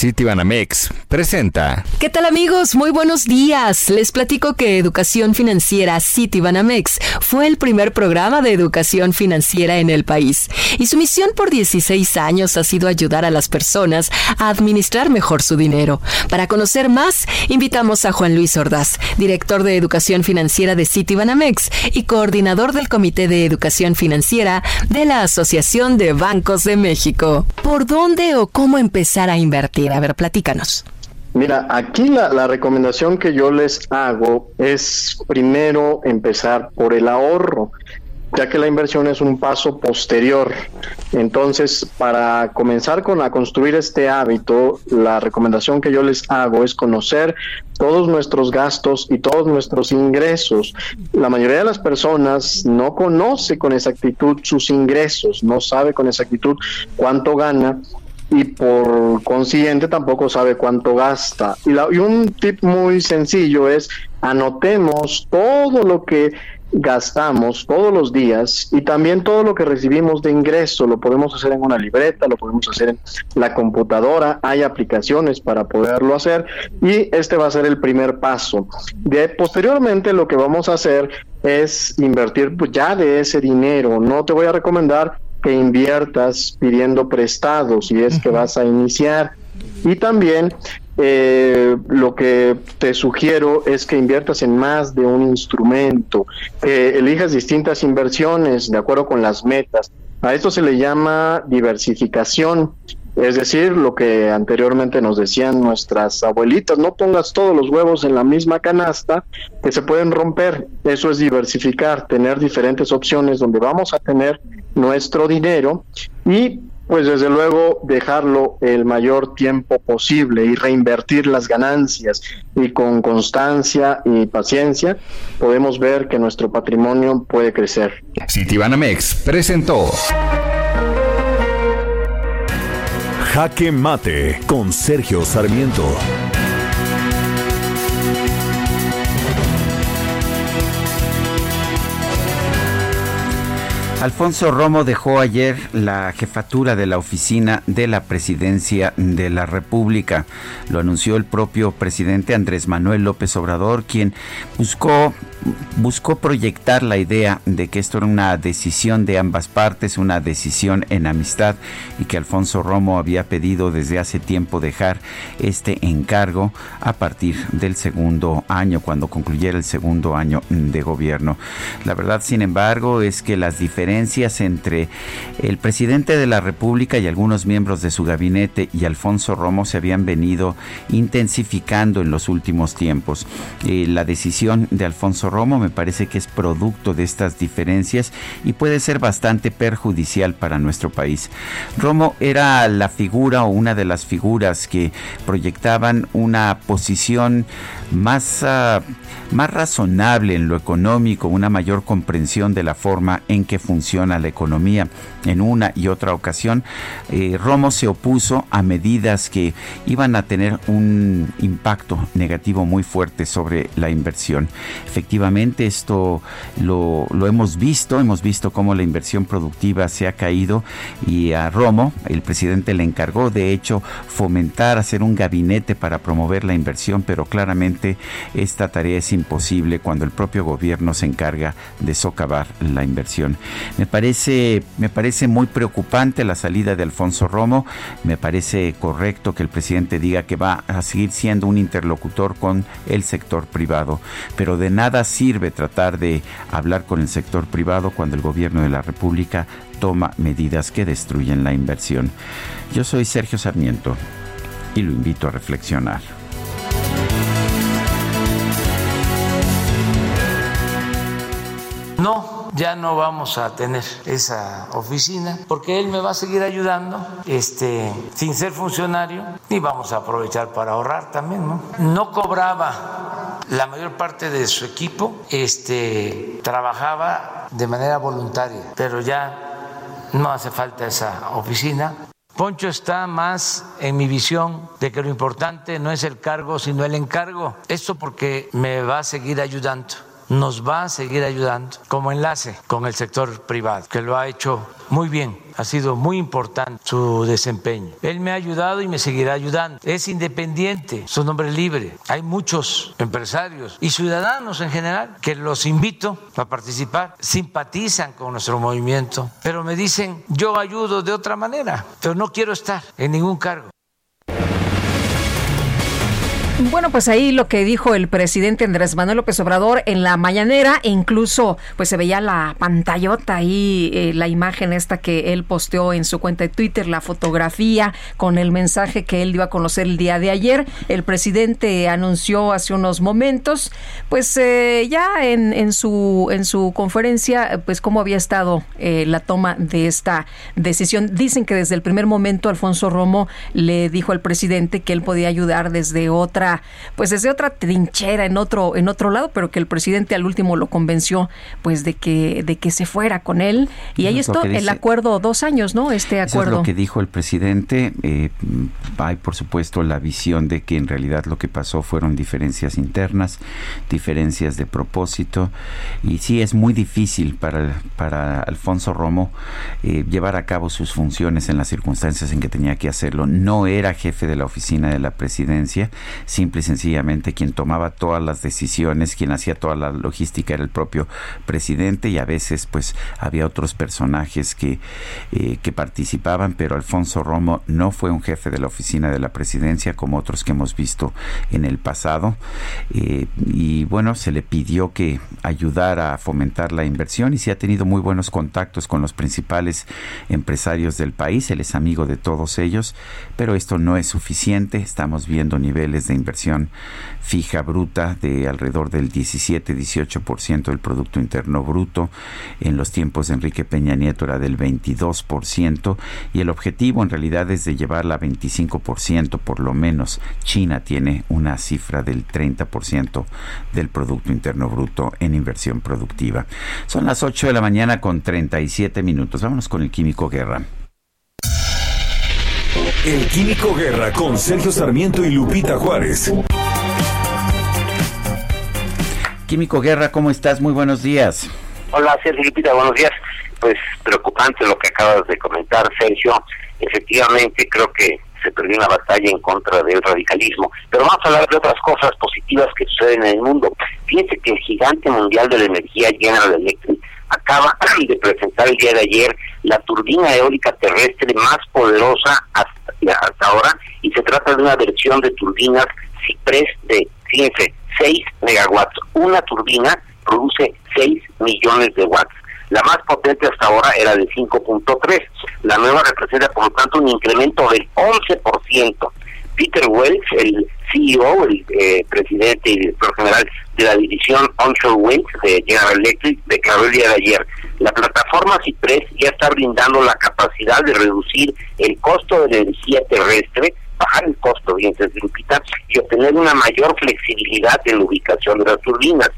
Citibanamex presenta. ¿Qué tal amigos? Muy buenos días. Les platico que Educación Financiera Citibanamex fue el primer programa de educación financiera en el país y su misión por 16 años ha sido ayudar a las personas a administrar mejor su dinero. Para conocer más, invitamos a Juan Luis Ordaz, director de Educación Financiera de Citibanamex y coordinador del Comité de Educación Financiera de la Asociación de Bancos de México. ¿Por dónde o cómo empezar a invertir? A ver, platícanos. Mira, aquí la, la, recomendación que yo les hago es primero empezar por el ahorro, ya que la inversión es un paso posterior. Entonces, para comenzar con a construir este hábito, la recomendación que yo les hago es conocer todos nuestros gastos y todos nuestros ingresos. La mayoría de las personas no conoce con exactitud sus ingresos, no sabe con exactitud cuánto gana y por consiguiente tampoco sabe cuánto gasta. Y, la, y, un tip muy sencillo es anotemos todo lo que gastamos todos los días y también todo lo que recibimos de ingreso. Lo podemos hacer en una libreta, lo podemos hacer en la computadora, hay aplicaciones para poderlo hacer y este va a ser el primer paso. De, posteriormente lo que vamos a hacer es invertir ya de ese dinero. No te voy a recomendar que inviertas pidiendo prestados si es que vas a iniciar. Y también eh, lo que te sugiero es que inviertas en más de un instrumento, que elijas distintas inversiones de acuerdo con las metas. A esto se le llama diversificación. Es decir, lo que anteriormente nos decían nuestras abuelitas, no pongas todos los huevos en la misma canasta que se pueden romper. Eso es diversificar, tener diferentes opciones donde vamos a tener nuestro dinero y pues desde luego dejarlo el mayor tiempo posible y reinvertir las ganancias y con constancia y paciencia podemos ver que nuestro patrimonio puede crecer. Citibanamex presentó Jaque Mate con Sergio Sarmiento. Alfonso Romo dejó ayer la jefatura de la oficina de la presidencia de la República. Lo anunció el propio presidente Andrés Manuel López Obrador, quien buscó proyectar la idea de que esto era una decisión de ambas partes, una decisión en amistad y que Alfonso Romo había pedido desde hace tiempo dejar este encargo a partir del segundo año, cuando concluyera el segundo año de gobierno. La verdad, sin embargo, es que las diferencias entre el presidente de la República y algunos miembros de su gabinete y Alfonso Romo se habían venido intensificando en los últimos tiempos. Eh, la decisión de Alfonso Romo me parece que es producto de estas diferencias y puede ser bastante perjudicial para nuestro país. Romo era la figura o una de las figuras que proyectaban una posición más, uh, más razonable en lo económico, una mayor comprensión de la forma en que funciona la economía. En una y otra ocasión, eh, Romo se opuso a medidas que iban a tener un impacto negativo muy fuerte sobre la inversión. Efectivamente, esto lo, lo hemos visto, hemos visto cómo la inversión productiva se ha caído y a Romo, el presidente le encargó, de hecho, fomentar, hacer un gabinete para promover la inversión, pero claramente esta tarea es imposible cuando el propio gobierno se encarga de socavar la inversión. Me parece, me parece muy preocupante la salida de Alfonso Romo, me parece correcto que el presidente diga que va a seguir siendo un interlocutor con el sector privado, pero de nada sirve tratar de hablar con el sector privado cuando el gobierno de la República toma medidas que destruyen la inversión. Yo soy Sergio Sarmiento y lo invito a reflexionar. No, ya no vamos a tener esa oficina porque él me va a seguir ayudando este, sin ser funcionario y vamos a aprovechar para ahorrar también. No, cobraba la mayor parte de su equipo, este, trabajaba de manera voluntaria, pero ya no hace falta esa oficina. Poncho está más en mi visión de que lo importante no es el cargo, sino el encargo. Esto porque me va a seguir ayudando nos va a seguir ayudando como enlace con el sector privado, que lo ha hecho muy bien, ha sido muy importante su desempeño. Él me ha ayudado y me seguirá ayudando. Es independiente, su nombre es libre. Hay muchos empresarios y ciudadanos en general que los invito a participar, simpatizan con nuestro movimiento, pero me dicen, yo ayudo de otra manera, pero no quiero estar en ningún cargo. Bueno, pues ahí lo que dijo el presidente Andrés Manuel López Obrador en la mañanera, e incluso pues se veía la pantallota ahí, eh, la imagen esta que él posteó en su cuenta de Twitter, la fotografía con el mensaje que él dio a conocer el día de ayer. El presidente anunció hace unos momentos, pues eh, ya en, en, su, en su conferencia, pues cómo había estado eh, la toma de esta decisión. Dicen que desde el primer momento Alfonso Romo le dijo al presidente que él podía ayudar desde otra pues desde otra trinchera en otro, en otro lado, pero que el presidente al último lo convenció pues de que, de que se fuera con él. Y ahí está el acuerdo dos años, ¿no? Este acuerdo. es lo que dijo el presidente. Eh, hay por supuesto la visión de que en realidad lo que pasó fueron diferencias internas, diferencias de propósito. Y sí es muy difícil para, para Alfonso Romo eh, llevar a cabo sus funciones en las circunstancias en que tenía que hacerlo. No era jefe de la oficina de la presidencia, simple y sencillamente quien tomaba todas las decisiones, quien hacía toda la logística era el propio presidente y a veces pues había otros personajes que, eh, que participaban, pero Alfonso Romo no fue un jefe de la oficina de la presidencia como otros que hemos visto en el pasado. Eh, y bueno, se le pidió que ayudara a fomentar la inversión y se ha tenido muy buenos contactos con los principales empresarios del país. Él es amigo de todos ellos, pero esto no es suficiente. Estamos viendo niveles de inversión fija bruta de alrededor del 17-18% del Producto Interno Bruto. En los tiempos de Enrique Peña Nieto era del 22% y el objetivo en realidad es de llevarla a 25% por lo menos. China tiene una cifra del 30% del Producto Interno Bruto en inversión productiva. Son las 8 de la mañana con 37 minutos. Vámonos con el Químico Guerra. El Químico Guerra con Sergio Sarmiento y Lupita Juárez. Químico Guerra, ¿cómo estás? Muy buenos días. Hola, Sergio Lupita, buenos días. Pues preocupante lo que acabas de comentar, Sergio. Efectivamente, creo que se perdió una batalla en contra del radicalismo. Pero vamos a hablar de otras cosas positivas que suceden en el mundo. Fíjense que el gigante mundial de la energía General Electric acaba (clears throat) de presentar el día de ayer la turbina eólica terrestre más poderosa hasta, hasta ahora y se trata de una versión de turbinas Ciprés de, fíjense, 6 megawatts. Una turbina produce 6 millones de watts. La más potente hasta ahora era de 5.3. La nueva representa, por lo tanto, un incremento del 11%. Peter Wells, el CEO, el eh, presidente y director general de la división Onshore Wind de General Electric, declaró el día de ayer, la plataforma Cipress ya está brindando la capacidad de reducir el costo de la energía terrestre bajar el costo, bien Lupita, y obtener una mayor flexibilidad en la ubicación de las turbinas.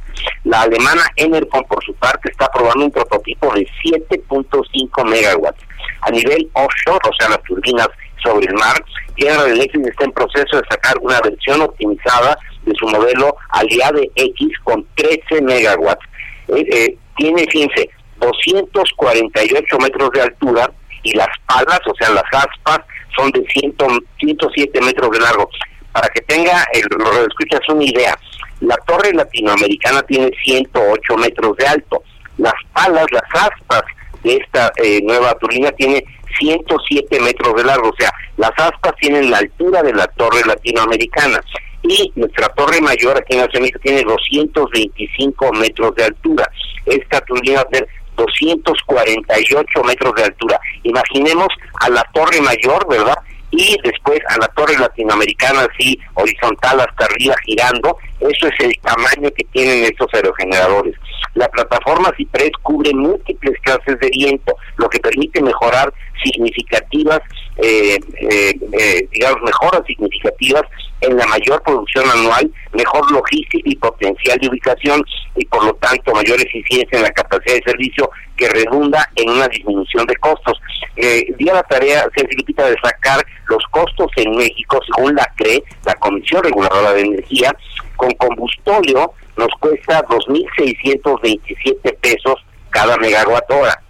La alemana Enercon, por su parte, está probando un prototipo de 7.5 megawatts. A nivel offshore, o sea, las turbinas sobre el mar, General Electric está en proceso de sacar una versión optimizada de su modelo Aliade X con 13 megawatts. Eh, eh, tiene, fíjense, 248 metros de altura y las palas, o sea, las aspas, son de 100, 107 metros de largo. Para que tenga, lo escuchas una idea, la torre latinoamericana tiene 108 metros de alto. Las palas, las aspas de esta eh, nueva turbina tiene 107 metros de largo, o sea, las aspas tienen la altura de la torre latinoamericana y nuestra torre mayor aquí en la Ciudad tiene 225 metros de altura. Esta turbina tener 248 metros de altura. Imaginemos a la torre mayor, ¿verdad? Y después a la torre latinoamericana así horizontal hasta arriba girando. Eso es el tamaño que tienen estos aerogeneradores. La plataforma Cipress cubre múltiples clases de viento, lo que permite mejorar significativas, eh, eh, eh, digamos, mejoras significativas en la mayor producción anual, mejor logística y potencial de ubicación y por lo tanto mayor eficiencia en la capacidad de servicio que redunda en una disminución de costos. Eh, dio la tarea, se de sacar los costos en México, según la CRE, la Comisión Reguladora de Energía, con combustóleo nos cuesta 2.627 pesos cada megawatt hora.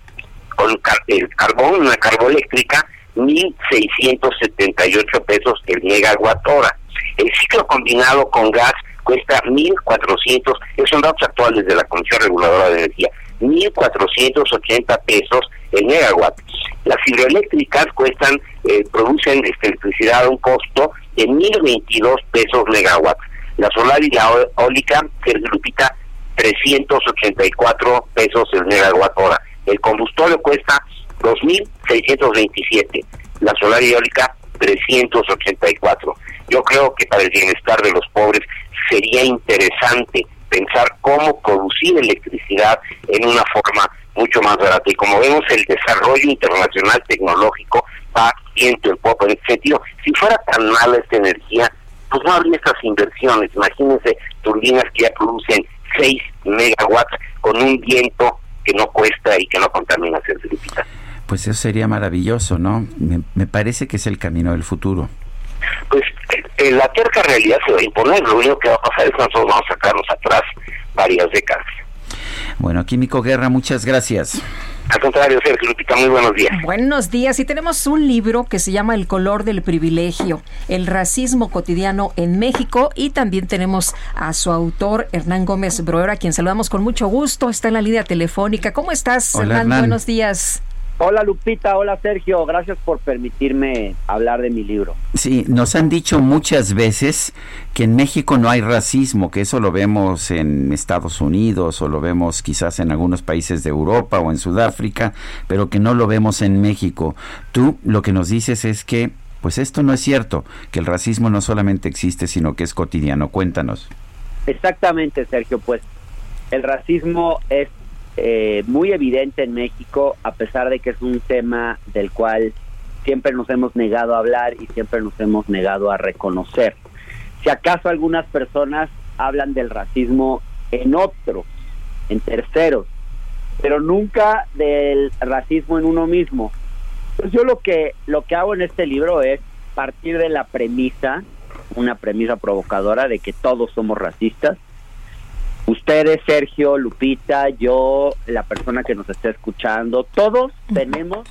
Con el carbón, una carboeléctrica, 1.678 pesos el megawatt hora. El ciclo combinado con gas cuesta 1.400, esos son datos actuales de la Comisión Reguladora de Energía, 1.480 pesos el megawatt. Las hidroeléctricas cuestan, eh, producen electricidad a un costo de 1.022 pesos megawatt. La solar y la eólica, que Lupita, 384 pesos el megawatt hora. El combustible cuesta 2.627. La solar y eólica, 384. Yo creo que para el bienestar de los pobres sería interesante pensar cómo producir electricidad en una forma mucho más barata. Y como vemos, el desarrollo internacional tecnológico va viento en poco. En ese sentido, si fuera tan mala esta energía, pues no habría estas inversiones. Imagínense turbinas que ya producen 6 megawatts con un viento que no cuesta y que no contamina, Sergio Pues eso sería maravilloso, ¿no? Me, me parece que es el camino del futuro pues eh, la terca realidad se va a imponer. Lo único que va a pasar es que nosotros vamos a sacarnos atrás varias décadas. Bueno, Químico Guerra, muchas gracias. Al contrario, Sergio Lupita, muy buenos días. Buenos días. Y tenemos un libro que se llama El color del privilegio, el racismo cotidiano en México. Y también tenemos a su autor, Hernán Gómez Broer, a quien saludamos con mucho gusto. Está en la línea telefónica. ¿Cómo estás, Hernán? Buenos días. Hola Lupita, hola Sergio, gracias por permitirme hablar de mi libro. Sí, nos han dicho muchas veces que en México no hay racismo, que eso lo vemos en Estados Unidos o lo vemos quizás en algunos países de Europa o en Sudáfrica, pero que no lo vemos en México. Tú lo que nos dices es que pues esto no es cierto, que el racismo no solamente existe, sino que es cotidiano. Cuéntanos. Exactamente, Sergio, pues el racismo es eh, muy evidente en México, a pesar de que es un tema del cual siempre nos hemos negado a hablar y siempre nos hemos negado a reconocer. Si acaso algunas personas hablan del racismo en otros, en terceros, pero nunca del racismo en uno mismo. Pues yo lo que lo que hago en este libro es partir de la premisa, una premisa provocadora de que todos somos racistas Ustedes, Sergio, Lupita, yo, la persona que nos está escuchando, todos tenemos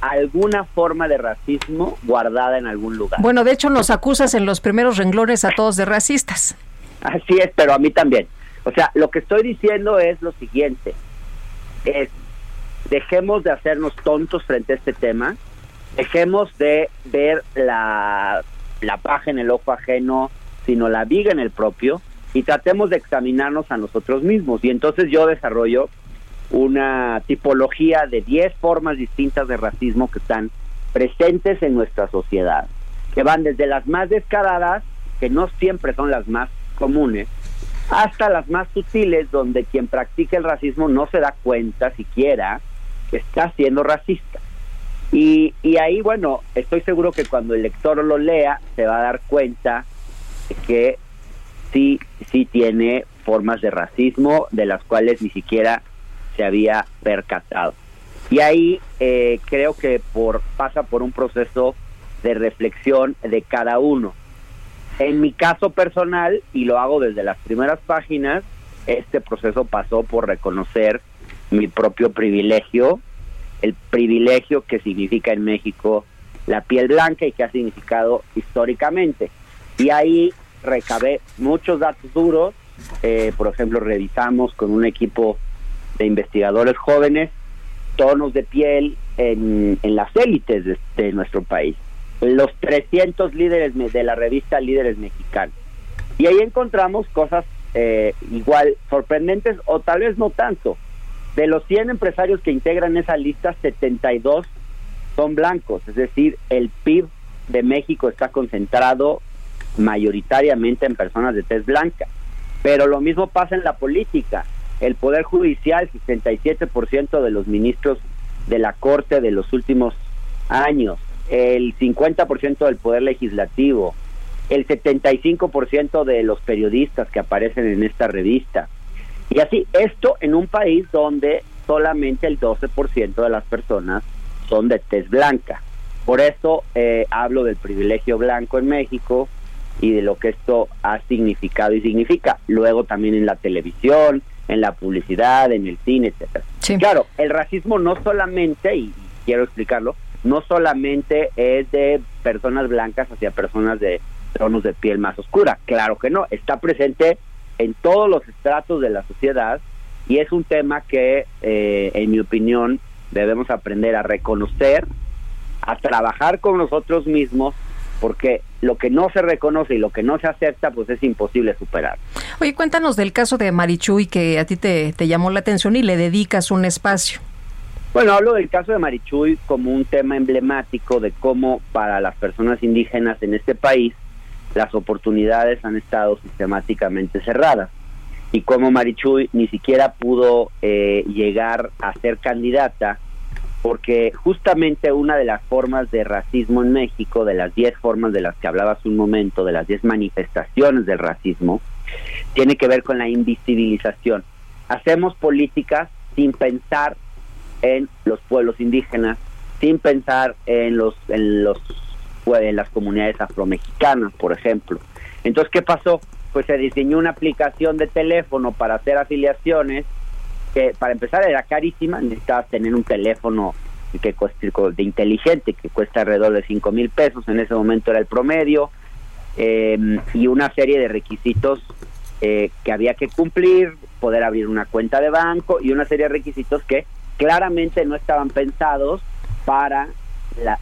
alguna forma de racismo guardada en algún lugar. Bueno, de hecho nos acusas en los primeros renglones a todos de racistas. Así es, pero a mí también. O sea, lo que estoy diciendo es lo siguiente, es dejemos de hacernos tontos frente a este tema, dejemos de ver la, la paja en el ojo ajeno, sino la viga en el propio, y tratemos de examinarnos a nosotros mismos. Y entonces yo desarrollo una tipología de 10 formas distintas de racismo que están presentes en nuestra sociedad, que van desde las más descaradas, que no siempre son las más comunes, hasta las más sutiles, donde quien practica el racismo no se da cuenta siquiera que está siendo racista. Y, y ahí, bueno, estoy seguro que cuando el lector lo lea, se va a dar cuenta que sí, sí tiene formas de racismo de las cuales ni siquiera se había percatado. Y ahí eh, creo que por, pasa por un proceso de reflexión de cada uno. En mi caso personal, y lo hago desde las primeras páginas, este proceso pasó por reconocer mi propio privilegio, el privilegio que significa en México la piel blanca y que ha significado históricamente. Y ahí recabé muchos datos duros, eh, por ejemplo, revisamos con un equipo de investigadores jóvenes tonos de piel en, las élites de, nuestro país, los 300 líderes de la revista Líderes Mexicanos. Y ahí encontramos cosas eh, igual sorprendentes o tal vez no tanto. De los 100 empresarios que integran esa lista, 72 son blancos, es decir, el PIB de México está concentrado mayoritariamente en personas de tez blanca. Pero lo mismo pasa en la política. El Poder Judicial, 67% de los ministros de la Corte de los últimos años, el 50% del Poder Legislativo, el 75% de los periodistas que aparecen en esta revista. Y así, esto en un país donde solamente el 12% de las personas son de tez blanca. Por eso eh, hablo del privilegio blanco en México, y de lo que esto ha significado y significa. Luego también en la televisión, en la publicidad, en el cine, etcétera. Claro, el racismo no solamente, y quiero explicarlo, no solamente es de personas blancas hacia personas de tonos de piel más oscura, claro que no, está presente en todos los estratos de la sociedad y es un tema que, eh, en mi opinión, debemos aprender a reconocer, a trabajar con nosotros mismos porque lo que no se reconoce y lo que no se acepta, pues es imposible superar. Oye, cuéntanos del caso de Marichuy que a ti te, llamó la atención y le dedicas un espacio. Bueno, hablo del caso de Marichuy como un tema emblemático de cómo para las personas indígenas en este país las oportunidades han estado sistemáticamente cerradas y cómo Marichuy ni siquiera pudo eh, llegar a ser candidata porque justamente una de las formas de racismo en México, de las 10 formas de las que hablaba hace un momento, de las 10 manifestaciones del racismo, tiene que ver con la invisibilización. Hacemos políticas sin pensar en los pueblos indígenas, sin pensar en los en los en las comunidades afromexicanas, por ejemplo. Entonces, ¿qué pasó? Pues se diseñó una aplicación de teléfono para hacer afiliaciones que para empezar era carísima, necesitabas tener un teléfono que de inteligente que cuesta alrededor de 5 mil pesos, en ese momento era el promedio, eh, y una serie de requisitos eh, que había que cumplir, poder abrir una cuenta de banco y una serie de requisitos que claramente no estaban pensados para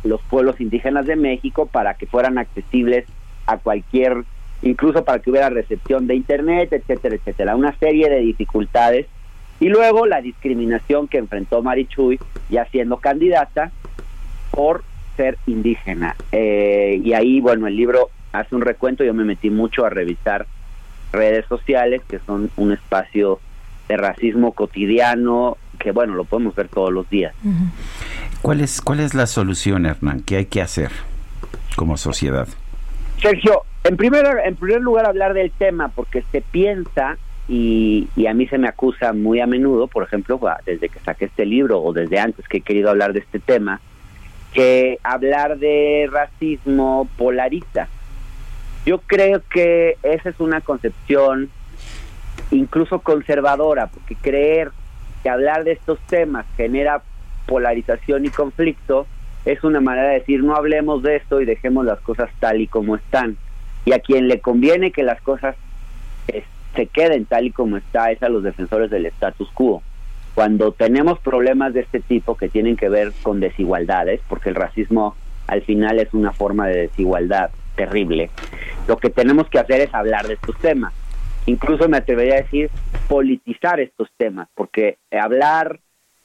los pueblos indígenas de México, para que fueran accesibles a cualquier, incluso para que hubiera recepción de Internet, etcétera, etcétera. Una serie de dificultades. Y luego la discriminación que enfrentó Marichuy, ya siendo candidata, por ser indígena. Eh, y ahí, bueno, el libro hace un recuento, yo me metí mucho a revisar redes sociales, que son un espacio de racismo cotidiano, que bueno, lo podemos ver todos los días. ¿Cuál es, ¿Cuál es la solución, Hernán? ¿Qué hay que hacer como sociedad? Sergio, en primer, en primer lugar hablar del tema, porque se piensa, y, y a mí se me acusa muy a menudo, por ejemplo, desde que saqué este libro o desde antes que he querido hablar de este tema, que hablar de racismo polariza. Yo creo que esa es una concepción incluso conservadora, porque creer que hablar de estos temas genera polarización y conflicto es una manera de decir no hablemos de esto y dejemos las cosas tal y como están. Y a quien le conviene que las cosas se queden tal y como está es a los defensores del status quo. Cuando tenemos problemas de este tipo que tienen que ver con desigualdades, porque el racismo al final es una forma de desigualdad, terrible. Lo que tenemos que hacer es hablar de estos temas. Incluso me atrevería a decir politizar estos temas, porque hablar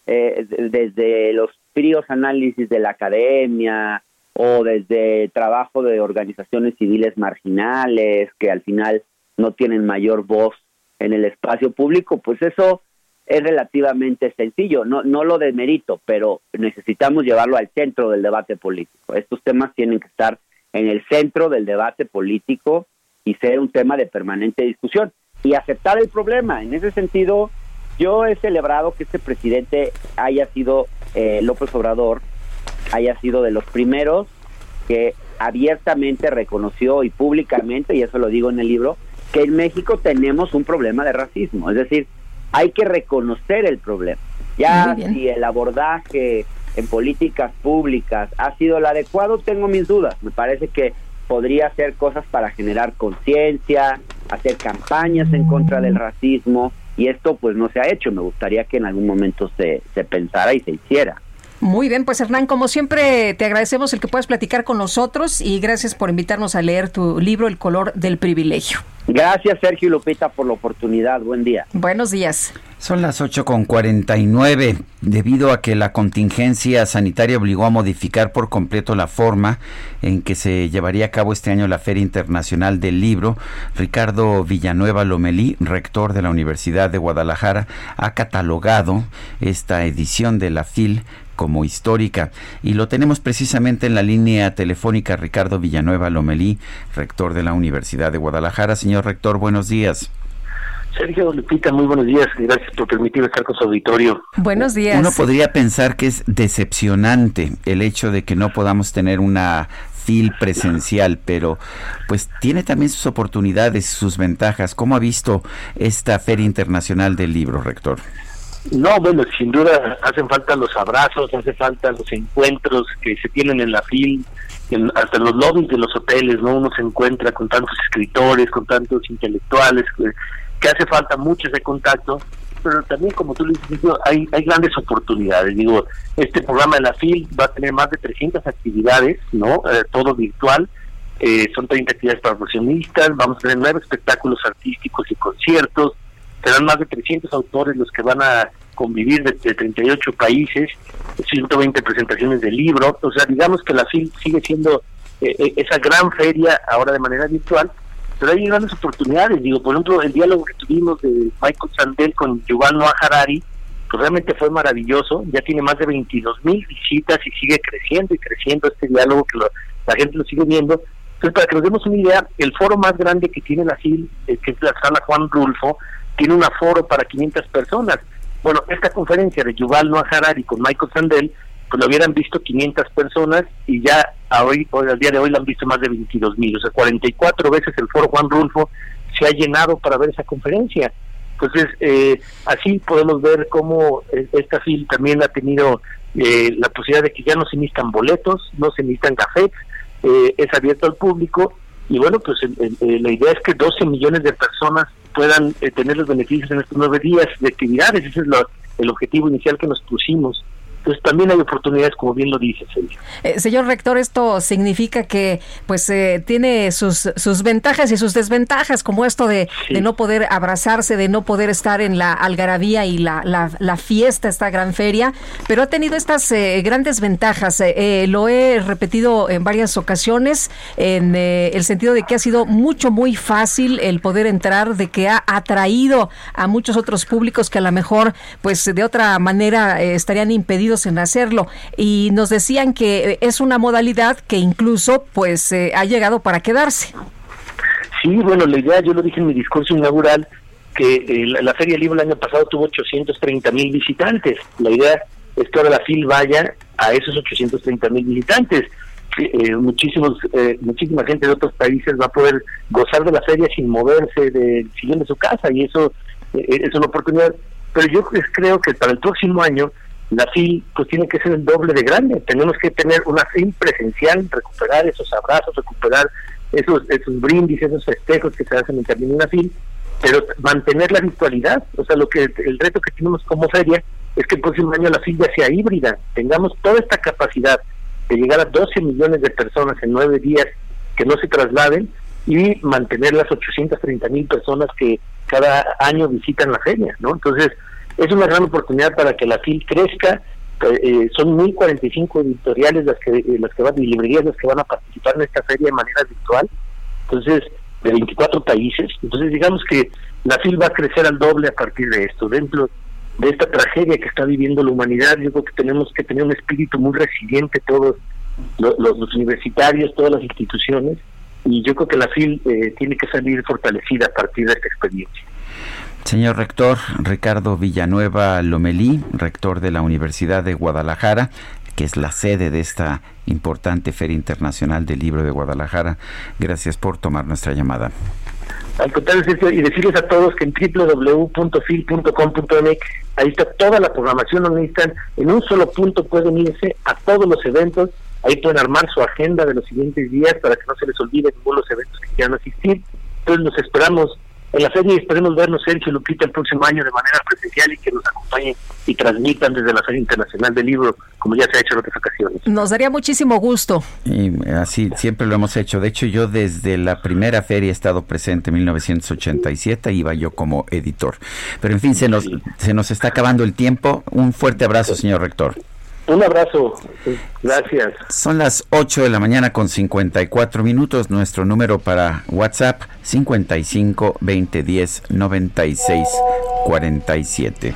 eh, desde los fríos análisis de la academia o desde trabajo de organizaciones civiles marginales que al final no tienen mayor voz en el espacio público, pues eso es relativamente sencillo, no, no lo demerito, pero necesitamos llevarlo al centro del debate político. Estos temas tienen que estar en el centro del debate político y ser un tema de permanente discusión y aceptar el problema. En ese sentido, yo he celebrado que este presidente haya sido, eh, López Obrador, haya sido de los primeros que abiertamente reconoció y públicamente, y eso lo digo en el libro, que en México tenemos un problema de racismo. Es decir, hay que reconocer el problema. Ya si el abordaje en políticas públicas ha sido el adecuado, tengo mis dudas. Me parece que podría hacer cosas para generar conciencia, hacer campañas en contra del racismo, y esto pues no se ha hecho. Me gustaría que en algún momento se, se pensara y se hiciera. Muy bien, pues Hernán, como siempre te agradecemos el que puedas platicar con nosotros y gracias por invitarnos a leer tu libro El color del privilegio. Gracias Sergio y Lupita por la oportunidad. Buen día. Buenos días. Son las 8.49. Debido a que la contingencia sanitaria obligó a modificar por completo la forma en que se llevaría a cabo este año la Feria Internacional del Libro, Ricardo Villanueva Lomelí, rector de la Universidad de Guadalajara, ha catalogado esta edición de la FIL como histórica. Y lo tenemos precisamente en la línea telefónica Ricardo Villanueva Lomelí, rector de la Universidad de Guadalajara. Señor rector, buenos días. Sergio Lupita, muy buenos días. Gracias por permitirme estar con su auditorio. Buenos días. Uno podría pensar que es decepcionante el hecho de que no podamos tener una FIL presencial, pero pues tiene también sus oportunidades, sus ventajas. ¿Cómo ha visto esta Feria Internacional del Libro, rector? No, bueno, sin duda hacen falta los abrazos, hace falta los encuentros que se tienen en la FIL, hasta en los lobbies de los hoteles, ¿no? Uno se encuentra con tantos escritores, con tantos intelectuales, que, hace falta mucho ese contacto, pero también, como tú le dices, hay, hay grandes oportunidades. Digo, este programa de la FIL va a tener más de 300 actividades, ¿no? Eh, todo virtual. Eh, son 30 actividades para profesionistas, vamos a tener nueve espectáculos artísticos y conciertos, serán más de 300 autores los que van a convivir de, 38 países, 120 presentaciones de libros, o sea, digamos que la FIL sigue siendo eh, eh, esa gran feria ahora de manera virtual, pero hay grandes oportunidades, digo, por ejemplo, el diálogo que tuvimos de Michael Sandel con Yuval Noah Harari, pues realmente fue maravilloso, ya tiene más de 22 mil visitas y sigue creciendo y creciendo este diálogo que la gente lo sigue viendo. Entonces, para que nos demos una idea, el foro más grande que tiene la FIL, eh, que es la sala Juan Rulfo, tiene un aforo para 500 personas. Bueno, esta conferencia de Yuval Noah Harari con Michael Sandel, pues lo hubieran visto 500 personas y ya a hoy, al día de hoy lo han visto más de 22 mil. O sea, 44 veces el foro Juan Rulfo se ha llenado para ver esa conferencia. Entonces, eh, así podemos ver cómo eh, esta FIL también ha tenido eh, la posibilidad de que ya no se necesitan boletos, no se necesitan cafés, es abierto al público y bueno, pues la idea es que 12 millones de personas puedan tener los beneficios en estos nueve días de actividades, ese es el objetivo inicial que nos pusimos. Entonces también hay oportunidades, como bien lo dice. Eh, señor rector, esto significa que pues eh, tiene sus, sus ventajas y sus desventajas, como esto de, de, no poder abrazarse, de no poder estar en la algarabía y la, la, fiesta, esta gran feria, pero ha tenido estas eh, grandes ventajas. lo he repetido en varias ocasiones en el sentido de que ha sido mucho, muy fácil el poder entrar, de que ha atraído a muchos otros públicos que a lo mejor pues de otra manera estarían impedidos en hacerlo y nos decían que es una modalidad que incluso pues eh, ha llegado para quedarse. Sí, bueno, la idea, yo lo dije en mi discurso inaugural, que eh, la, Feria Libre el año pasado tuvo 830 mil visitantes. La idea es que ahora la FIL vaya a esos 830 mil visitantes. Eh, muchísimos, muchísima gente de otros países va a poder gozar de la feria sin moverse del de su casa y eso es una oportunidad. Pero yo creo que para el próximo año la FIL pues tiene que ser el doble de grande. Tenemos que tener una FIL presencial, recuperar esos abrazos, recuperar esos, esos brindis, esos festejos que se hacen en de una FIL, pero mantener la virtualidad. O sea, lo que el reto que tenemos como feria es que el próximo año la FIL ya sea híbrida, tengamos toda esta capacidad de llegar a 12 millones de personas en nueve días que no se trasladen y mantener las 830 mil personas que cada año visitan la feria, ¿no? Entonces, es una gran oportunidad para que la FIL crezca. Eh, eh son 1.045 editoriales las que, eh, las que van, y librerías las que van a participar en esta feria de manera virtual. Entonces, de 24 países. Entonces, digamos que la FIL va a crecer al doble a partir de esto. Dentro de esta tragedia que está viviendo la humanidad, yo creo que tenemos que tener un espíritu muy resiliente todos los, universitarios, todas las instituciones, y yo creo que la FIL eh, tiene que salir fortalecida a partir de esta experiencia. Señor rector Ricardo Villanueva Lomelí, rector de la Universidad de Guadalajara, que es la sede de esta importante Feria Internacional del Libro de Guadalajara. Gracias por tomar nuestra llamada. Al contrario, y decirles a todos que en www.fil.com.mx ahí está toda la programación, no necesitan, en un solo punto pueden irse a todos los eventos, ahí pueden armar su agenda de los siguientes días para que no se les olvide ninguno de los eventos que quieran asistir. Entonces los esperamos en la feria esperemos vernos Sergio Lupita el próximo año de manera presencial y que nos acompañen y transmitan desde la Feria Internacional del Libro, como ya se ha hecho en otras ocasiones. Nos daría muchísimo gusto. Y así siempre lo hemos hecho. De hecho, yo desde la primera feria he estado presente en 1987, iba yo como editor. Pero en fin, se nos, se nos está acabando el tiempo. Un fuerte abrazo, señor rector. Un abrazo, gracias. Son las 8 de la mañana con 54 minutos. Nuestro número para WhatsApp 55 20 10 96 47.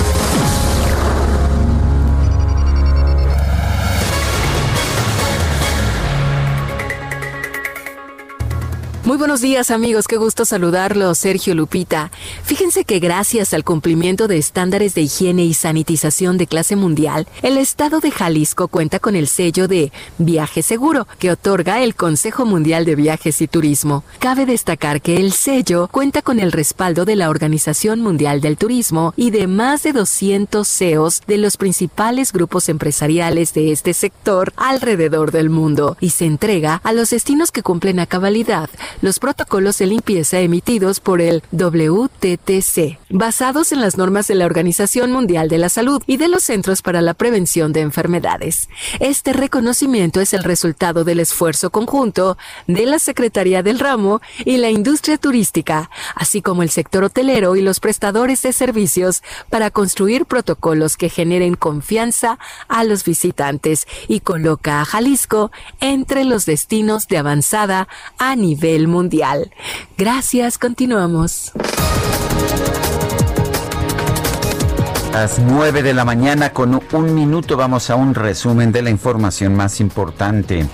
Muy buenos días amigos, qué gusto saludarlos, Sergio Lupita. Fíjense que gracias al cumplimiento de estándares de higiene y sanitización de clase mundial, el estado de Jalisco cuenta con el sello de Viaje Seguro que otorga el Consejo Mundial de Viajes y Turismo. Cabe destacar que el sello cuenta con el respaldo de la Organización Mundial del Turismo y de más de 200 CEOs de los principales grupos empresariales de este sector alrededor del mundo y se entrega a los destinos que cumplen a cabalidad los protocolos de limpieza emitidos por el WTTC, basados en las normas de la Organización Mundial de la Salud y de los Centros para la Prevención de Enfermedades. Este reconocimiento es el resultado del esfuerzo conjunto de la Secretaría del Ramo y la industria turística, así como el sector hotelero y los prestadores de servicios para construir protocolos que generen confianza a los visitantes y coloca a Jalisco entre los destinos de avanzada a nivel mundial. Gracias, continuamos. las 9 de la mañana con un minuto vamos a un resumen de la información más importante.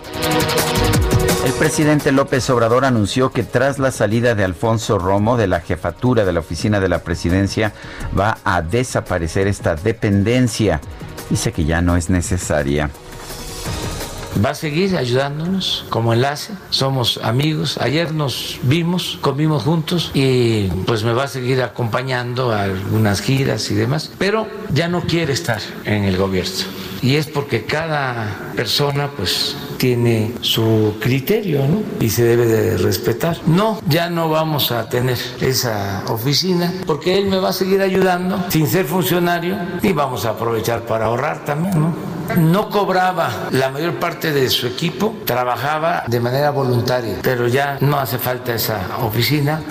El presidente López Obrador anunció que tras la salida de Alfonso Romo de la jefatura de la oficina de la presidencia va a desaparecer esta dependencia. Dice que ya no es necesaria va a seguir ayudándonos como enlace. Somos amigos. Ayer nos vimos, comimos juntos y pues me va a seguir acompañando a algunas giras y demás. Pero ya no quiere estar en el gobierno. Y es porque cada persona pues tiene su criterio, ¿no? Y se debe de respetar. No, ya no vamos a tener esa oficina porque él me va a seguir ayudando sin ser funcionario y vamos a aprovechar para ahorrar también, ¿no? No cobraba la mayor parte de su equipo, trabajaba de manera voluntaria, pero ya no hace falta esa oficina.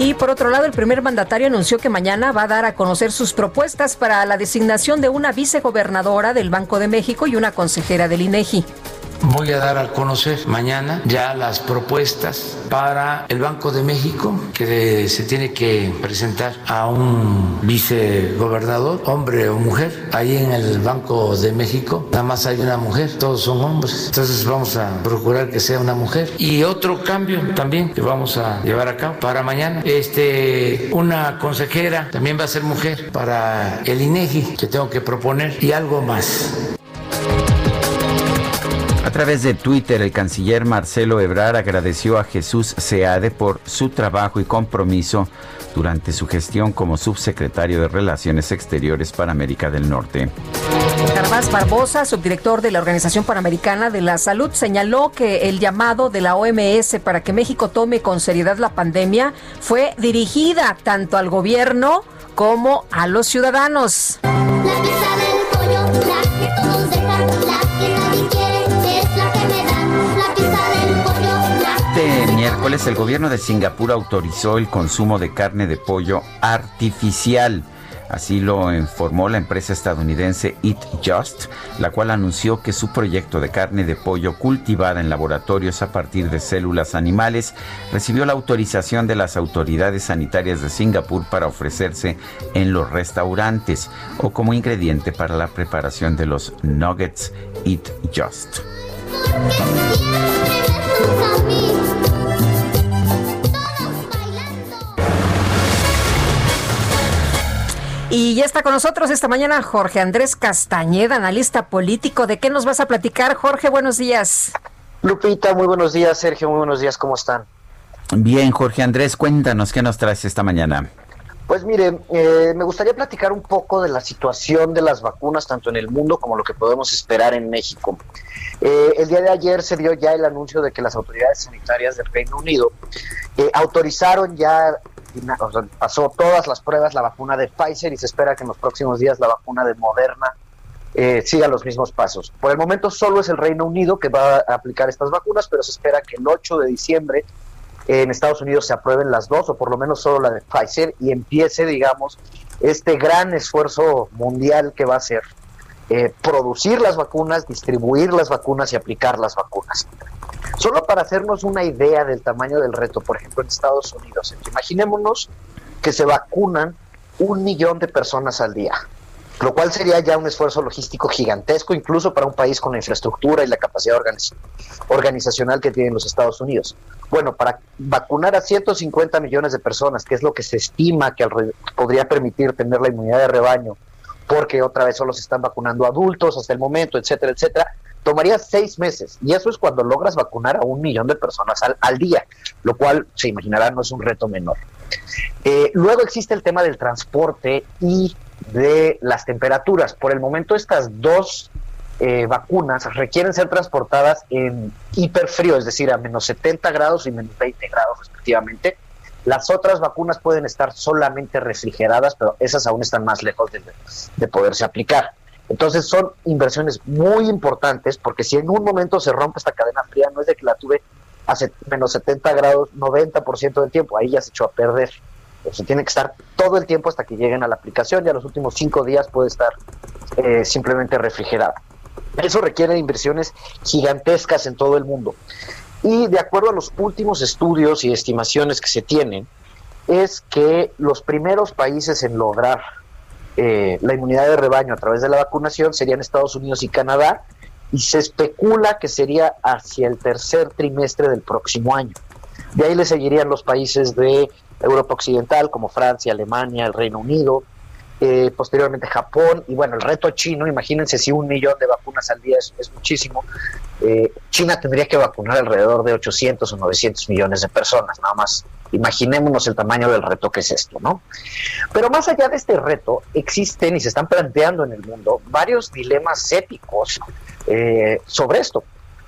Y por otro lado, el primer mandatario anunció que mañana va a dar a conocer sus propuestas para la designación de una vicegobernadora del Banco de México y una consejera del INEGI. Voy a dar a conocer mañana ya las propuestas para el Banco de México que se tiene que presentar a un vicegobernador, hombre o mujer. Ahí en el Banco de México nada más hay una mujer, todos son hombres. Entonces vamos a procurar que sea una mujer. Y otro cambio también que vamos a llevar a cabo para mañana. Este, una consejera también va a ser mujer para el INEGI que tengo que proponer y algo más. A través de Twitter, el canciller Marcelo Ebrar agradeció a Jesús Seade por su trabajo y compromiso durante su gestión como subsecretario de Relaciones Exteriores para América del Norte. Carvás Barbosa, subdirector de la Organización Panamericana de la Salud, señaló que el llamado de la OMS para que México tome con seriedad la pandemia fue dirigida tanto al gobierno como a los ciudadanos. El gobierno de Singapur autorizó el consumo de carne de pollo artificial. Así lo informó la empresa estadounidense Eat Just, la cual anunció que su proyecto de carne de pollo cultivada en laboratorios a partir de células animales recibió la autorización de las autoridades sanitarias de Singapur para ofrecerse en los restaurantes o como ingrediente para la preparación de los nuggets Eat Just. Y ya está con nosotros esta mañana Jorge Andrés Castañeda, analista político. ¿De qué nos vas a platicar, Jorge? Buenos días. Lupita, muy buenos días. Sergio, muy buenos días. ¿Cómo están? Bien, Jorge Andrés, cuéntanos qué nos traes esta mañana. Pues mire, eh, me gustaría platicar un poco de la situación de las vacunas, tanto en el mundo como lo que podemos esperar en México. Eh, el día de ayer se dio ya el anuncio de que las autoridades sanitarias del Reino Unido eh, autorizaron ya pasó todas las pruebas la vacuna de Pfizer y se espera que en los próximos días la vacuna de Moderna eh, siga los mismos pasos. Por el momento solo es el Reino Unido que va a aplicar estas vacunas, pero se espera que el 8 de diciembre en Estados Unidos se aprueben las dos, o por lo menos solo la de Pfizer, y empiece, digamos, este gran esfuerzo mundial que va a ser eh, producir las vacunas, distribuir las vacunas y aplicar las vacunas. Solo para hacernos una idea del tamaño del reto, por ejemplo, en Estados Unidos, imaginémonos que se vacunan un millón de personas al día, lo cual sería ya un esfuerzo logístico gigantesco, incluso para un país con la infraestructura y la capacidad organizacional que tienen los Estados Unidos. Bueno, para vacunar a 150 millones de personas, que es lo que se estima que podría permitir tener la inmunidad de rebaño, porque otra vez solo se están vacunando adultos hasta el momento, etcétera, etcétera, tomaría seis meses. Y eso es cuando logras vacunar a un millón de personas al, día, lo cual se imaginará no es un reto menor. Eh, luego existe el tema del transporte y de las temperaturas. Por el momento estas dos eh, vacunas requieren ser transportadas en hiperfrío, es decir, a menos 70 grados y menos 20 grados respectivamente. Las otras vacunas pueden estar solamente refrigeradas, pero esas aún están más lejos de, de poderse aplicar. Entonces son inversiones muy importantes porque si en un momento se rompe esta cadena fría, no es de que la tuve a menos 70 grados 90% del tiempo, ahí ya se echó a perder. Se tiene que estar todo el tiempo hasta que lleguen a la aplicación y a los últimos cinco días puede estar eh, simplemente refrigerada. Eso requiere inversiones gigantescas en todo el mundo. Y de acuerdo a los últimos estudios y estimaciones que se tienen, es que los primeros países en lograr eh, la inmunidad de rebaño a través de la vacunación serían Estados Unidos y Canadá, y se especula que sería hacia el tercer trimestre del próximo año. De ahí le seguirían los países de Europa Occidental como Francia, Alemania, el Reino Unido, eh, posteriormente Japón y bueno, el reto chino, imagínense si un millón de vacunas al día es, muchísimo, eh, China tendría que vacunar alrededor de 800 o 900 millones de personas, nada más. Imaginémonos el tamaño del reto que es esto, ¿no? Pero más allá de este reto, existen y se están planteando en el mundo varios dilemas éticos eh, sobre esto.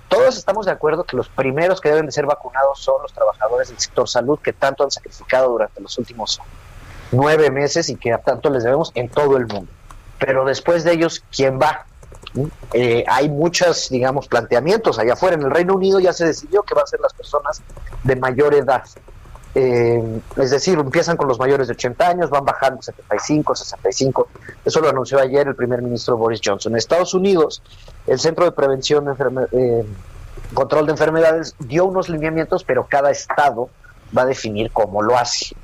Todos estamos de acuerdo que los primeros que deben de ser vacunados son los trabajadores del sector salud que tanto han sacrificado durante los últimos nueve meses y que a tanto les debemos en todo el mundo. Pero después de ellos, ¿quién va? Eh, hay muchos, digamos, planteamientos allá afuera. En el Reino Unido ya se decidió que van a ser las personas de mayor edad. Eh, es decir, empiezan con los mayores de 80 años, van bajando 75, 65. Eso lo anunció ayer el primer ministro Boris Johnson. En Estados Unidos, el Centro de Prevención eh, Control de Enfermedades dio unos lineamientos, pero cada estado va a definir cómo lo hace.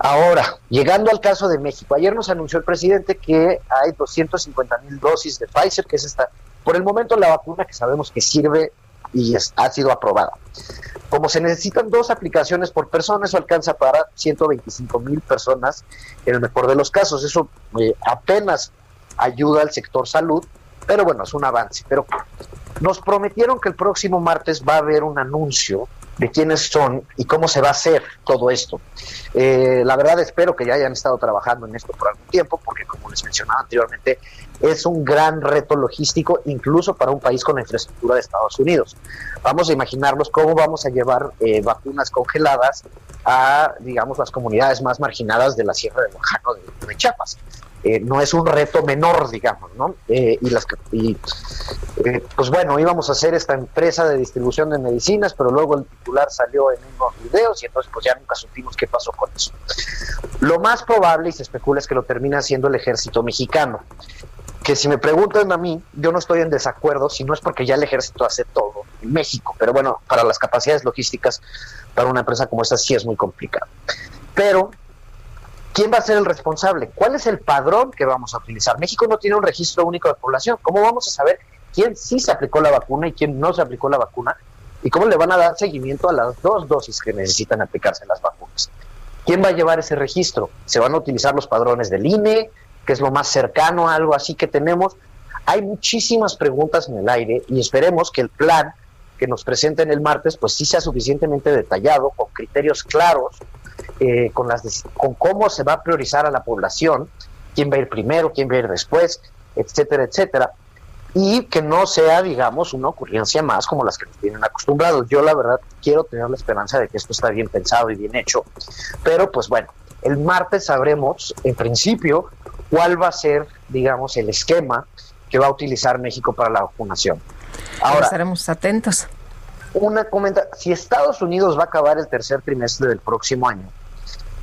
Ahora, llegando al caso de México, ayer nos anunció el presidente que hay 250 mil dosis de Pfizer, que es esta, por el momento la vacuna que sabemos que sirve y ha sido aprobada. Como se necesitan dos aplicaciones por persona, eso alcanza para 125 mil personas en el mejor de los casos. Eso eh, apenas ayuda al sector salud, pero bueno, es un avance. Pero nos prometieron que el próximo martes va a haber un anuncio de quiénes son y cómo se va a hacer todo esto. Eh, la verdad espero que ya hayan estado trabajando en esto por algún tiempo, porque como les mencionaba anteriormente, es un gran reto logístico incluso para un país con la infraestructura de Estados Unidos. Vamos a imaginarnos cómo vamos a llevar eh, vacunas congeladas a, digamos, las comunidades más marginadas de la Sierra de Oaxaca de, de Chiapas. Eh, no es un reto menor, digamos, ¿no? Eh, y las y, eh, pues bueno, íbamos a hacer esta empresa de distribución de medicinas, pero luego el titular salió en unos videos y entonces pues ya nunca supimos qué pasó con eso. Lo más probable y se especula es que lo termina haciendo el ejército mexicano. Que si me preguntan a mí, yo no estoy en desacuerdo, si no es porque ya el ejército hace todo en México, pero bueno, para las capacidades logísticas, para una empresa como esta sí es muy complicado. Pero ¿Quién va a ser el responsable? ¿Cuál es el padrón que vamos a utilizar? México no tiene un registro único de población. ¿Cómo vamos a saber quién sí se aplicó la vacuna y quién no se aplicó la vacuna? ¿Y cómo le van a dar seguimiento a las dos dosis que necesitan aplicarse las vacunas? ¿Quién va a llevar ese registro? ¿Se van a utilizar los padrones del INE, que es lo más cercano a algo así que tenemos? Hay muchísimas preguntas en el aire y esperemos que el plan que nos presenten el martes pues sí sea suficientemente detallado, con criterios claros eh, con, las, con cómo se va a priorizar a la población, quién va a ir primero, quién va a ir después, etcétera, etcétera, y que no sea, digamos, una ocurrencia más como las que nos tienen acostumbrados. Yo la verdad quiero tener la esperanza de que esto está bien pensado y bien hecho, pero pues bueno, el martes sabremos, en principio, cuál va a ser, digamos, el esquema que va a utilizar México para la vacunación. Ahora estaremos atentos. Una comenta, si Estados Unidos va a acabar el tercer trimestre del próximo año,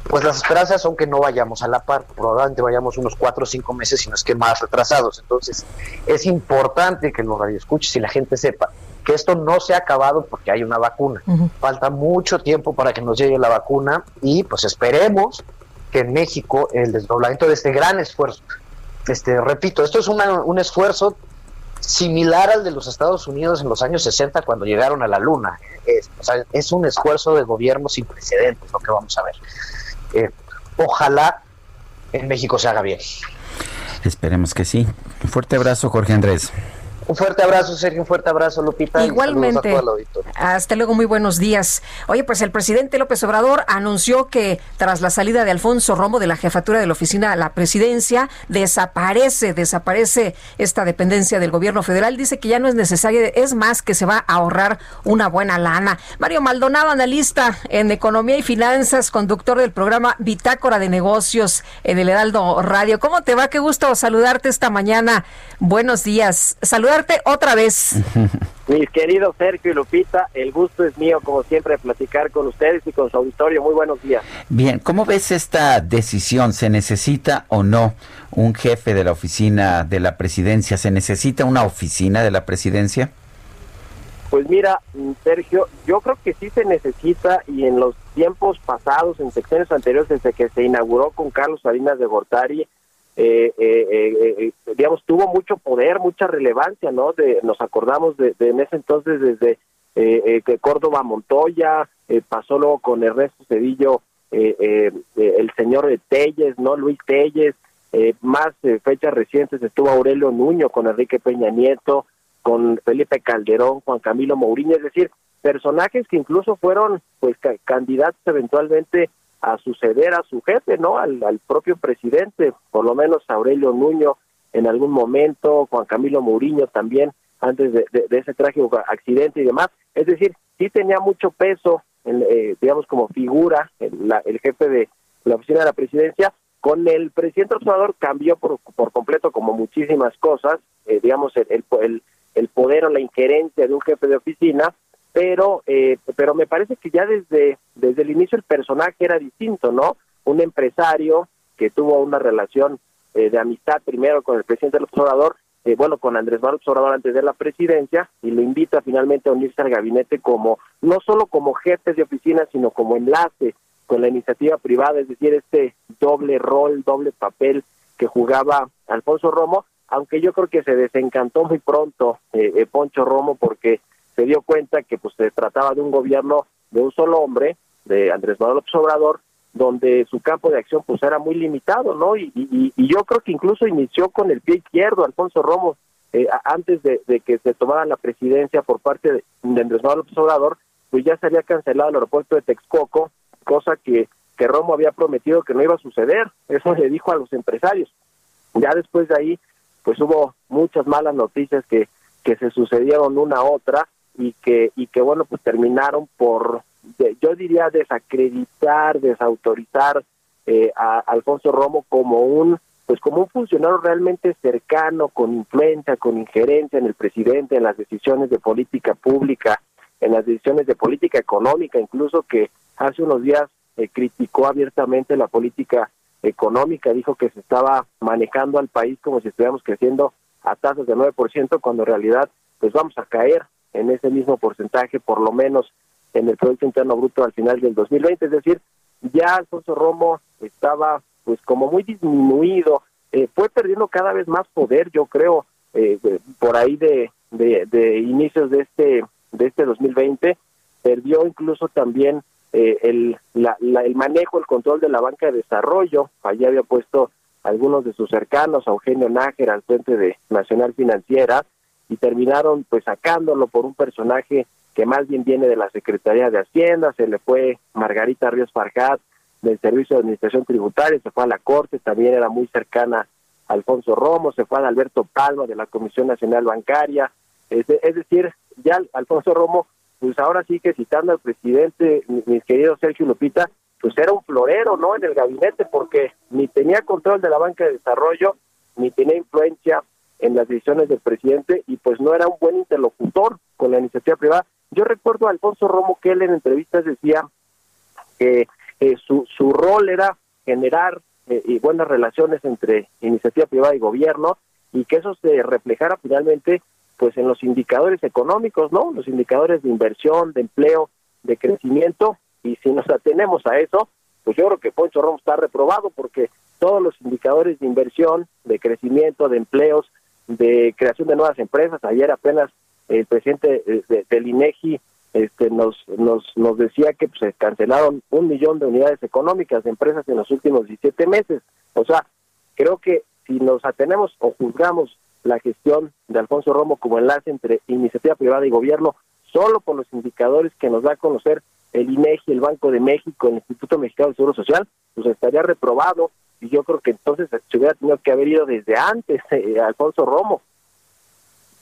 pues las esperanzas son que no vayamos a la par, probablemente vayamos unos cuatro o cinco meses, si no es que más retrasados. Entonces, es importante que los radioescuches y la gente sepa que esto no se ha acabado porque hay una vacuna. Falta mucho tiempo para que nos llegue la vacuna y pues esperemos que en México el desdoblamiento de este gran esfuerzo, este, repito, esto es un esfuerzo similar al de los Estados Unidos en los años 60 cuando llegaron a la Luna. Es, es un esfuerzo de gobierno sin precedentes lo que vamos a ver. Eh, ojalá en México se haga bien. Esperemos que sí. Un fuerte abrazo, Jorge Andrés. Un fuerte abrazo, Sergio, un fuerte abrazo, Lupita. Igualmente. Hasta luego, muy buenos días. Oye, pues el presidente López Obrador anunció que tras la salida de Alfonso Romo de la jefatura de la oficina a la presidencia, desaparece, desaparece esta dependencia del gobierno federal. Dice que ya no es necesaria, es más que se va a ahorrar una buena lana. Mario Maldonado, analista en economía y finanzas, conductor del programa Bitácora de Negocios en el Heraldo Radio. ¿Cómo te va? Qué gusto saludarte esta mañana. Buenos días. Otra vez. Mis queridos Sergio y Lupita, el gusto es mío, como siempre, de platicar con ustedes y con su auditorio. Muy buenos días. Bien, ¿cómo ves esta decisión? ¿Se necesita o no un jefe de la oficina de la presidencia? ¿Se necesita una oficina de la presidencia? Pues mira, Sergio, yo creo que sí se necesita y en los tiempos pasados, en secciones anteriores, desde que se inauguró con Carlos Salinas de Gortari, eh, eh, eh, digamos, tuvo mucho poder, mucha relevancia, ¿no? De, nos acordamos de, en ese entonces desde que Córdoba Montoya, pasó luego con Ernesto Cedillo, el señor Telles, ¿no? Luis Telles, más fechas recientes estuvo Aurelio Nuño con Enrique Peña Nieto, con Felipe Calderón, Juan Camilo Mourinho, es decir, personajes que incluso fueron pues candidatos eventualmente a suceder a su jefe, ¿no? Al, propio presidente, por lo menos Aurelio Nuño en algún momento, Juan Camilo Mourinho también, antes de, ese trágico accidente y demás. Es decir, sí tenía mucho peso, eh, digamos, como figura el, el, jefe de la oficina de la presidencia. Con el presidente observador cambió por, por completo como muchísimas cosas, eh, digamos, el, el, el poder o la injerencia de un jefe de oficina, pero eh, pero me parece que ya desde desde el inicio el personaje era distinto, ¿no? Un empresario que tuvo una relación eh, de amistad primero con el presidente del observador, eh, bueno, con Andrés Manuel Observador antes de la presidencia, y lo invita finalmente a unirse al gabinete como, no solo como jefe de oficina, sino como enlace con la iniciativa privada, es decir, este doble rol, doble papel que jugaba Alfonso Romo, aunque yo creo que se desencantó muy pronto eh, Poncho Romo porque se dio cuenta que pues se trataba de un gobierno de un solo hombre, de Andrés Manuel López Obrador, donde su campo de acción pues era muy limitado, ¿no? Y, yo creo que incluso inició con el pie izquierdo Alfonso Romo eh, antes de, que se tomara la presidencia por parte de, Andrés Manuel López Obrador, pues ya se había cancelado el aeropuerto de Texcoco, cosa que, que Romo había prometido que no iba a suceder, eso le dijo a los empresarios. Ya después de ahí, pues hubo muchas malas noticias que, que se sucedieron una a otra, y que y que bueno pues terminaron por yo diría desacreditar desautorizar eh, a Alfonso Romo como un pues como un funcionario realmente cercano con influencia con injerencia en el presidente en las decisiones de política pública en las decisiones de política económica incluso que hace unos días eh, criticó abiertamente la política económica dijo que se estaba manejando al país como si estuviéramos creciendo a tasas de 9% cuando en realidad pues vamos a caer en ese mismo porcentaje, por lo menos en el Producto Interno Bruto al final del 2020. Es decir, ya Alfonso Romo estaba pues como muy disminuido, eh, fue perdiendo cada vez más poder, yo creo, eh, por ahí de, de, inicios de este de este 2020, perdió incluso también eh, el, la, el manejo, el control de la banca de desarrollo. Allí había puesto algunos de sus cercanos, a Eugenio Nájera al frente de Nacional Financiera, y terminaron pues sacándolo por un personaje que más bien viene de la Secretaría de Hacienda, se le fue Margarita Ríos Farjat del Servicio de Administración Tributaria, se fue a la Corte, también era muy cercana a Alfonso Romo, se fue a Alberto Palma de la Comisión Nacional Bancaria, es, decir, ya Alfonso Romo, pues ahora sí que citando al presidente, mi, querido Sergio Lupita, pues era un florero, ¿no? En el gabinete, porque ni tenía control de la banca de desarrollo, ni tenía influencia en las decisiones del presidente y pues no era un buen interlocutor con la iniciativa privada. Yo recuerdo a Alfonso Romo que él en entrevistas decía que eh, su, su rol era generar eh, buenas relaciones entre iniciativa privada y gobierno y que eso se reflejara finalmente pues en los indicadores económicos, ¿no? Los indicadores de inversión, de empleo, de crecimiento y si nos atenemos a eso, pues yo creo que Poncho Romo está reprobado porque todos los indicadores de inversión, de crecimiento, de empleos, de creación de nuevas empresas. Ayer apenas el presidente del INEGI este, nos, nos, nos decía que pues, se cancelaron un millón de unidades económicas de empresas en los últimos 17 meses. O sea, creo que si nos atenemos o juzgamos la gestión de Alfonso Romo como enlace entre iniciativa privada y gobierno, solo por los indicadores que nos da a conocer el INEGI, el Banco de México, el Instituto Mexicano de Seguro Social, pues estaría reprobado y yo creo que entonces se hubiera tenido que haber ido desde antes eh, Alfonso Romo.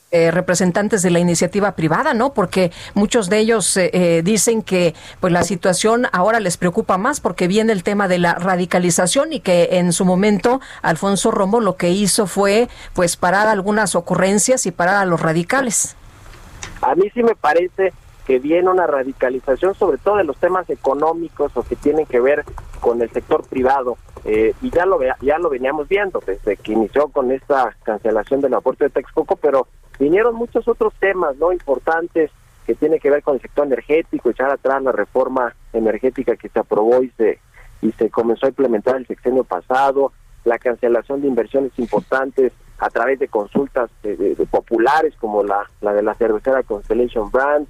Eh, representantes de la iniciativa privada, ¿no? Porque muchos de ellos eh, eh, dicen que pues la situación ahora les preocupa más porque viene el tema de la radicalización y que en su momento Alfonso Romo lo que hizo fue pues parar algunas ocurrencias y parar a los radicales. A mí sí me parece que viene una radicalización sobre todo de los temas económicos o que tienen que ver con el sector privado. y ya lo ya lo veníamos viendo desde que inició con esta cancelación del aporte de Texcoco, pero vinieron muchos otros temas no importantes que tienen que ver con el sector energético, echar atrás la reforma energética que se aprobó y se y se comenzó a implementar el sexenio pasado, la cancelación de inversiones importantes a través de consultas de, populares como la, la de la cervecera Constellation Brand,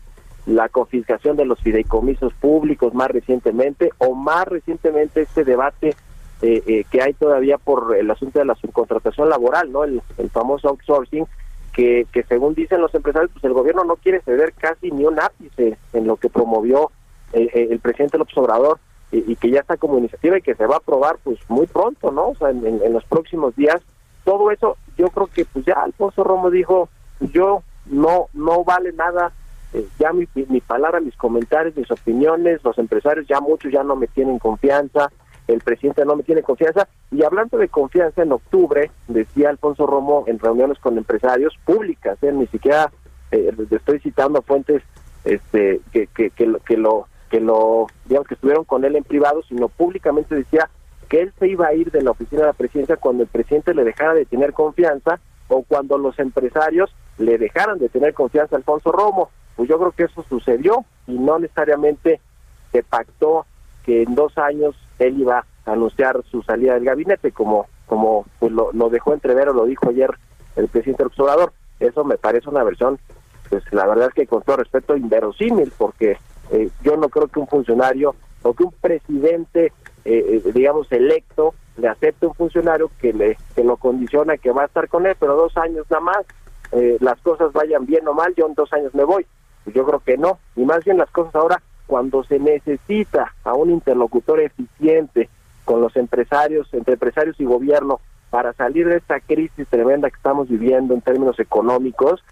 la confiscación de los fideicomisos públicos más recientemente o más recientemente este debate eh, eh, que hay todavía por el asunto de la subcontratación laboral, no el, famoso outsourcing que, según dicen los empresarios, pues el gobierno no quiere ceder casi ni un ápice en lo que promovió eh, eh, el presidente López Obrador y, que ya está como iniciativa y que se va a aprobar pues muy pronto, ¿no? O sea, en, los próximos días. Todo eso, yo creo que pues ya Alfonso Romo dijo, yo no no vale nada eh, ya mi, mi palabra, mis comentarios, mis opiniones, los empresarios ya muchos ya no me tienen confianza, el presidente no me tiene confianza. Y hablando de confianza, en octubre, decía Alfonso Romo en reuniones con empresarios públicas, ¿eh? ni siquiera eh, estoy citando fuentes este, que, que, que, lo, que lo, que lo, digamos, que estuvieron con él en privado, sino públicamente decía que él se iba a ir de la oficina de la presidencia cuando el presidente le dejara de tener confianza o cuando los empresarios le dejaran de tener confianza a Alfonso Romo. Pues yo creo que eso sucedió y no necesariamente se pactó que en dos años él iba a anunciar su salida del gabinete, como, como pues lo, dejó entrever o lo dijo ayer el presidente observador. Eso me parece una versión, pues la verdad es que con todo respeto, inverosímil, porque eh, yo no creo que un funcionario o que un presidente, eh, eh, digamos, electo, le acepte un funcionario que, le, que lo condiciona que va a estar con él, pero dos años nada más, las cosas vayan bien o mal, yo en dos años me voy. Pues yo creo que no, y más bien las cosas ahora cuando se necesita a un interlocutor eficiente con los empresarios, entre empresarios y gobierno, para salir de esta crisis tremenda que estamos viviendo en términos económicos,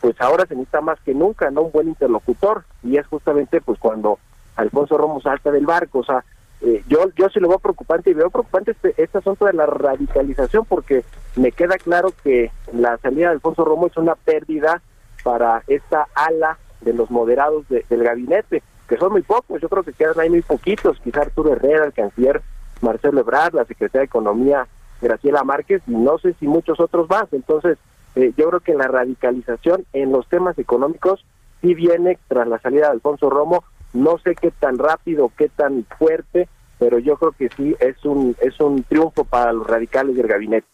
pues ahora se necesita más que nunca, ¿no? Un buen interlocutor. Y es justamente pues cuando Alfonso Romo salta del barco. O sea, eh, yo, yo sí lo veo preocupante y veo preocupante este, este asunto de la radicalización porque me queda claro que la salida de Alfonso Romo es una pérdida para esta ala de los moderados del gabinete que son muy pocos, yo creo que quedan ahí muy poquitos, quizá Arturo Herrera, el canciller Marcelo Ebrard, la secretaria de Economía Graciela Márquez, y no sé si muchos otros más. Entonces, eh, yo creo que la radicalización en los temas económicos sí viene tras la salida de Alfonso Romo, no sé qué tan rápido, qué tan fuerte, pero yo creo que sí es un, es un triunfo para los radicales del gabinete.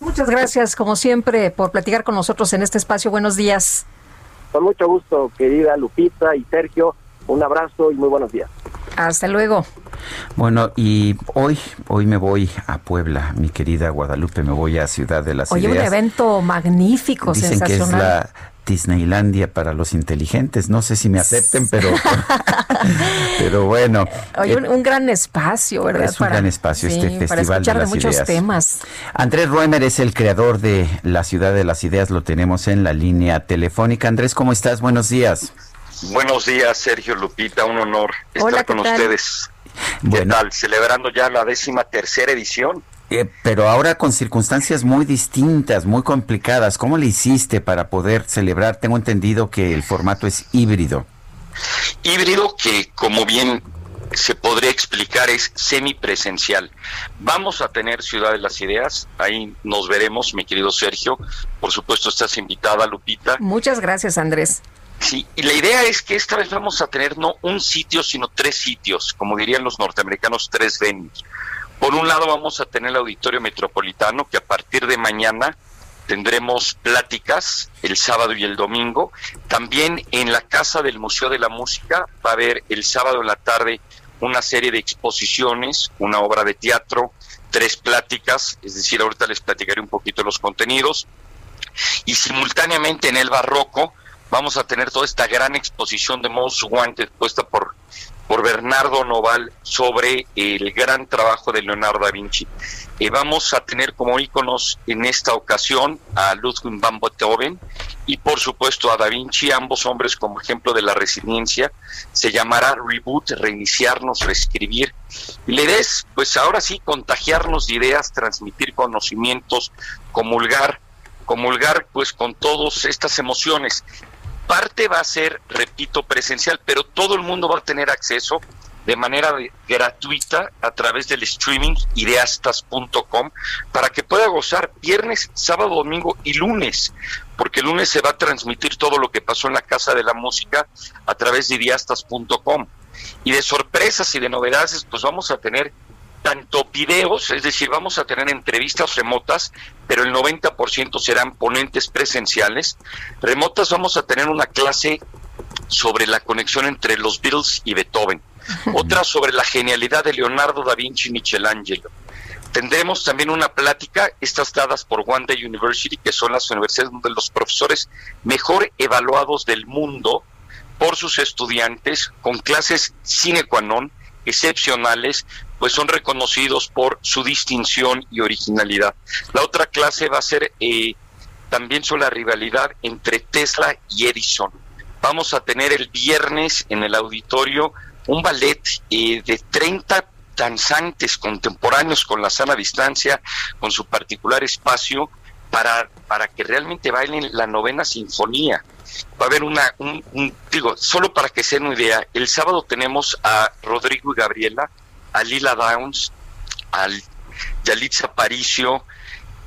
Muchas gracias, como siempre, por platicar con nosotros en este espacio. Buenos días. Con mucho gusto, querida Lupita y Sergio. Un abrazo y muy buenos días. Hasta luego. Bueno, y hoy, hoy me voy a Puebla, mi querida Guadalupe, me voy a Ciudad de las Oye, un evento magnífico, Dicen que es la Disneylandia para los inteligentes. No sé si me acepten, pero, (laughs) pero bueno. Oye, un, gran espacio, ¿verdad? Es un gran espacio este festival de, las muchos temas. Andrés Ruemer es el creador de La Ciudad de las Ideas. Lo tenemos en la línea telefónica. Andrés, ¿cómo estás? Buenos días. Buenos días, Sergio Lupita. Un honor estar con ustedes. ¿Qué tal? Celebrando ya la décima tercera edición eh, pero ahora con circunstancias muy distintas, muy complicadas. ¿Cómo le hiciste para poder celebrar? Tengo entendido que el formato es híbrido. Híbrido que, como bien se podría explicar, es semipresencial. Vamos a tener Ciudad de las Ideas, ahí nos veremos, mi querido Sergio. Por supuesto, estás invitada, Lupita. Muchas gracias, Andrés. Sí, y la idea es que esta vez vamos a tener no un sitio, sino tres sitios, como dirían los norteamericanos, tres venues. Por un lado vamos a tener el Auditorio Metropolitano, que a partir de mañana tendremos pláticas el sábado y el domingo. También en la Casa del Museo de la Música va a haber el sábado en la tarde una serie de exposiciones, una obra de teatro, tres pláticas, es decir, ahorita les platicaré un poquito los contenidos, y simultáneamente en el barroco vamos a tener toda esta gran exposición de Most Wanted puesta por por Bernardo Noval sobre el gran trabajo de Leonardo da Vinci. Eh, vamos a tener como íconos en esta ocasión a Ludwig van Beethoven y por supuesto a Da Vinci, ambos hombres como ejemplo de la resiliencia. Se llamará Reboot, reiniciarnos, reescribir. Y la idea es, pues ahora sí, contagiarnos de ideas, transmitir conocimientos, comulgar, comulgar pues con todas estas emociones parte va a ser, repito, presencial, pero todo el mundo va a tener acceso de manera gratuita a través del streaming ideastas.com para que pueda gozar viernes, sábado, domingo y lunes, porque el lunes se va a transmitir todo lo que pasó en la Casa de la Música a través de ideastas.com. Y de sorpresas y de novedades, pues vamos a tener tanto videos, es decir, vamos a tener entrevistas remotas, pero el 90% serán ponentes presenciales. Remotas vamos a tener una clase sobre la conexión entre los Beatles y Beethoven, otra sobre la genialidad de Leonardo da Vinci y Michelangelo. Tendremos también una plática, estas dadas por Day University, que son las universidades de los profesores mejor evaluados del mundo por sus estudiantes, con clases sine qua non, excepcionales, pues son reconocidos por su distinción y originalidad. La otra clase va a ser eh, también sobre la rivalidad entre Tesla y Edison. Vamos a tener el viernes en el auditorio un ballet eh, de 30 danzantes contemporáneos con la sana distancia, con su particular espacio, para, para que realmente bailen la novena sinfonía. Va a haber una, un, digo, solo para que se den una idea, el sábado tenemos a Rodrigo y Gabriela, a Lila Downs, a Yalitza Aparicio,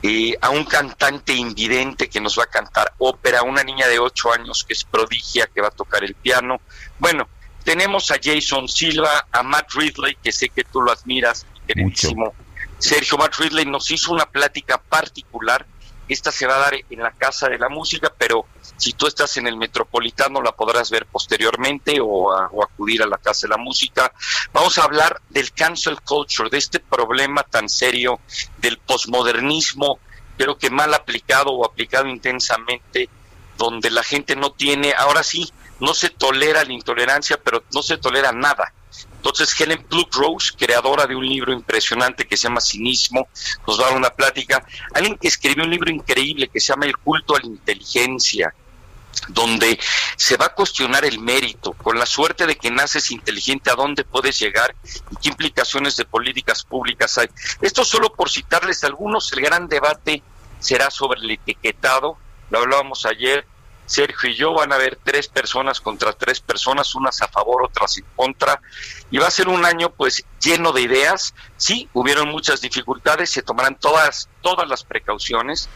eh, a un cantante invidente que nos va a cantar ópera, una niña de 8 años que es prodigia, que va a tocar el piano. Bueno, tenemos a Jason Silva, a Matt Ridley, que sé que tú lo admiras, queridísimo. Sergio Matt Ridley nos hizo una plática particular. Esta se va a dar en la Casa de la Música, pero si tú estás en el Metropolitano la podrás ver posteriormente o, acudir a la Casa de la Música. Vamos a hablar del cancel culture, de este problema tan serio del posmodernismo, creo que mal aplicado o aplicado intensamente, donde la gente no tiene, ahora sí, no se tolera la intolerancia, pero no se tolera nada. Entonces Helen Rose, creadora de un libro impresionante que se llama Cinismo, nos va a dar una plática. Alguien que escribió un libro increíble que se llama El culto a la inteligencia, donde se va a cuestionar el mérito, con la suerte de que naces inteligente, a dónde puedes llegar y qué implicaciones de políticas públicas hay. Esto solo por citarles algunos, el gran debate será sobre el etiquetado, lo hablábamos ayer, Sergio y yo van a haber tres personas contra tres personas, unas a favor, otras en contra, y va a ser un año pues lleno de ideas, sí, hubieron muchas dificultades, se tomarán todas, todas las precauciones,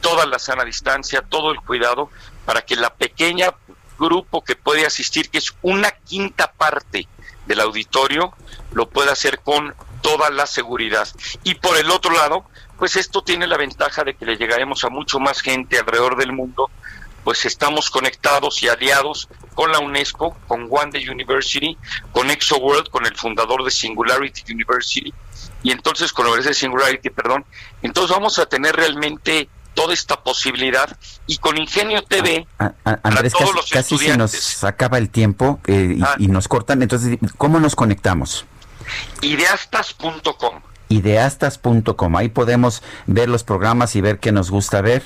toda la sana distancia, todo el cuidado, para que la pequeña grupo que puede asistir, que es una quinta parte del auditorio, lo pueda hacer con toda la seguridad. Y por el otro lado, pues esto tiene la ventaja de que le llegaremos a mucho más gente alrededor del mundo, pues estamos conectados y aliados con la UNESCO, con One Day University, con ExoWorld, con el fundador de Singularity University, y entonces con la Universidad de Singularity, perdón, entonces vamos a tener realmente toda esta posibilidad y con Ingenio TV ah, ah, Andrés, casi, se nos acaba el tiempo eh, y, ah. y, nos cortan, entonces ¿cómo nos conectamos? Ideastas.com Ideastas.com, ahí podemos ver los programas y ver qué nos gusta ver.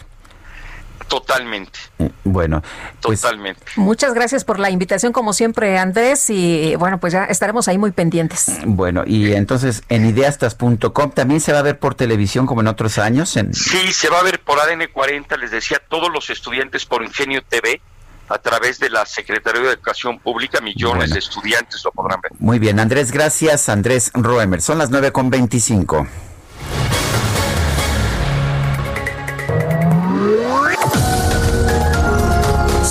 Totalmente. Eh, bueno, pues, totalmente. Muchas gracias por la invitación, como siempre, Andrés. Y bueno, pues ya estaremos ahí muy pendientes. Bueno, y entonces en ideastas.com también se va a ver por televisión como en otros años. En... Sí, se va a ver por ADN 40, les decía, todos los estudiantes por Ingenio TV a través de la Secretaría de Educación Pública, millones de estudiantes lo podrán ver. Muy bien, Andrés, gracias. Andrés Roemer, son las 9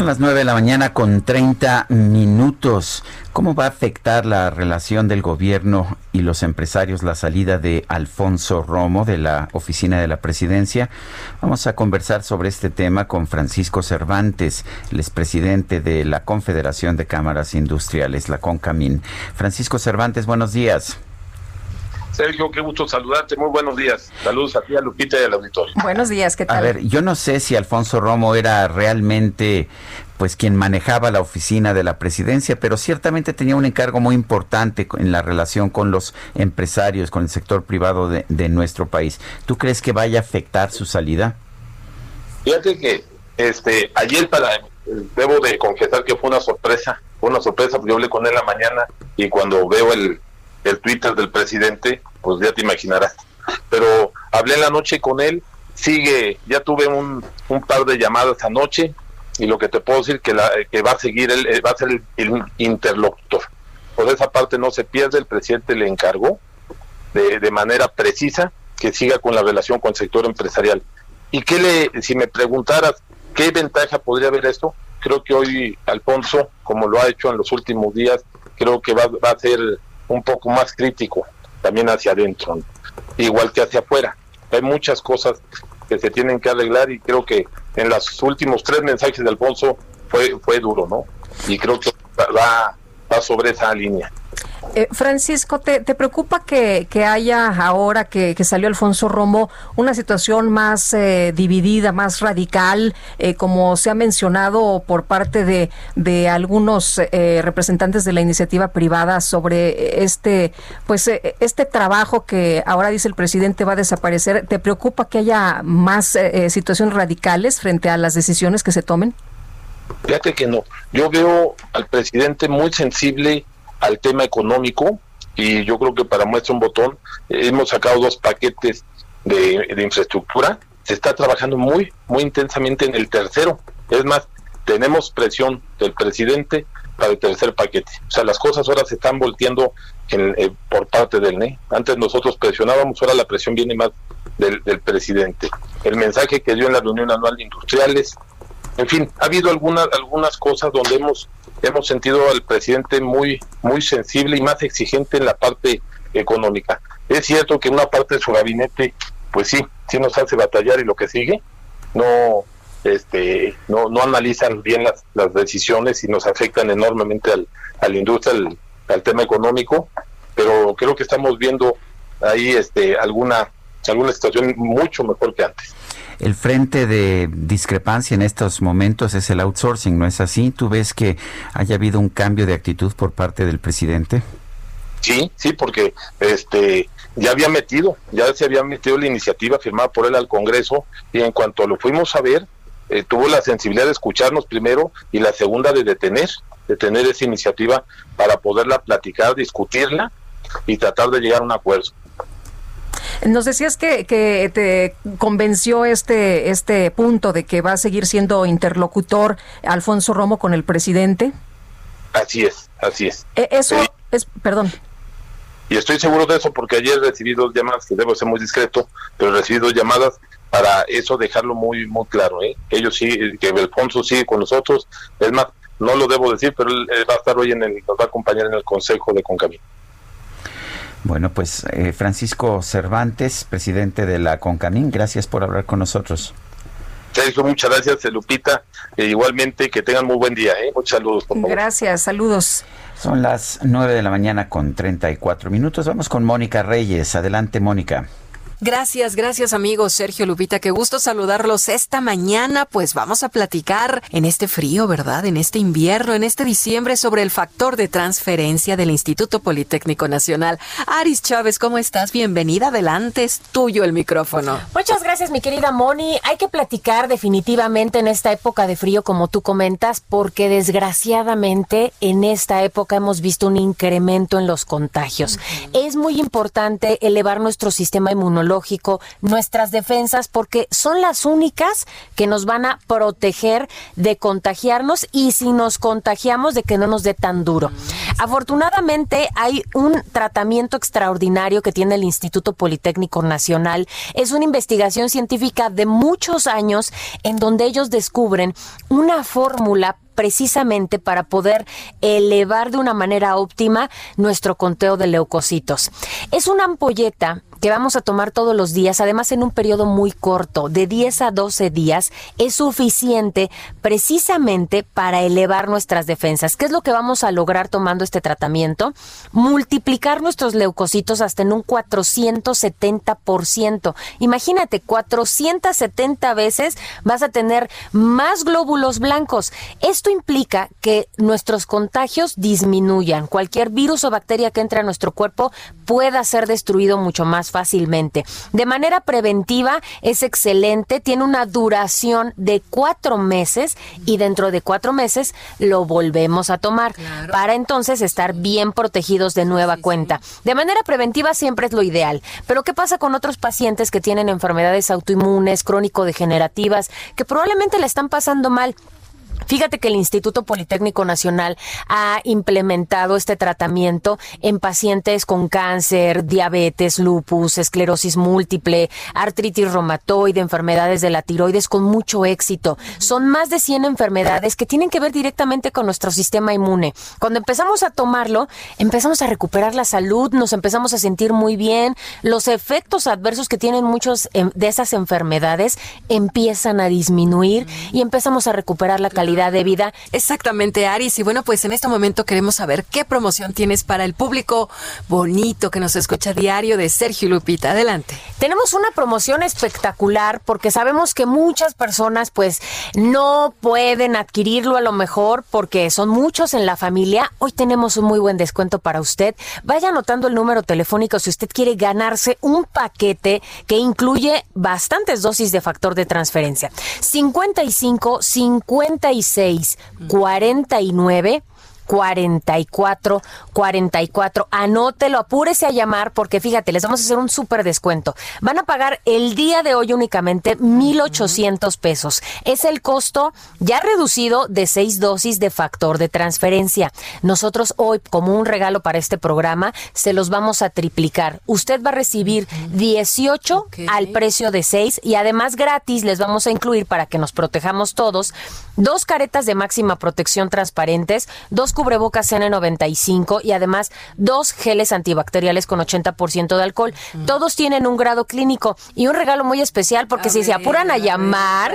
Son las 9 de la mañana con 30 minutos. ¿Cómo va a afectar la relación del gobierno y los empresarios la salida de Alfonso Romo de la oficina de la presidencia? Vamos a conversar sobre este tema con Francisco Cervantes, el expresidente de la Confederación de Cámaras Industriales, la CONCAMIN. Francisco Cervantes, buenos días. Sergio, qué gusto saludarte. Muy buenos días. Saludos a ti, a Lupita y al auditorio. Buenos días, ¿qué tal? A ver, yo no sé si Alfonso Romo era realmente pues quien manejaba la oficina de la presidencia, pero ciertamente tenía un encargo muy importante en la relación con los empresarios, con el sector privado de, de nuestro país. ¿Tú crees que vaya a afectar su salida? Fíjate que este ayer para debo de confesar que fue una sorpresa, fue una sorpresa porque yo hablé con él la mañana y cuando veo el el Twitter del presidente, pues ya te imaginarás. Pero hablé en la noche con él, sigue, ya tuve un, un par de llamadas anoche y lo que te puedo decir que, la, que va a seguir, él va a ser el, el, interlocutor. Por esa parte no se pierde, el presidente le encargó de, de manera precisa que siga con la relación con el sector empresarial. Y que le, si me preguntaras qué ventaja podría haber esto, creo que hoy Alfonso, como lo ha hecho en los últimos días, creo que va, va a ser un poco más crítico también hacia adentro, igual que hacia afuera. Hay muchas cosas que se tienen que arreglar y creo que en los últimos tres mensajes de Alfonso fue, fue duro, ¿no? Y creo que va, va sobre esa línea. Eh, Francisco, ¿te, ¿te, preocupa que, que haya ahora que, que, salió Alfonso Romo una situación más eh, dividida, más radical, eh, como se ha mencionado por parte de, de algunos eh, representantes de la iniciativa privada sobre este, pues, eh, este trabajo que ahora dice el presidente va a desaparecer? ¿Te preocupa que haya más eh, situaciones radicales frente a las decisiones que se tomen? Fíjate que no. Yo veo al presidente muy sensible al tema económico y yo creo que para muestra un botón hemos sacado dos paquetes de, de, infraestructura. Se está trabajando muy muy intensamente en el tercero. Es más tenemos presión del presidente para el tercer paquete. O sea las cosas ahora se están volteando en, eh, por parte del NE antes nosotros presionábamos ahora la presión viene más del, del presidente. El mensaje que dio en la reunión anual de industriales en fin ha habido algunas algunas cosas donde hemos hemos sentido al presidente muy muy sensible y más exigente en la parte económica. Es cierto que una parte de su gabinete, pues sí, sí nos hace batallar y lo que sigue, no este no no analizan bien las, las decisiones y nos afectan enormemente al, a la industria, al, al tema económico, pero creo que estamos viendo ahí este alguna alguna situación mucho mejor que antes el frente de discrepancia en estos momentos es el outsourcing, ¿no es así? ¿Tú ves que haya habido un cambio de actitud por parte del presidente? Sí, sí, porque este ya había metido, ya se había metido la iniciativa firmada por él al Congreso y en cuanto lo fuimos a ver, eh, tuvo la sensibilidad de escucharnos primero y la segunda de detener, detener esa iniciativa para poderla platicar, discutirla y tratar de llegar a un acuerdo. Nos decías que, que, te convenció este, este punto de que va a seguir siendo interlocutor Alfonso Romo con el presidente. Así es, así es. Eh, eso sí. es, perdón. Y estoy seguro de eso porque ayer recibí dos llamadas, que debo ser muy discreto, pero recibí dos llamadas para eso dejarlo muy muy claro. ¿eh? Ellos sí, que Alfonso sigue con nosotros. Es más, no lo debo decir, pero él, va a estar hoy en el, nos va a acompañar en el Consejo de Concamín. Bueno, pues eh, Francisco Cervantes, presidente de la CONCAMIN, gracias por hablar con nosotros. Sergio, muchas gracias, Lupita. E igualmente, que tengan muy buen día. ¿eh? Muchos saludos, por favor. Gracias, saludos. Son las nueve de la mañana con 34 minutos. Vamos con Mónica Reyes. Adelante, Mónica. Gracias, gracias amigos. Sergio Lupita, qué gusto saludarlos esta mañana. Pues vamos a platicar en este frío, ¿verdad? En este invierno, en este diciembre sobre el factor de transferencia del Instituto Politécnico Nacional. Aris Chávez, ¿cómo estás? Bienvenida, adelante, es tuyo el micrófono. Muchas gracias, mi querida Moni. Hay que platicar definitivamente en esta época de frío, como tú comentas, porque desgraciadamente en esta época hemos visto un incremento en los contagios. Es muy importante elevar nuestro sistema inmunológico nuestras defensas, porque son las únicas que nos van a proteger de contagiarnos y si nos contagiamos de que no nos dé tan duro. Afortunadamente hay un tratamiento extraordinario que tiene el Instituto Politécnico Nacional. Es una investigación científica de muchos años en donde ellos descubren una fórmula precisamente para poder elevar de una manera óptima nuestro conteo de leucocitos. Es una ampolleta que vamos a tomar todos los días, además en un periodo muy corto, de 10 a 12 días, es suficiente precisamente para elevar nuestras defensas. ¿Qué es lo que vamos a lograr tomando este tratamiento? Multiplicar nuestros leucocitos hasta en un 470%. Imagínate, 470 veces vas a tener más glóbulos blancos. Esto implica que nuestros contagios disminuyan. Cualquier virus o bacteria que entre a nuestro cuerpo pueda ser destruido mucho más fácilmente. De manera preventiva es excelente, tiene una duración de cuatro meses y dentro de cuatro meses lo volvemos a tomar para entonces estar bien protegidos de nueva cuenta. De manera preventiva siempre es lo ideal, pero ¿qué pasa con otros pacientes que tienen enfermedades autoinmunes, crónico-degenerativas, que probablemente le están pasando mal? Fíjate que el Instituto Politécnico Nacional ha implementado este tratamiento en pacientes con cáncer, diabetes, lupus, esclerosis múltiple, artritis reumatoide, enfermedades de la tiroides con mucho éxito. Son más de 100 enfermedades que tienen que ver directamente con nuestro sistema inmune. Cuando empezamos a tomarlo, empezamos a recuperar la salud, nos empezamos a sentir muy bien, los efectos adversos que tienen muchos em, de esas enfermedades empiezan a disminuir y empezamos a recuperar la calidad de vida. Exactamente, Aris. Y bueno, pues en este momento queremos saber qué promoción tienes para el público bonito que nos escucha diario de Sergio Lupita. Adelante. Tenemos una promoción espectacular porque sabemos que muchas personas pues no pueden adquirirlo a lo mejor porque son muchos en la familia. Hoy tenemos un muy buen descuento para usted. Vaya anotando el número telefónico si usted quiere ganarse un paquete que incluye bastantes dosis de factor de transferencia. 55 55 46 49 44 44. Anótelo, apúrese a llamar porque fíjate, les vamos a hacer un súper descuento. Van a pagar el día de hoy únicamente 1,800 pesos. Es el costo ya reducido de seis dosis de factor de transferencia. Nosotros hoy, como un regalo para este programa, se los vamos a triplicar. Usted va a recibir 18 al precio de 6 y además gratis les vamos a incluir para que nos protejamos todos dos caretas de máxima protección transparentes, dos cubrebocas N95 y además dos geles antibacteriales con 80% de alcohol. Mm. Todos tienen un grado clínico y un regalo muy especial porque si se apuran a, llamar,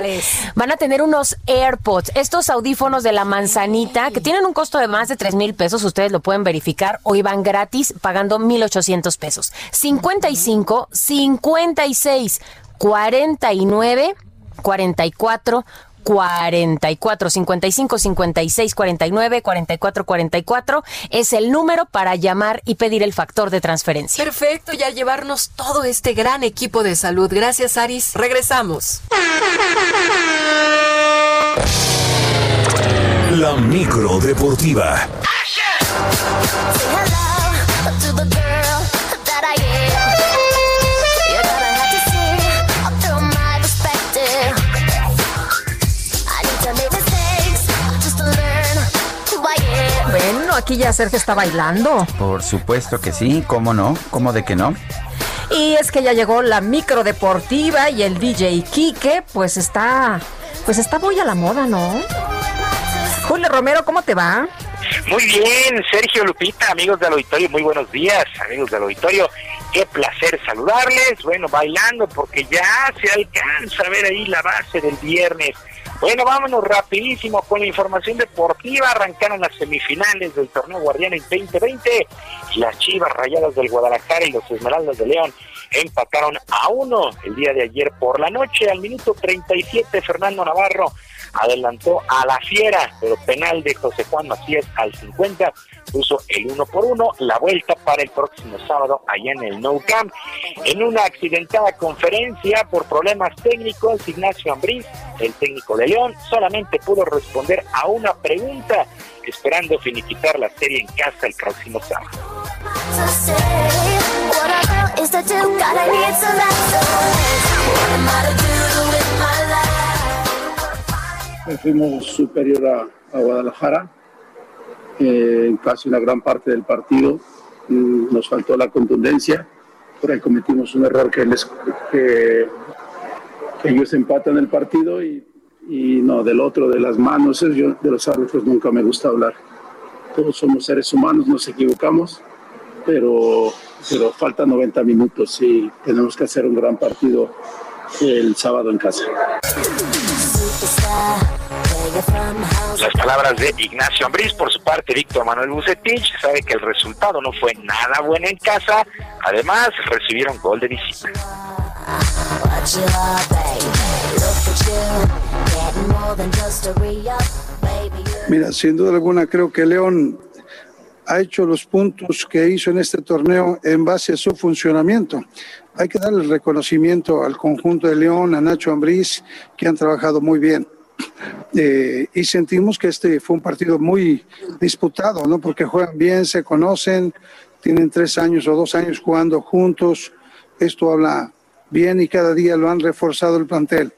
van a tener unos AirPods, estos audífonos de la manzanita que tienen un costo de más de 3 mil pesos. Ustedes lo pueden verificar. Hoy van gratis pagando 1,800 pesos. 55, 56, 49, 44, 44 55 56 49 44 44 es el número para llamar y pedir el factor de transferencia. Perfecto, ya llevarnos todo este gran equipo de salud. Gracias, Aris. Regresamos. La micro deportiva. Aquí ya Sergio está bailando. Por supuesto que sí, ¿cómo no? ¿Cómo de que no? Y es que ya llegó la micro deportiva y el DJ Kike, pues está, pues está muy a la moda, ¿no? Julio Romero, ¿cómo te va? Muy bien, Sergio Lupita, amigos del auditorio, muy buenos días, amigos del auditorio. Qué placer saludarles. Bueno, bailando porque ya se alcanza a ver ahí la base del viernes. Bueno, vámonos rapidísimo con la información deportiva. Arrancaron las semifinales del torneo Guardianes 2020. Las Chivas Rayadas del Guadalajara y los Esmeraldas de León empataron a uno el día de ayer por la noche. Al minuto 37, Fernando Navarro adelantó a la Fiera, pero penal de José Juan Macías al 50 puso el uno por uno, la vuelta para el próximo sábado allá en el No Camp. En una accidentada conferencia por problemas técnicos, Ignacio Ambriz, el técnico de León, solamente pudo responder a una pregunta, esperando finiquitar la serie en casa el próximo sábado. fuimos superior a Guadalajara eh, casi una gran parte del partido. Mm, Nos faltó la contundencia, por ahí cometimos un error que, les, que, ellos empatan el partido y, no, del otro, de las manos, yo de los árbitros nunca me gusta hablar. Todos somos seres humanos, nos equivocamos, pero, pero faltan 90 minutos y tenemos que hacer un gran partido el sábado en casa. Las palabras de Ignacio Ambriz, por su parte Víctor Manuel Bucetich, sabe que el resultado no fue nada bueno en casa, además recibieron gol de visita. Mira, sin duda alguna creo que León ha hecho los puntos que hizo en este torneo en base a su funcionamiento. Hay que darle el reconocimiento al conjunto de León, a Nacho Ambriz, que han trabajado muy bien. Eh, y sentimos que este fue un partido muy disputado, ¿no? Porque juegan bien, se conocen, tienen tres años o dos años jugando juntos. Esto habla bien y cada día lo han reforzado el plantel.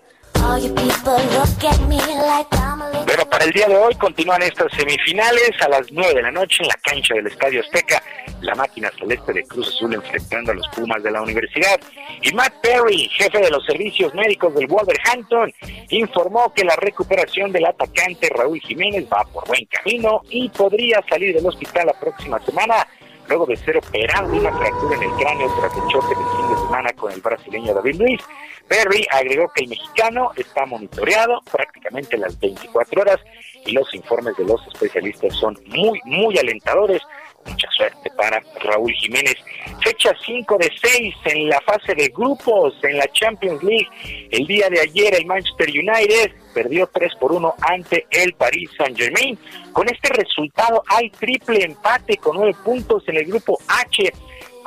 Para el día de hoy continúan estas semifinales a las 9 de la noche en la cancha del Estadio Azteca. La máquina celeste de Cruz Azul enfrentando a los Pumas de la universidad. Y Matt Perry, jefe de los servicios médicos del Wolverhampton, informó que la recuperación del atacante Raúl Jiménez va por buen camino y podría salir del hospital la próxima semana luego de ser operado de una fractura en el cráneo tras el choque del fin de semana con el brasileño David Luis. Perry agregó que el mexicano está monitoreado prácticamente las 24 horas y los informes de los especialistas son muy, muy alentadores. Mucha suerte para Raúl Jiménez. Fecha 5 de 6 en la fase de grupos en la Champions League. El día de ayer el Manchester United perdió 3 por 1 ante el Paris Saint Germain. Con este resultado hay triple empate con 9 puntos en el grupo H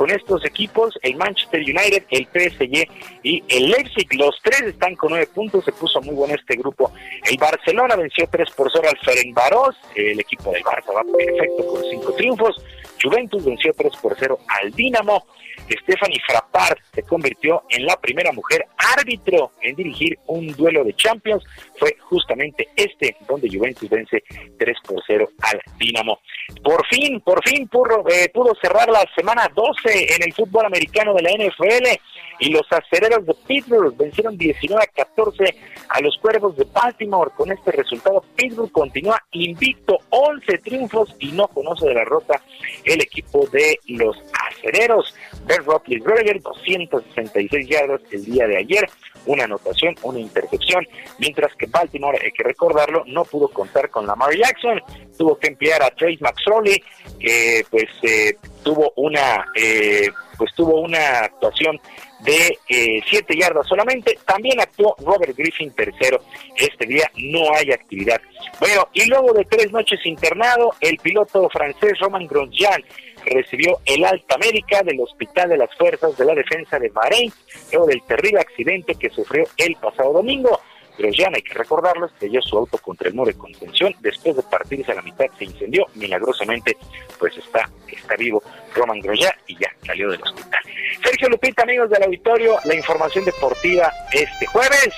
con estos equipos, el Manchester United, el PSG y el Leipzig. Los tres están con nueve puntos, se puso muy bueno este grupo. El Barcelona venció 3 por 0 al Ferencváros, el equipo del Barça va perfecto con cinco triunfos. Juventus venció 3 por 0 al Dinamo. Stephanie Frappard se convirtió en la primera mujer árbitro en dirigir un duelo de Champions. Fue justamente este donde Juventus vence 3 por 0 al Dinamo. Por fin, por fin pudo, eh, cerrar la semana 12 en el fútbol americano de la NFL y los acereros de Pittsburgh vencieron 19 a 14 a los cuervos de Baltimore. Con este resultado, Pittsburgh continúa invicto, 11 triunfos y no conoce de la rota el equipo de los acereros. Ben Roethlisberger, 266 yardas el día de ayer, una anotación, una intercepción, mientras que Baltimore, hay que recordarlo, no pudo contar con Lamar Jackson, tuvo que enviar a Trace McSorley, que pues eh, tuvo una eh, pues tuvo una actuación de eh, siete yardas solamente. También actuó Robert Griffin tercero. Este día no hay actividad. Bueno, y luego de tres noches internado, el piloto francés Roman Grosjean recibió el alta médica del Hospital de las Fuerzas de la Defensa de Bahrein, luego del terrible accidente que sufrió el pasado domingo. Grosjean, hay que recordarlo, estrelló su auto contra el muro de contención, después de partirse a la mitad se incendió, milagrosamente pues está, está vivo Roman Grosjean y ya salió del hospital. Sergio Lupita, amigos del auditorio, la información deportiva este jueves.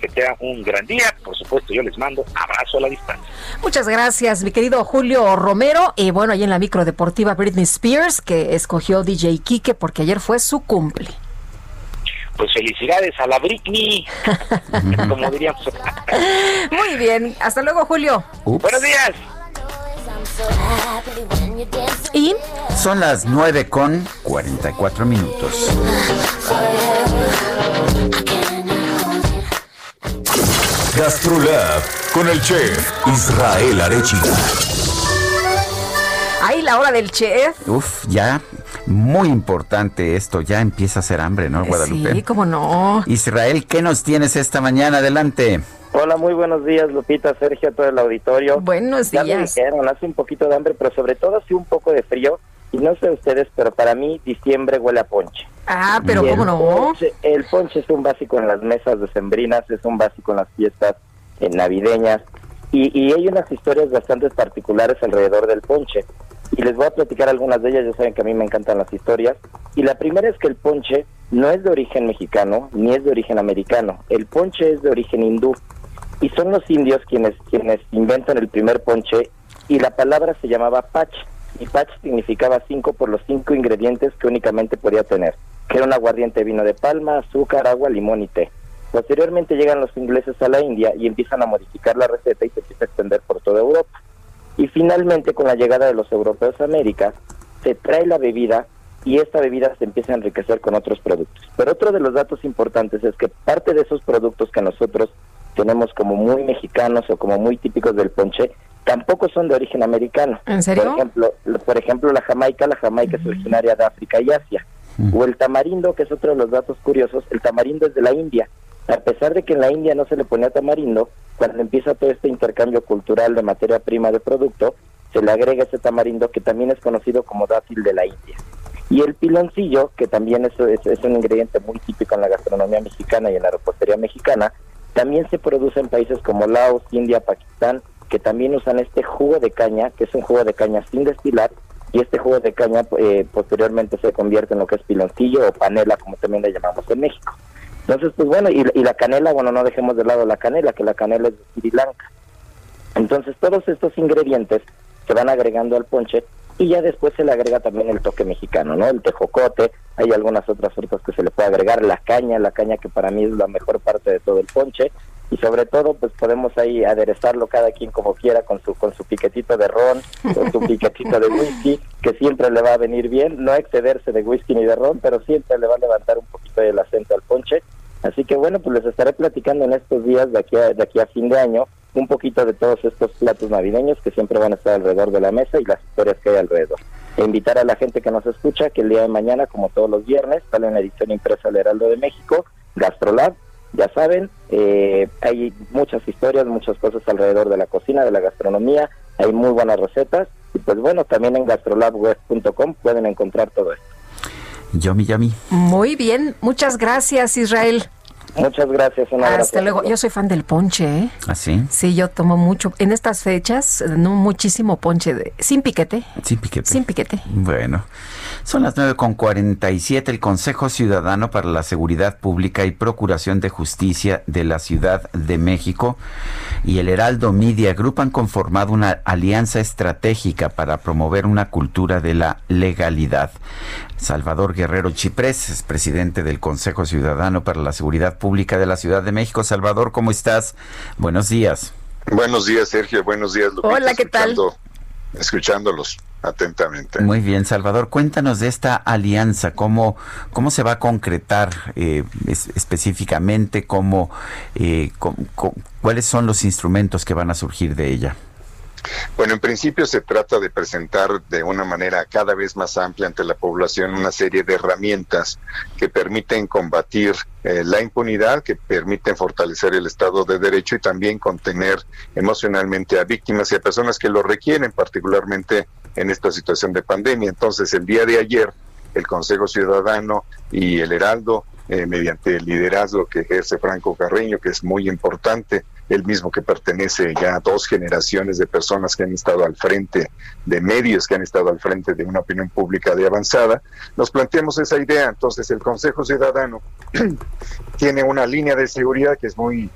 Que tengan un gran día. Por supuesto, yo les mando abrazo a la distancia. Muchas gracias, mi querido Julio Romero. Y bueno, ahí en la micro deportiva Britney Spears, que escogió DJ Kike porque ayer fue su cumple. Pues felicidades a la Britney, (laughs) como diríamos. Muy bien, hasta luego, Julio. Buenos días. Y Son las 9 con 44 minutos. Gastrolab con el chef Israel Arechiga. ahí la hora del chef. Uf, ya muy importante esto, ya empieza a hacer hambre, ¿no, Guadalupe? Sí, cómo no. Israel, ¿qué nos tienes esta mañana? Adelante. Hola, muy buenos días, Lupita, Sergio, todo el auditorio. Buenos Ya me días. dijeron, hace un poquito de hambre, pero sobre todo hace un poco de frío. Y no sé ustedes, pero para mí diciembre huele a ponche. Ah, pero Y cómo el no. Ponche, el ponche es un básico en las mesas decembrinas, es un básico en las fiestas eh, navideñas. Y, y hay unas historias bastante particulares alrededor del ponche. Y les voy a platicar algunas de ellas, ya saben que a mí me encantan las historias. Y la primera es que el ponche no es de origen mexicano ni es de origen americano, el ponche es de origen hindú y son los indios quienes, quienes inventan el primer ponche y la palabra se llamaba pach y pach significaba cinco por los cinco ingredientes que únicamente podía tener, que era un aguardiente vino de palma, azúcar, agua, limón y té. Posteriormente llegan los ingleses a la India y empiezan a modificar la receta y se empieza a extender por toda Europa. Y finalmente, con la llegada de los europeos a América, se trae la bebida y esta bebida se empieza a enriquecer con otros productos. Pero otro de los datos importantes es que parte de esos productos que nosotros tenemos como muy mexicanos o como muy típicos del ponche, tampoco son de origen americano. ¿En serio? Por ejemplo, por ejemplo la jamaica, la jamaica es originaria de África y Asia. O el tamarindo, que es otro de los datos curiosos, el tamarindo es de la India. A pesar de que en la India no se le ponía tamarindo, cuando empieza todo este intercambio cultural de materia prima de producto, se le agrega ese tamarindo que también es conocido como dátil de la India. Y el piloncillo, que también es, un ingrediente muy típico en la gastronomía mexicana y en la repostería mexicana, también se produce en países como Laos, India, Pakistán, que también usan este jugo de caña, que es un jugo de caña sin destilar, y este jugo de caña eh, posteriormente se convierte en lo que es piloncillo o panela, como también le llamamos en México. Entonces, pues bueno, y, y, la canela, bueno, no dejemos de lado la canela, que la canela es de Sri Lanka. Entonces, todos estos ingredientes se van agregando al ponche y ya después se le agrega también el toque mexicano, ¿no? El tejocote, hay algunas otras frutas que se le puede agregar, la caña, la caña que para mí es la mejor parte de todo el ponche, y sobre todo pues podemos ahí aderezarlo cada quien como quiera con su con su piquetito de ron, con su piquetito de whisky, que siempre le va a venir bien, no excederse de whisky ni de ron, pero siempre le va a levantar un poquito el acento al ponche. Así que bueno, pues les estaré platicando en estos días de aquí a, de aquí a fin de año un poquito de todos estos platos navideños que siempre van a estar alrededor de la mesa y las historias que hay alrededor. E invitar a la gente que nos escucha que el día de mañana, como todos los viernes, sale una edición impresa del Heraldo de México, Gastrolab, ya saben, eh, hay muchas historias, muchas cosas alrededor de la cocina, de la gastronomía, hay muy buenas recetas y pues bueno, también en gastrolabweb.com pueden encontrar todo esto. Yomi, Yomi. Muy bien, muchas gracias Israel. Muchas gracias. Hasta luego. Yo soy fan del ponche. ¿eh? ¿Ah, sí? Sí, yo tomo mucho. En estas fechas, no muchísimo ponche. De, sin piquete. Sin piquete. Sin piquete. Bueno. Son las 9.47. El Consejo Ciudadano para la Seguridad Pública y Procuración de Justicia de la Ciudad de México y el Heraldo Media Group han conformado una alianza estratégica para promover una cultura de la legalidad. Salvador Guerrero Chiprés es presidente del Consejo Ciudadano para la Seguridad Pública de la Ciudad de México. Salvador, ¿cómo estás? Buenos días. Buenos días, Sergio. Buenos días, Lupita. Hola, ¿qué tal? Escuchándolos atentamente. Muy bien, Salvador, cuéntanos de esta alianza, cómo, cómo se va a concretar eh, específicamente, cómo, eh, cuáles son los instrumentos que van a surgir de ella. Bueno, en principio se trata de presentar de una manera cada vez más amplia ante la población una serie de herramientas que permiten combatir eh, la impunidad, que permiten fortalecer el Estado de Derecho y también contener emocionalmente a víctimas y a personas que lo requieren, particularmente en esta situación de pandemia. Entonces, el día de ayer, el Consejo Ciudadano y el Heraldo, eh, mediante el liderazgo que ejerce Franco Carreño, que es muy importante, el mismo que pertenece ya a dos generaciones de personas que han estado al frente de medios, que han estado al frente de una opinión pública de avanzada, nos planteamos esa idea. Entonces el Consejo Ciudadano (clears throat) tiene una línea de seguridad que es muy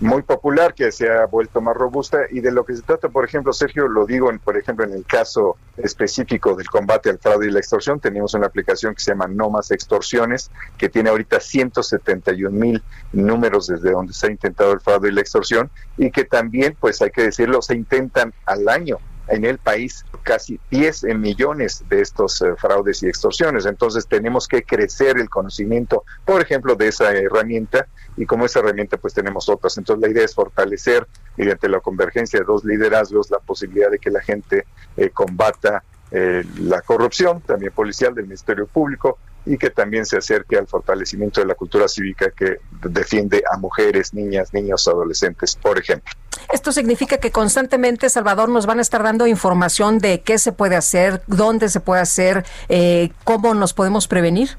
muy popular que se ha vuelto más robusta y de lo que se trata, por ejemplo, Sergio, lo digo, en, por ejemplo, en el caso específico del combate al fraude y la extorsión, tenemos una aplicación que se llama No Más Extorsiones, que tiene ahorita 171 mil números desde donde se ha intentado el fraude y la extorsión y que también, pues hay que decirlo, se intentan al año en el país casi 10 millones de estos eh, fraudes y extorsiones. Entonces tenemos que crecer el conocimiento, por ejemplo, de esa herramienta y como esa herramienta pues tenemos otras. Entonces la idea es fortalecer mediante la convergencia de dos liderazgos la posibilidad de que la gente eh, combata eh, la corrupción, también policial del Ministerio Público, y que también se acerque al fortalecimiento de la cultura cívica que defiende a mujeres, niñas, niños, adolescentes, por ejemplo. Esto significa que constantemente, Salvador, nos van a estar dando información de qué se puede hacer, dónde se puede hacer, eh, cómo nos podemos prevenir.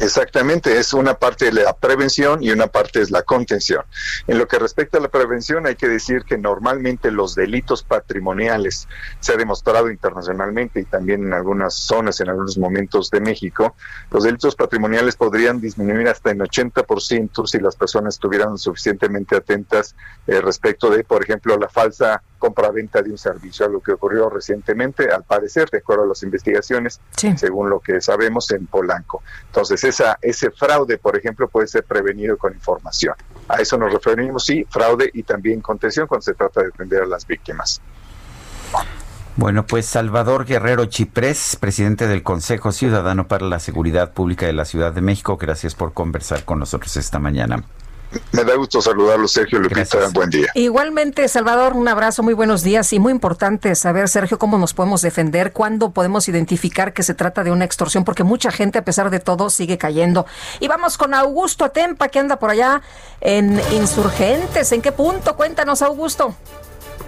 Exactamente, es una parte de la prevención y una parte es la contención. En lo que respecta a la prevención, hay que decir que normalmente los delitos patrimoniales, se ha demostrado internacionalmente y también en algunas zonas, en algunos momentos de México, los delitos patrimoniales podrían disminuir hasta en 80% si las personas estuvieran suficientemente atentas eh, respecto de, por ejemplo, la falsa compra-venta de un servicio, algo que ocurrió recientemente, al parecer, de acuerdo a las investigaciones, según lo que sabemos en Polanco. Entonces, esa, ese fraude, por ejemplo, puede ser prevenido con información. A eso nos referimos, sí, fraude y también contención cuando se trata de defender a las víctimas. Bueno, pues Salvador Guerrero Chiprés, presidente del Consejo Ciudadano para la Seguridad Pública de la Ciudad de México, gracias por conversar con nosotros esta mañana. Me da gusto saludarlo, Sergio Lupita. Buen día. Igualmente, Salvador, un abrazo, muy buenos días y muy importante saber, Sergio, cómo nos podemos defender, cuándo podemos identificar que se trata de una extorsión, porque mucha gente, a pesar de todo, sigue cayendo. Y vamos con Augusto Atempa, que anda por allá en Insurgentes. ¿En qué punto? Cuéntanos, Augusto.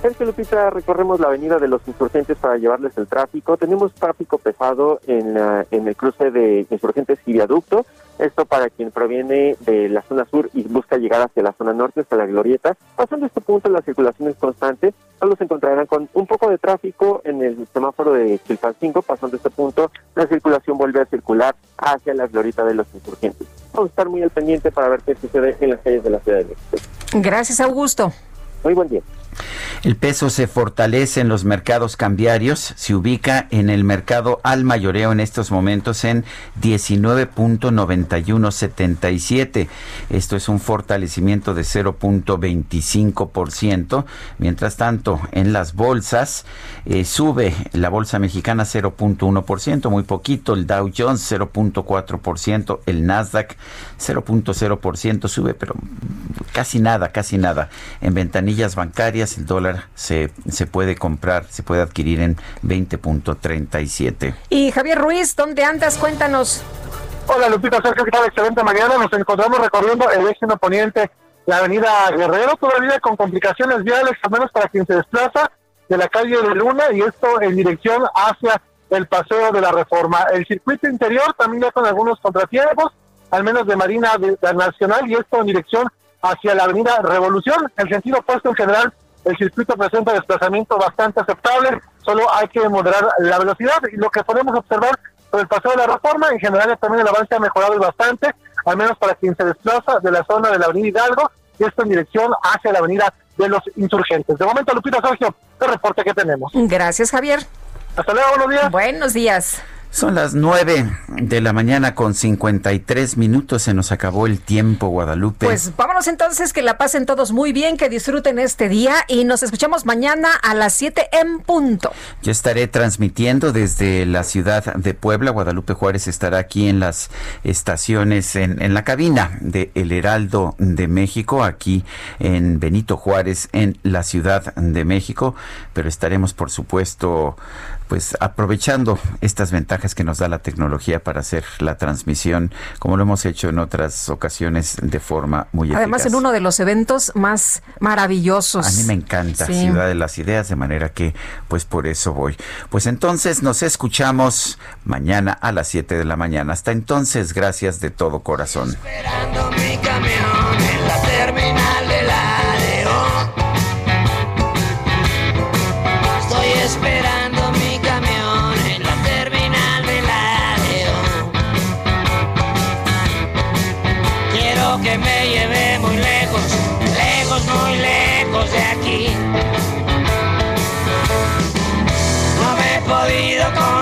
Sergio Lupita, recorremos la avenida de los insurgentes para llevarles el tráfico. Tenemos tráfico pesado en, en el cruce de insurgentes y viaducto. Esto para quien proviene de la zona sur y busca llegar hacia la zona norte, hasta la glorieta. Pasando este punto, la circulación es constante. Solo se encontrarán con un poco de tráfico en el semáforo de Chilpancingo. Pasando este punto, la circulación vuelve a circular hacia la glorieta de los insurgentes. Vamos a estar muy al pendiente para ver qué sucede en las calles de la ciudad de México. Gracias, Augusto. Muy buen día. El peso se fortalece en los mercados cambiarios, se ubica en el mercado al mayoreo en estos momentos en 19.9177. Esto es un fortalecimiento de 0.25%. Mientras tanto, en las bolsas eh, sube la bolsa mexicana 0.1%, muy poquito, el Dow Jones 0.4%, el Nasdaq 0.0% sube, pero casi nada, casi nada. En bancarias el dólar se, se puede comprar, se puede adquirir en 20.37. Y Javier Ruiz, ¿dónde andas? Cuéntanos. Hola Lupita, Sergio, ¿qué tal? Excelente mañana. Nos encontramos recorriendo el eje poniente, la avenida Guerrero, todavía con complicaciones viales, al menos para quien se desplaza de la calle de Luna y esto en dirección hacia el paseo de la reforma. El circuito interior también ya con algunos contratiempos, al menos de Marina Nacional y esto en dirección hacia la avenida Revolución. En sentido opuesto en general el circuito presenta desplazamiento bastante aceptable, solo hay que moderar la velocidad y lo que podemos observar por el paseo de la reforma, en general también el avance ha mejorado bastante, al menos para quien se desplaza de la zona de la avenida Hidalgo y esto en dirección hacia la avenida de los insurgentes. De momento, Lupita Sergio, el reporte que tenemos. Gracias, Javier. Hasta luego, buenos días. Buenos días. Son las 9 de la mañana con 53 minutos. Se nos acabó el tiempo, Guadalupe. Pues vámonos entonces, que la pasen todos muy bien, que disfruten este día y nos escuchamos mañana a las 7 en punto. Yo estaré transmitiendo desde la ciudad de Puebla. Guadalupe Juárez estará aquí en las estaciones, en, en la cabina de El Heraldo de México, aquí en Benito Juárez, en la Ciudad de México. Pero estaremos, por supuesto, pues aprovechando estas ventajas que nos da la tecnología para hacer la transmisión, como lo hemos hecho en otras ocasiones de forma muy Además, en uno de los eventos más maravillosos. A mí me encanta Ciudad de las Ideas, de manera que pues por eso voy. Pues entonces nos escuchamos mañana a las 7 de la mañana. Hasta entonces, gracias de todo corazón. Esperando mi camión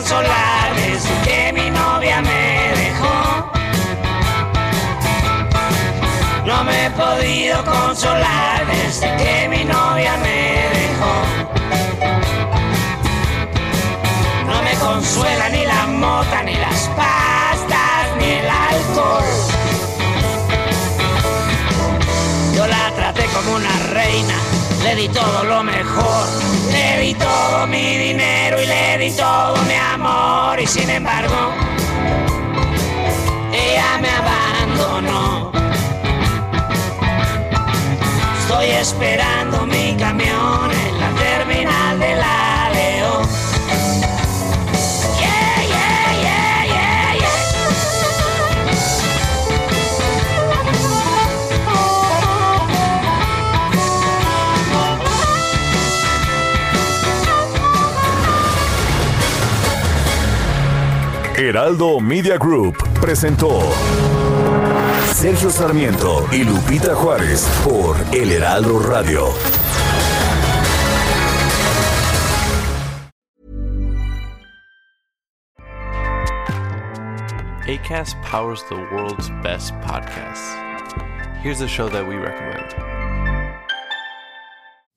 desde que mi novia me dejó. No me he podido consolar desde que mi novia me dejó. No me consuela ni la mota, ni las pastas, ni el alcohol. Yo la traté como una reina, le di todo lo mejor, le di todo mi dinero y le di todo mi amor y sin embargo ella me abandonó. Estoy esperando mi camión en la terminal de la Heraldo Media Group presentó Sergio Sarmiento y Lupita Juárez por El Heraldo Radio. ACAST powers the world's best podcasts. Here's a show that we recommend.